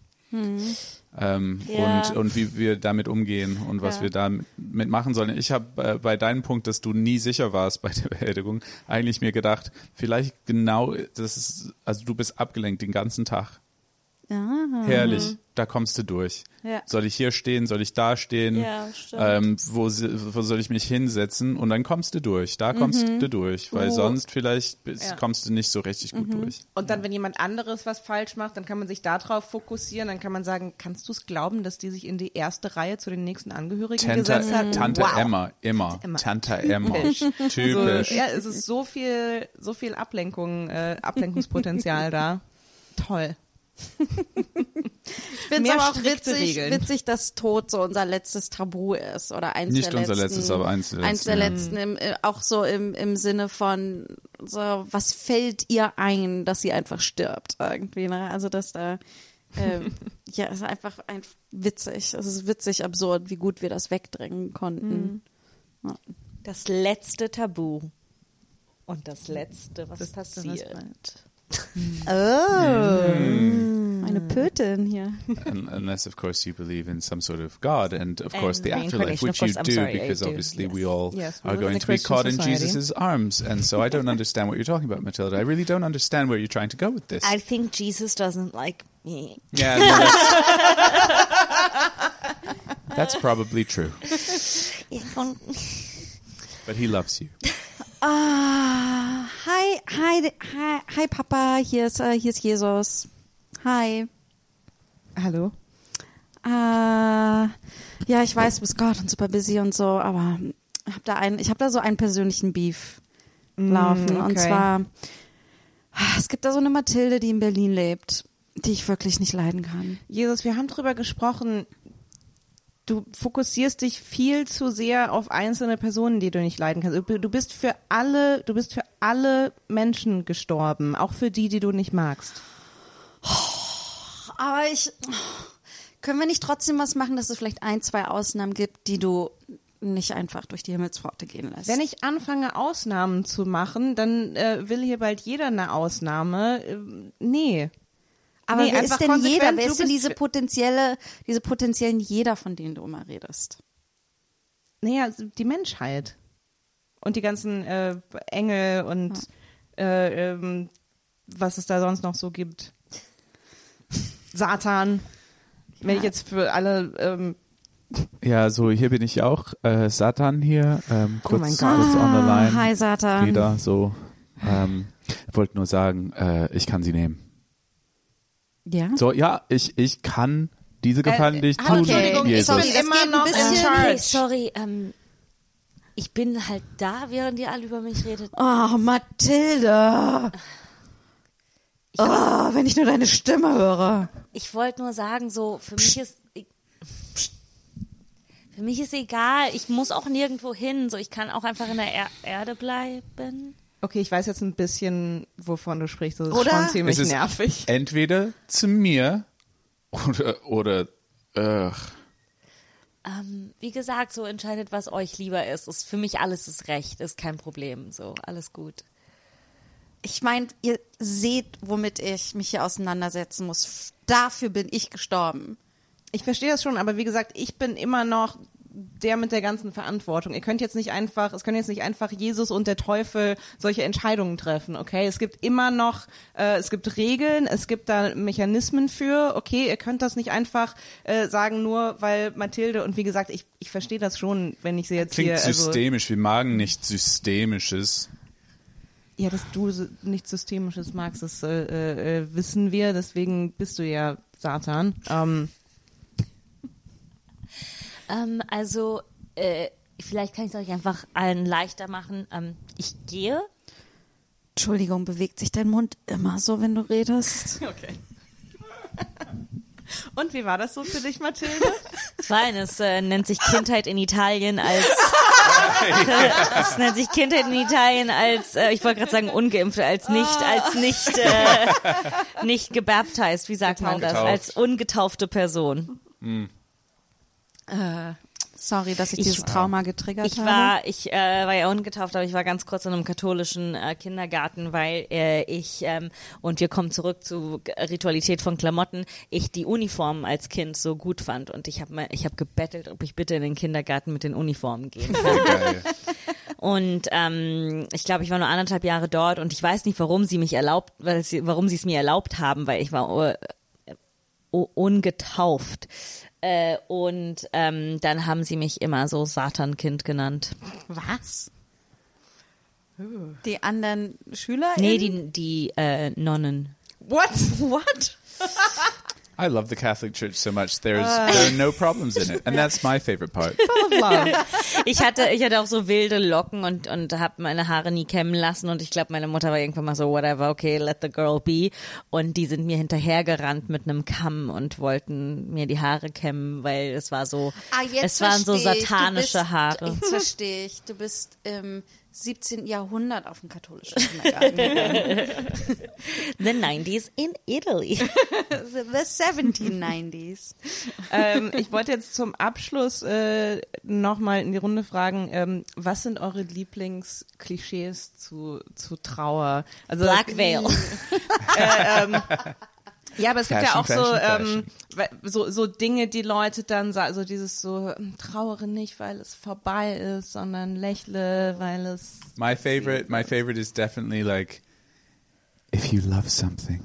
S3: Ähm,
S1: Ja.
S3: und, und wie wir damit umgehen und was
S5: Ja.
S3: wir damit machen sollen. Ich habe äh, bei deinem Punkt, dass du nie sicher warst bei der [laughs] Beerdigung, eigentlich mir gedacht, vielleicht genau, das ist, also du bist abgelenkt den ganzen Tag.
S5: Ja.
S3: Herrlich, da kommst du durch.
S5: Ja.
S3: Soll ich hier stehen, soll ich da stehen?
S1: Ja, stimmt.
S3: ähm, wo, wo soll ich mich hinsetzen? Und dann kommst du durch. Da kommst du durch, weil
S2: Oh.
S3: sonst vielleicht bist,
S2: Ja.
S3: kommst du nicht so richtig gut durch.
S2: Und dann, wenn jemand anderes was falsch macht, dann kann man sich darauf fokussieren. Dann kann man sagen, kannst du es glauben, dass die sich in die erste Reihe zu den nächsten Angehörigen
S3: Tante,
S2: gesetzt hat?
S3: Tante
S2: wow.
S3: Emma, immer. Tante Emma.
S2: So,
S3: Typisch.
S2: ja, es ist so viel, so viel Ablenkung, äh, Ablenkungspotenzial da. [laughs] Toll.
S5: Ich finde es aber auch witzig, witzig, dass Tod so unser letztes Tabu ist oder eins
S3: Nicht
S5: der
S3: unser
S5: letzten,
S3: letztes, aber eins der
S5: eins der
S3: letzten,
S5: letzten, im, äh, auch so im, im Sinne von so, was fällt ihr ein, dass sie einfach stirbt irgendwie, ne? Also dass da ähm, [laughs] ja, es ist einfach ein, witzig. Es ist witzig absurd, wie gut wir das wegdrängen konnten.
S1: Das letzte Tabu. Und das letzte, was
S2: Das Letzte, was
S1: passiert.
S2: Bleibt.
S5: Oh. Eine eine Pötin hier.
S3: Un- unless of course you believe in some sort of God and of course the afterlife, which
S1: of
S3: you do
S1: sorry,
S3: because
S1: do,
S3: obviously
S1: yes.
S3: we all
S2: Yes, we
S3: are going
S2: a
S3: to be
S2: Christian
S3: caught in
S2: society.
S3: Jesus' arms. And so I don't understand what you're talking about, Matilda. I really don't understand where you're trying to go with this.
S1: I think Jesus doesn't like me.
S3: yeah, no, that's, [laughs] that's probably true. But he loves you.
S5: Ah, hi, hi, hi, hi Papa, hier ist, äh, hier ist Jesus. Hi.
S2: Hallo.
S5: Äh, ja, ich weiß, du bist Gott und super busy und so, aber ich habe da einen, ich habe da so einen persönlichen Beef laufen. Und
S2: Mm, okay.
S5: zwar, ah, es gibt da so eine Mathilde, die in Berlin lebt, die ich wirklich nicht leiden kann.
S2: Jesus, wir haben drüber gesprochen. Du fokussierst dich viel zu sehr auf einzelne Personen, die du nicht leiden kannst. Du bist für alle, du bist für alle Menschen gestorben, auch für die, die du nicht magst.
S5: Aber ich, können wir nicht trotzdem was machen, dass es vielleicht ein, zwei Ausnahmen gibt, die du nicht einfach durch die Himmelspforte gehen lässt?
S2: Wenn ich anfange, Ausnahmen zu machen, dann äh, will hier bald jeder eine Ausnahme. Ähm, nee.
S5: Aber
S2: Nee,
S5: wer ist denn jeder? Wer
S2: du
S5: ist denn diese potenzielle, diese potenziellen jeder, von denen du immer redest?
S2: Naja, die Menschheit. Und die ganzen äh, Engel und äh, ähm, was es da sonst noch so gibt. Satan. Wenn ich jetzt für alle ähm,
S3: Ja, so hier bin ich auch. Äh, Satan hier, ähm, kurz,
S2: Oh mein Gott.
S3: kurz on the line.
S5: hi Satan.
S3: Wieder so. Ähm, wollte nur sagen, äh, ich kann sie nehmen.
S5: Ja.
S3: So, ja, ich, ich kann diese Gefallen
S2: Äh,
S3: dich
S2: äh,
S3: tun,
S2: Entschuldigung,
S3: Jesus.
S2: sorry,
S5: das
S2: immer noch in
S5: bisschen-
S2: charge.
S1: Hey, sorry, ähm, ich bin halt da, während ihr alle über mich redet.
S5: Oh, Mathilde. Oh, wenn ich nur deine Stimme höre.
S1: Ich wollte nur sagen, so, für mich ist. Ich, für mich ist egal, ich muss auch nirgendwo hin. So, ich kann auch einfach in der er Erde bleiben.
S2: Okay, ich weiß jetzt ein bisschen, wovon du sprichst. Das ist
S5: Oder?
S2: schon ziemlich
S3: Es ist
S2: nervig.
S3: entweder zu mir oder, oder, äh,
S1: Ähm, wie gesagt, so entscheidet, was euch lieber ist. ist. Für mich alles ist recht, ist kein Problem. So, alles gut.
S5: Ich meine, ihr seht, womit ich mich hier auseinandersetzen muss. Dafür bin ich gestorben.
S2: Ich verstehe das schon, aber wie gesagt, ich bin immer noch der mit der ganzen Verantwortung. Ihr könnt jetzt nicht einfach, es können jetzt nicht einfach Jesus und der Teufel solche Entscheidungen treffen, okay? Es gibt immer noch, äh, es gibt Regeln, es gibt da Mechanismen für, okay? Ihr könnt das nicht einfach äh, sagen, nur weil Mathilde und wie gesagt, ich, ich verstehe das schon, wenn ich sie jetzt
S3: klingt
S2: hier, also,
S3: systemisch. Wir magen nicht Systemisches.
S2: ja, dass du nichts Systemisches magst, das äh, äh, äh, wissen wir, deswegen bist du ja Satan. Ähm,
S1: Ähm, also, äh, vielleicht kann ich es euch einfach allen leichter machen. Ähm, ich gehe.
S5: Entschuldigung, bewegt sich dein Mund immer so, wenn du redest? [laughs]
S2: okay. [laughs] Und wie war das so für dich, Mathilde? [laughs]
S1: Fein, es äh, nennt sich Kindheit in Italien als es nennt sich Kindheit in Italien als äh, ich wollte gerade sagen ungeimpfte als nicht als nicht äh, nicht gebaptized wie sagt man das als ungetaufte Person
S5: Sorry, dass ich,
S1: Ich-
S5: dieses Trauma getriggert
S1: ich
S5: habe.
S1: war ich äh, war ja ungetauft aber ich war ganz kurz in einem katholischen äh, Kindergarten weil äh, ich ähm, und wir kommen zurück zu Ritualität von Klamotten ich die Uniformen als Kind so gut fand und ich habe ich habe gebettelt ob ich bitte in den Kindergarten mit den Uniformen gehen kann. [laughs] Und ähm, ich glaube, ich war nur anderthalb Jahre dort und ich weiß nicht, warum sie mich erlaubt, weil sie, warum sie es mir erlaubt haben, weil ich war äh, uh, ungetauft. Äh, und ähm, dann haben sie mich immer so Satankind genannt.
S5: Was? Die anderen Schüler?
S1: Nee, die, die äh, Nonnen.
S2: What? [laughs] What?
S3: I love the Catholic Church so much. There's there are no problems in it, and that's my favorite part. [laughs]
S2: Full of love.
S1: Ich hatte, ich hatte auch so wilde Locken und, und habe meine Haare nie kämmen lassen und ich glaube, meine Mutter war irgendwann mal so, whatever, okay, let the girl be. Und die sind mir hinterhergerannt mit einem Kamm und wollten mir die Haare kämmen, weil es war so,
S5: Ah, jetzt
S1: es waren so
S5: versteh ich. Du
S1: satanische
S5: bist,
S1: Haare.
S5: Jetzt verstehe ich. Du bist im 17. Jahrhundert auf dem katholischen Kindergarten. [laughs]
S1: The 90s in Italy. [laughs]
S5: The 1790s.
S2: ähm, ich wollte jetzt zum Abschluss äh, nochmal in die Runde fragen, ähm, was sind eure Lieblingsklischees zu, zu Trauer? Also
S1: Black Veil. [laughs]
S2: Äh, ähm, Ja, aber es gibt ja
S3: Fashion,
S2: auch so,
S3: Fashion,
S2: ähm, we- so, so Dinge, die Leute dann sagen, so dieses so, ähm, trauere nicht, weil es vorbei ist, sondern lächle, weil es
S3: My favorite, my favorite is definitely like, if you love something,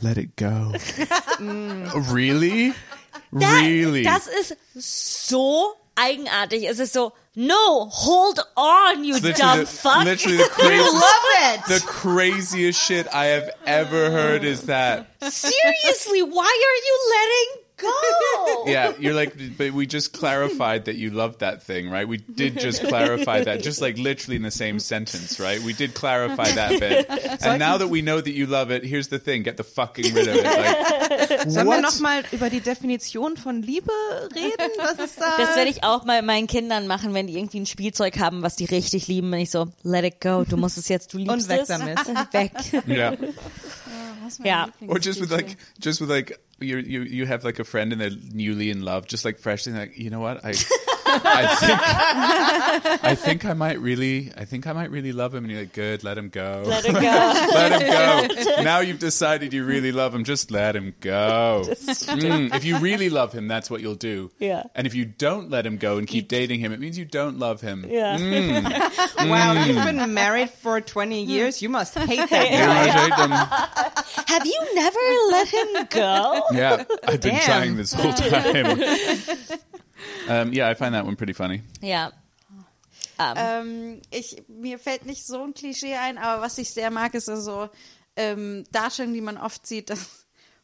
S3: let it go. [laughs] really? really?
S1: Das ist so eigenartig. Es ist so, no, hold on, you
S3: It's
S1: dumb
S3: the,
S1: fuck.
S3: literally the [laughs] craziest,
S2: it!
S3: the craziest shit I have ever heard is that.
S1: Seriously, why are you letting go?
S3: Yeah, you're like, but we just clarified that you loved that thing, right? We did just clarify that, just like literally in the same sentence, right? We did clarify that bit. [laughs] And now that we know that you love it, here's the thing: get the fucking rid of it. Like,
S2: Sollen wir
S3: what?
S2: nochmal über die Definition von Liebe reden? Was ist da?
S1: Das werde ich auch mal meinen Kindern machen, wenn die irgendwie ein Spielzeug haben, was die richtig lieben. Bin ich so, let it go, du musst es jetzt, du liebst
S2: Und weg
S1: es.
S2: damit. [laughs]
S1: Weg.
S3: Yeah.
S1: Ja.
S3: Or just with like, just with like, you you you have like a friend and they're newly in love, just like freshly, like, you know what, I, [laughs] I think, [laughs] I think I might really, I think I might really love him, and you're like, good, let him go,
S1: Let it go. [laughs]
S3: let him go. [laughs] now you've decided you really love him, just let him go. Mm, if you really love him, that's what you'll do.
S1: Yeah.
S3: And if you don't let him go and keep dating him, it means you don't love him.
S1: Ja. Mm.
S2: wow, you've mm. been married for 20 mm. years. You must hate that
S3: You
S2: guy.
S3: must hate him.
S1: Have you never let him go?
S3: Yeah, I've been
S2: Damn.
S3: trying this whole time. Um, yeah, I find that one pretty funny.
S1: Ja. Um,
S5: Ähm, ich, mir fällt nicht so ein Klischee ein, aber was ich sehr mag, ist so ähm, Darstellungen, die man oft sieht, dass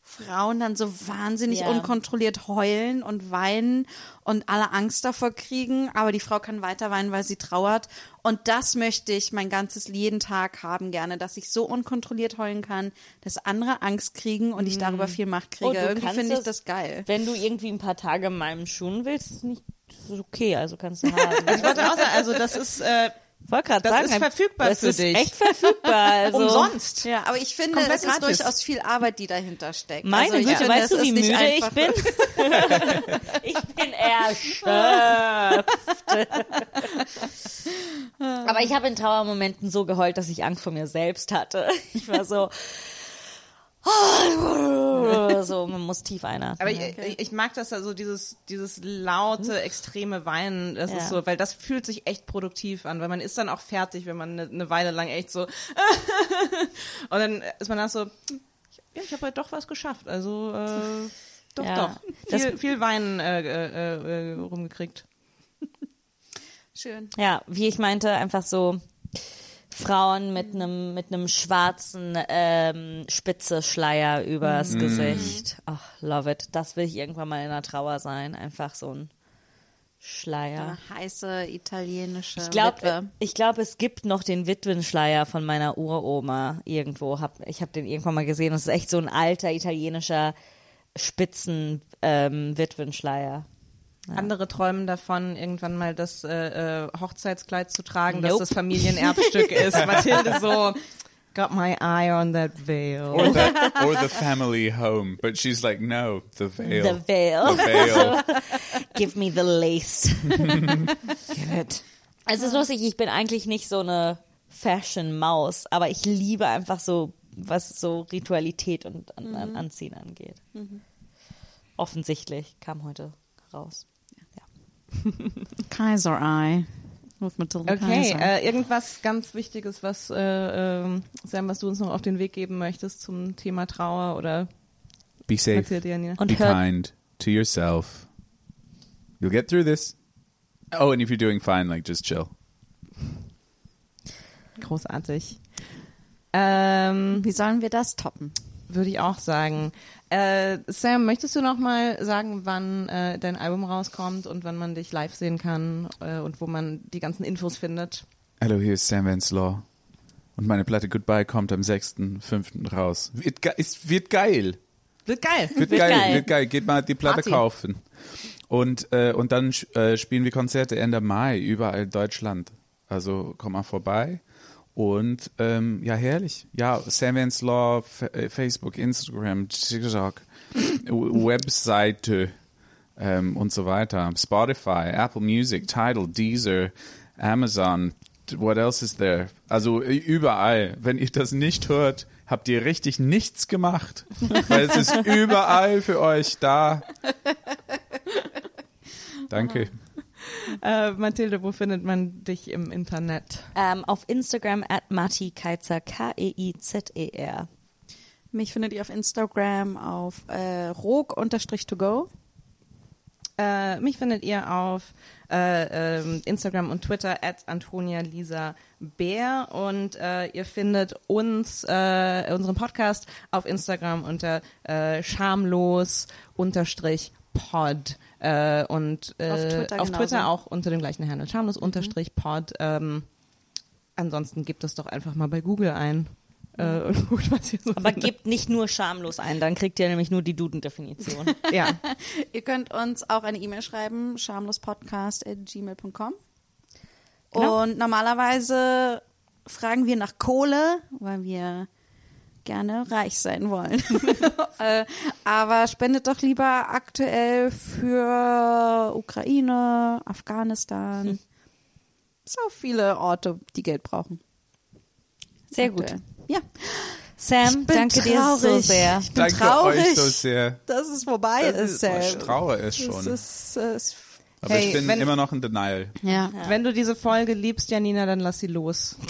S5: Frauen dann so wahnsinnig
S1: Ja.
S5: unkontrolliert heulen und weinen und alle Angst davor kriegen, aber die Frau kann weiter weinen, weil sie trauert. Und das möchte ich mein ganzes jeden Tag haben gerne, dass ich so unkontrolliert heulen kann, dass andere Angst kriegen und ich darüber viel Macht kriege.
S1: Oh, du
S5: Irgendwie finde ich
S1: das-
S5: geil.
S1: wenn du irgendwie ein paar Tage in meinem Schuhen willst, ist nicht das ist okay, also kannst du haben. [laughs]
S2: Ich wollte auch sagen, also das ist äh,
S1: wollte gerade
S2: Das
S1: sagen,
S2: ist verfügbar
S1: das
S2: für
S1: ist
S2: dich.
S1: echt verfügbar. [laughs] Also,
S2: umsonst.
S5: Ja, aber ich finde,
S2: Komplett
S5: es ist
S2: gratis.
S5: durchaus viel Arbeit, die dahinter steckt.
S1: Meine
S5: also ich
S1: Güte,
S5: finde,
S1: weißt
S5: es
S1: du, wie
S5: ist nicht
S1: müde ich bin? [laughs] ich bin erschöpft. Aber ich habe in Trauermomenten so geheult, dass ich Angst vor mir selbst hatte. Ich war so, [laughs] so, man muss tief einatmen.
S2: Aber ich, ich, ich mag das also dieses dieses laute extreme Weinen, das
S1: Ja.
S2: ist so, weil das fühlt sich echt produktiv an, weil man ist dann auch fertig, wenn man eine, eine Weile lang echt so [laughs] und dann ist man dann so ja, ich habe halt doch was geschafft. Also äh, doch
S1: Ja.
S2: doch
S1: Das-
S2: viel viel Weinen äh, äh, äh, rumgekriegt.
S5: Schön.
S1: Ja, wie ich meinte, einfach so Frauen mit einem mit einem schwarzen ähm, spitze Schleier übers Gesicht. Ach, love it. Das will ich irgendwann mal in der Trauer sein. Einfach so ein Schleier.
S5: Eine heiße italienische
S1: Ich glaube,
S5: Witwe.
S1: ich glaube, es gibt noch den Witwenschleier von meiner Uroma irgendwo. Hab, ich habe den irgendwann mal gesehen. Das ist echt so ein alter italienischer Spitzen ähm, Witwenschleier.
S2: Andere träumen davon, irgendwann mal das äh, äh, Hochzeitskleid zu tragen,
S1: Nope.
S2: dass das Familienerbstück [laughs] ist. Mathilde so, got my eye on that veil.
S3: Or the, or the family home. But she's like, no, the veil.
S1: The veil.
S3: The veil. [laughs]
S1: Give me the lace.
S2: Give it.
S1: Es ist lustig, ich bin eigentlich nicht so eine Fashion-Maus, aber ich liebe einfach so, was so Ritualität und an, an Anziehen angeht. Offensichtlich kam heute raus.
S5: Kaiser Eye.
S2: Okay, äh, irgendwas ganz Wichtiges, was äh, ähm, Sam, was du uns noch auf den Weg geben möchtest zum Thema Trauer oder
S3: Be safe.
S2: Janina?
S1: Und
S3: Be kind to yourself. You'll get through this. Oh, and if you're doing fine, like just chill.
S2: Großartig. Ähm,
S5: Wie sollen wir das toppen?
S2: Würde ich auch sagen. Äh, Sam, möchtest du noch mal sagen, wann äh, dein Album rauskommt und wann man dich live sehen kann äh, und wo man die ganzen Infos findet?
S3: Hallo, hier ist Sam Venslaw. Und meine Platte Goodbye kommt am 6.5. raus. Wird, ge ist, wird geil.
S2: Wird geil.
S3: Wird,
S1: Wird
S3: geil,
S1: geil.
S3: wird geil. Geht mal die Platte
S2: Party.
S3: kaufen. Und, äh, und dann äh, spielen wir Konzerte Ende Mai überall in Deutschland. Also komm mal vorbei. Und ähm, ja, herrlich. Ja, Sam Venslaw, F äh, Facebook, Instagram, TikTok, Webseite ähm, und so weiter. Spotify, Apple Music, Tidal, Deezer, Amazon. What else is there? Also überall. Wenn ihr das nicht hört, habt ihr richtig nichts gemacht. [laughs] Weil es ist überall für euch da. Danke.
S2: Äh, Mathilde, wo findet man dich im Internet?
S1: Ähm, auf Instagram at Mati Keizer, K-E-I-Z-E-R.
S5: Mich findet ihr auf Instagram auf äh, rog-to-go.
S2: Äh, mich findet ihr auf äh, ähm, Instagram und Twitter at Antonia Lisa Bär und äh, ihr findet uns, äh, unseren Podcast auf Instagram unter äh, schamlos unterstrich pod äh, und äh,
S5: Auf Twitter
S2: auf Twitter auch unter dem gleichen Handle schamlos unterstrich pod. Ähm, ansonsten gebt es doch einfach mal bei Google ein. Äh, [laughs] und guckt, was ihr so
S1: Aber
S2: findet.
S1: gebt nicht nur schamlos ein, dann kriegt ihr nämlich nur die Duden-Definition. [laughs]
S2: ja. [laughs]
S5: Ihr könnt uns auch eine E-Mail schreiben, schamlospodcast.gmail.com.
S1: Genau.
S5: Und normalerweise fragen wir nach Kohle, weil wir gerne reich sein wollen. [laughs] äh, aber spendet doch lieber aktuell für Ukraine, Afghanistan. So viele Orte, die Geld brauchen.
S1: Sehr gut.
S5: Ja,
S1: Sam, danke dir so
S5: traurig.
S1: sehr.
S5: Ich bin
S3: Danke
S5: traurig,
S3: euch so sehr.
S5: dass es vorbei
S3: Das
S5: ist.
S3: ist, ich
S5: Sam.
S3: traue es
S5: Es
S3: schon.
S5: ist, äh, es
S3: Aber
S2: Hey,
S3: ich bin
S2: wenn-
S3: immer noch in Denial.
S5: ja.
S2: Wenn du diese Folge liebst, Janina, dann lass sie los. [laughs]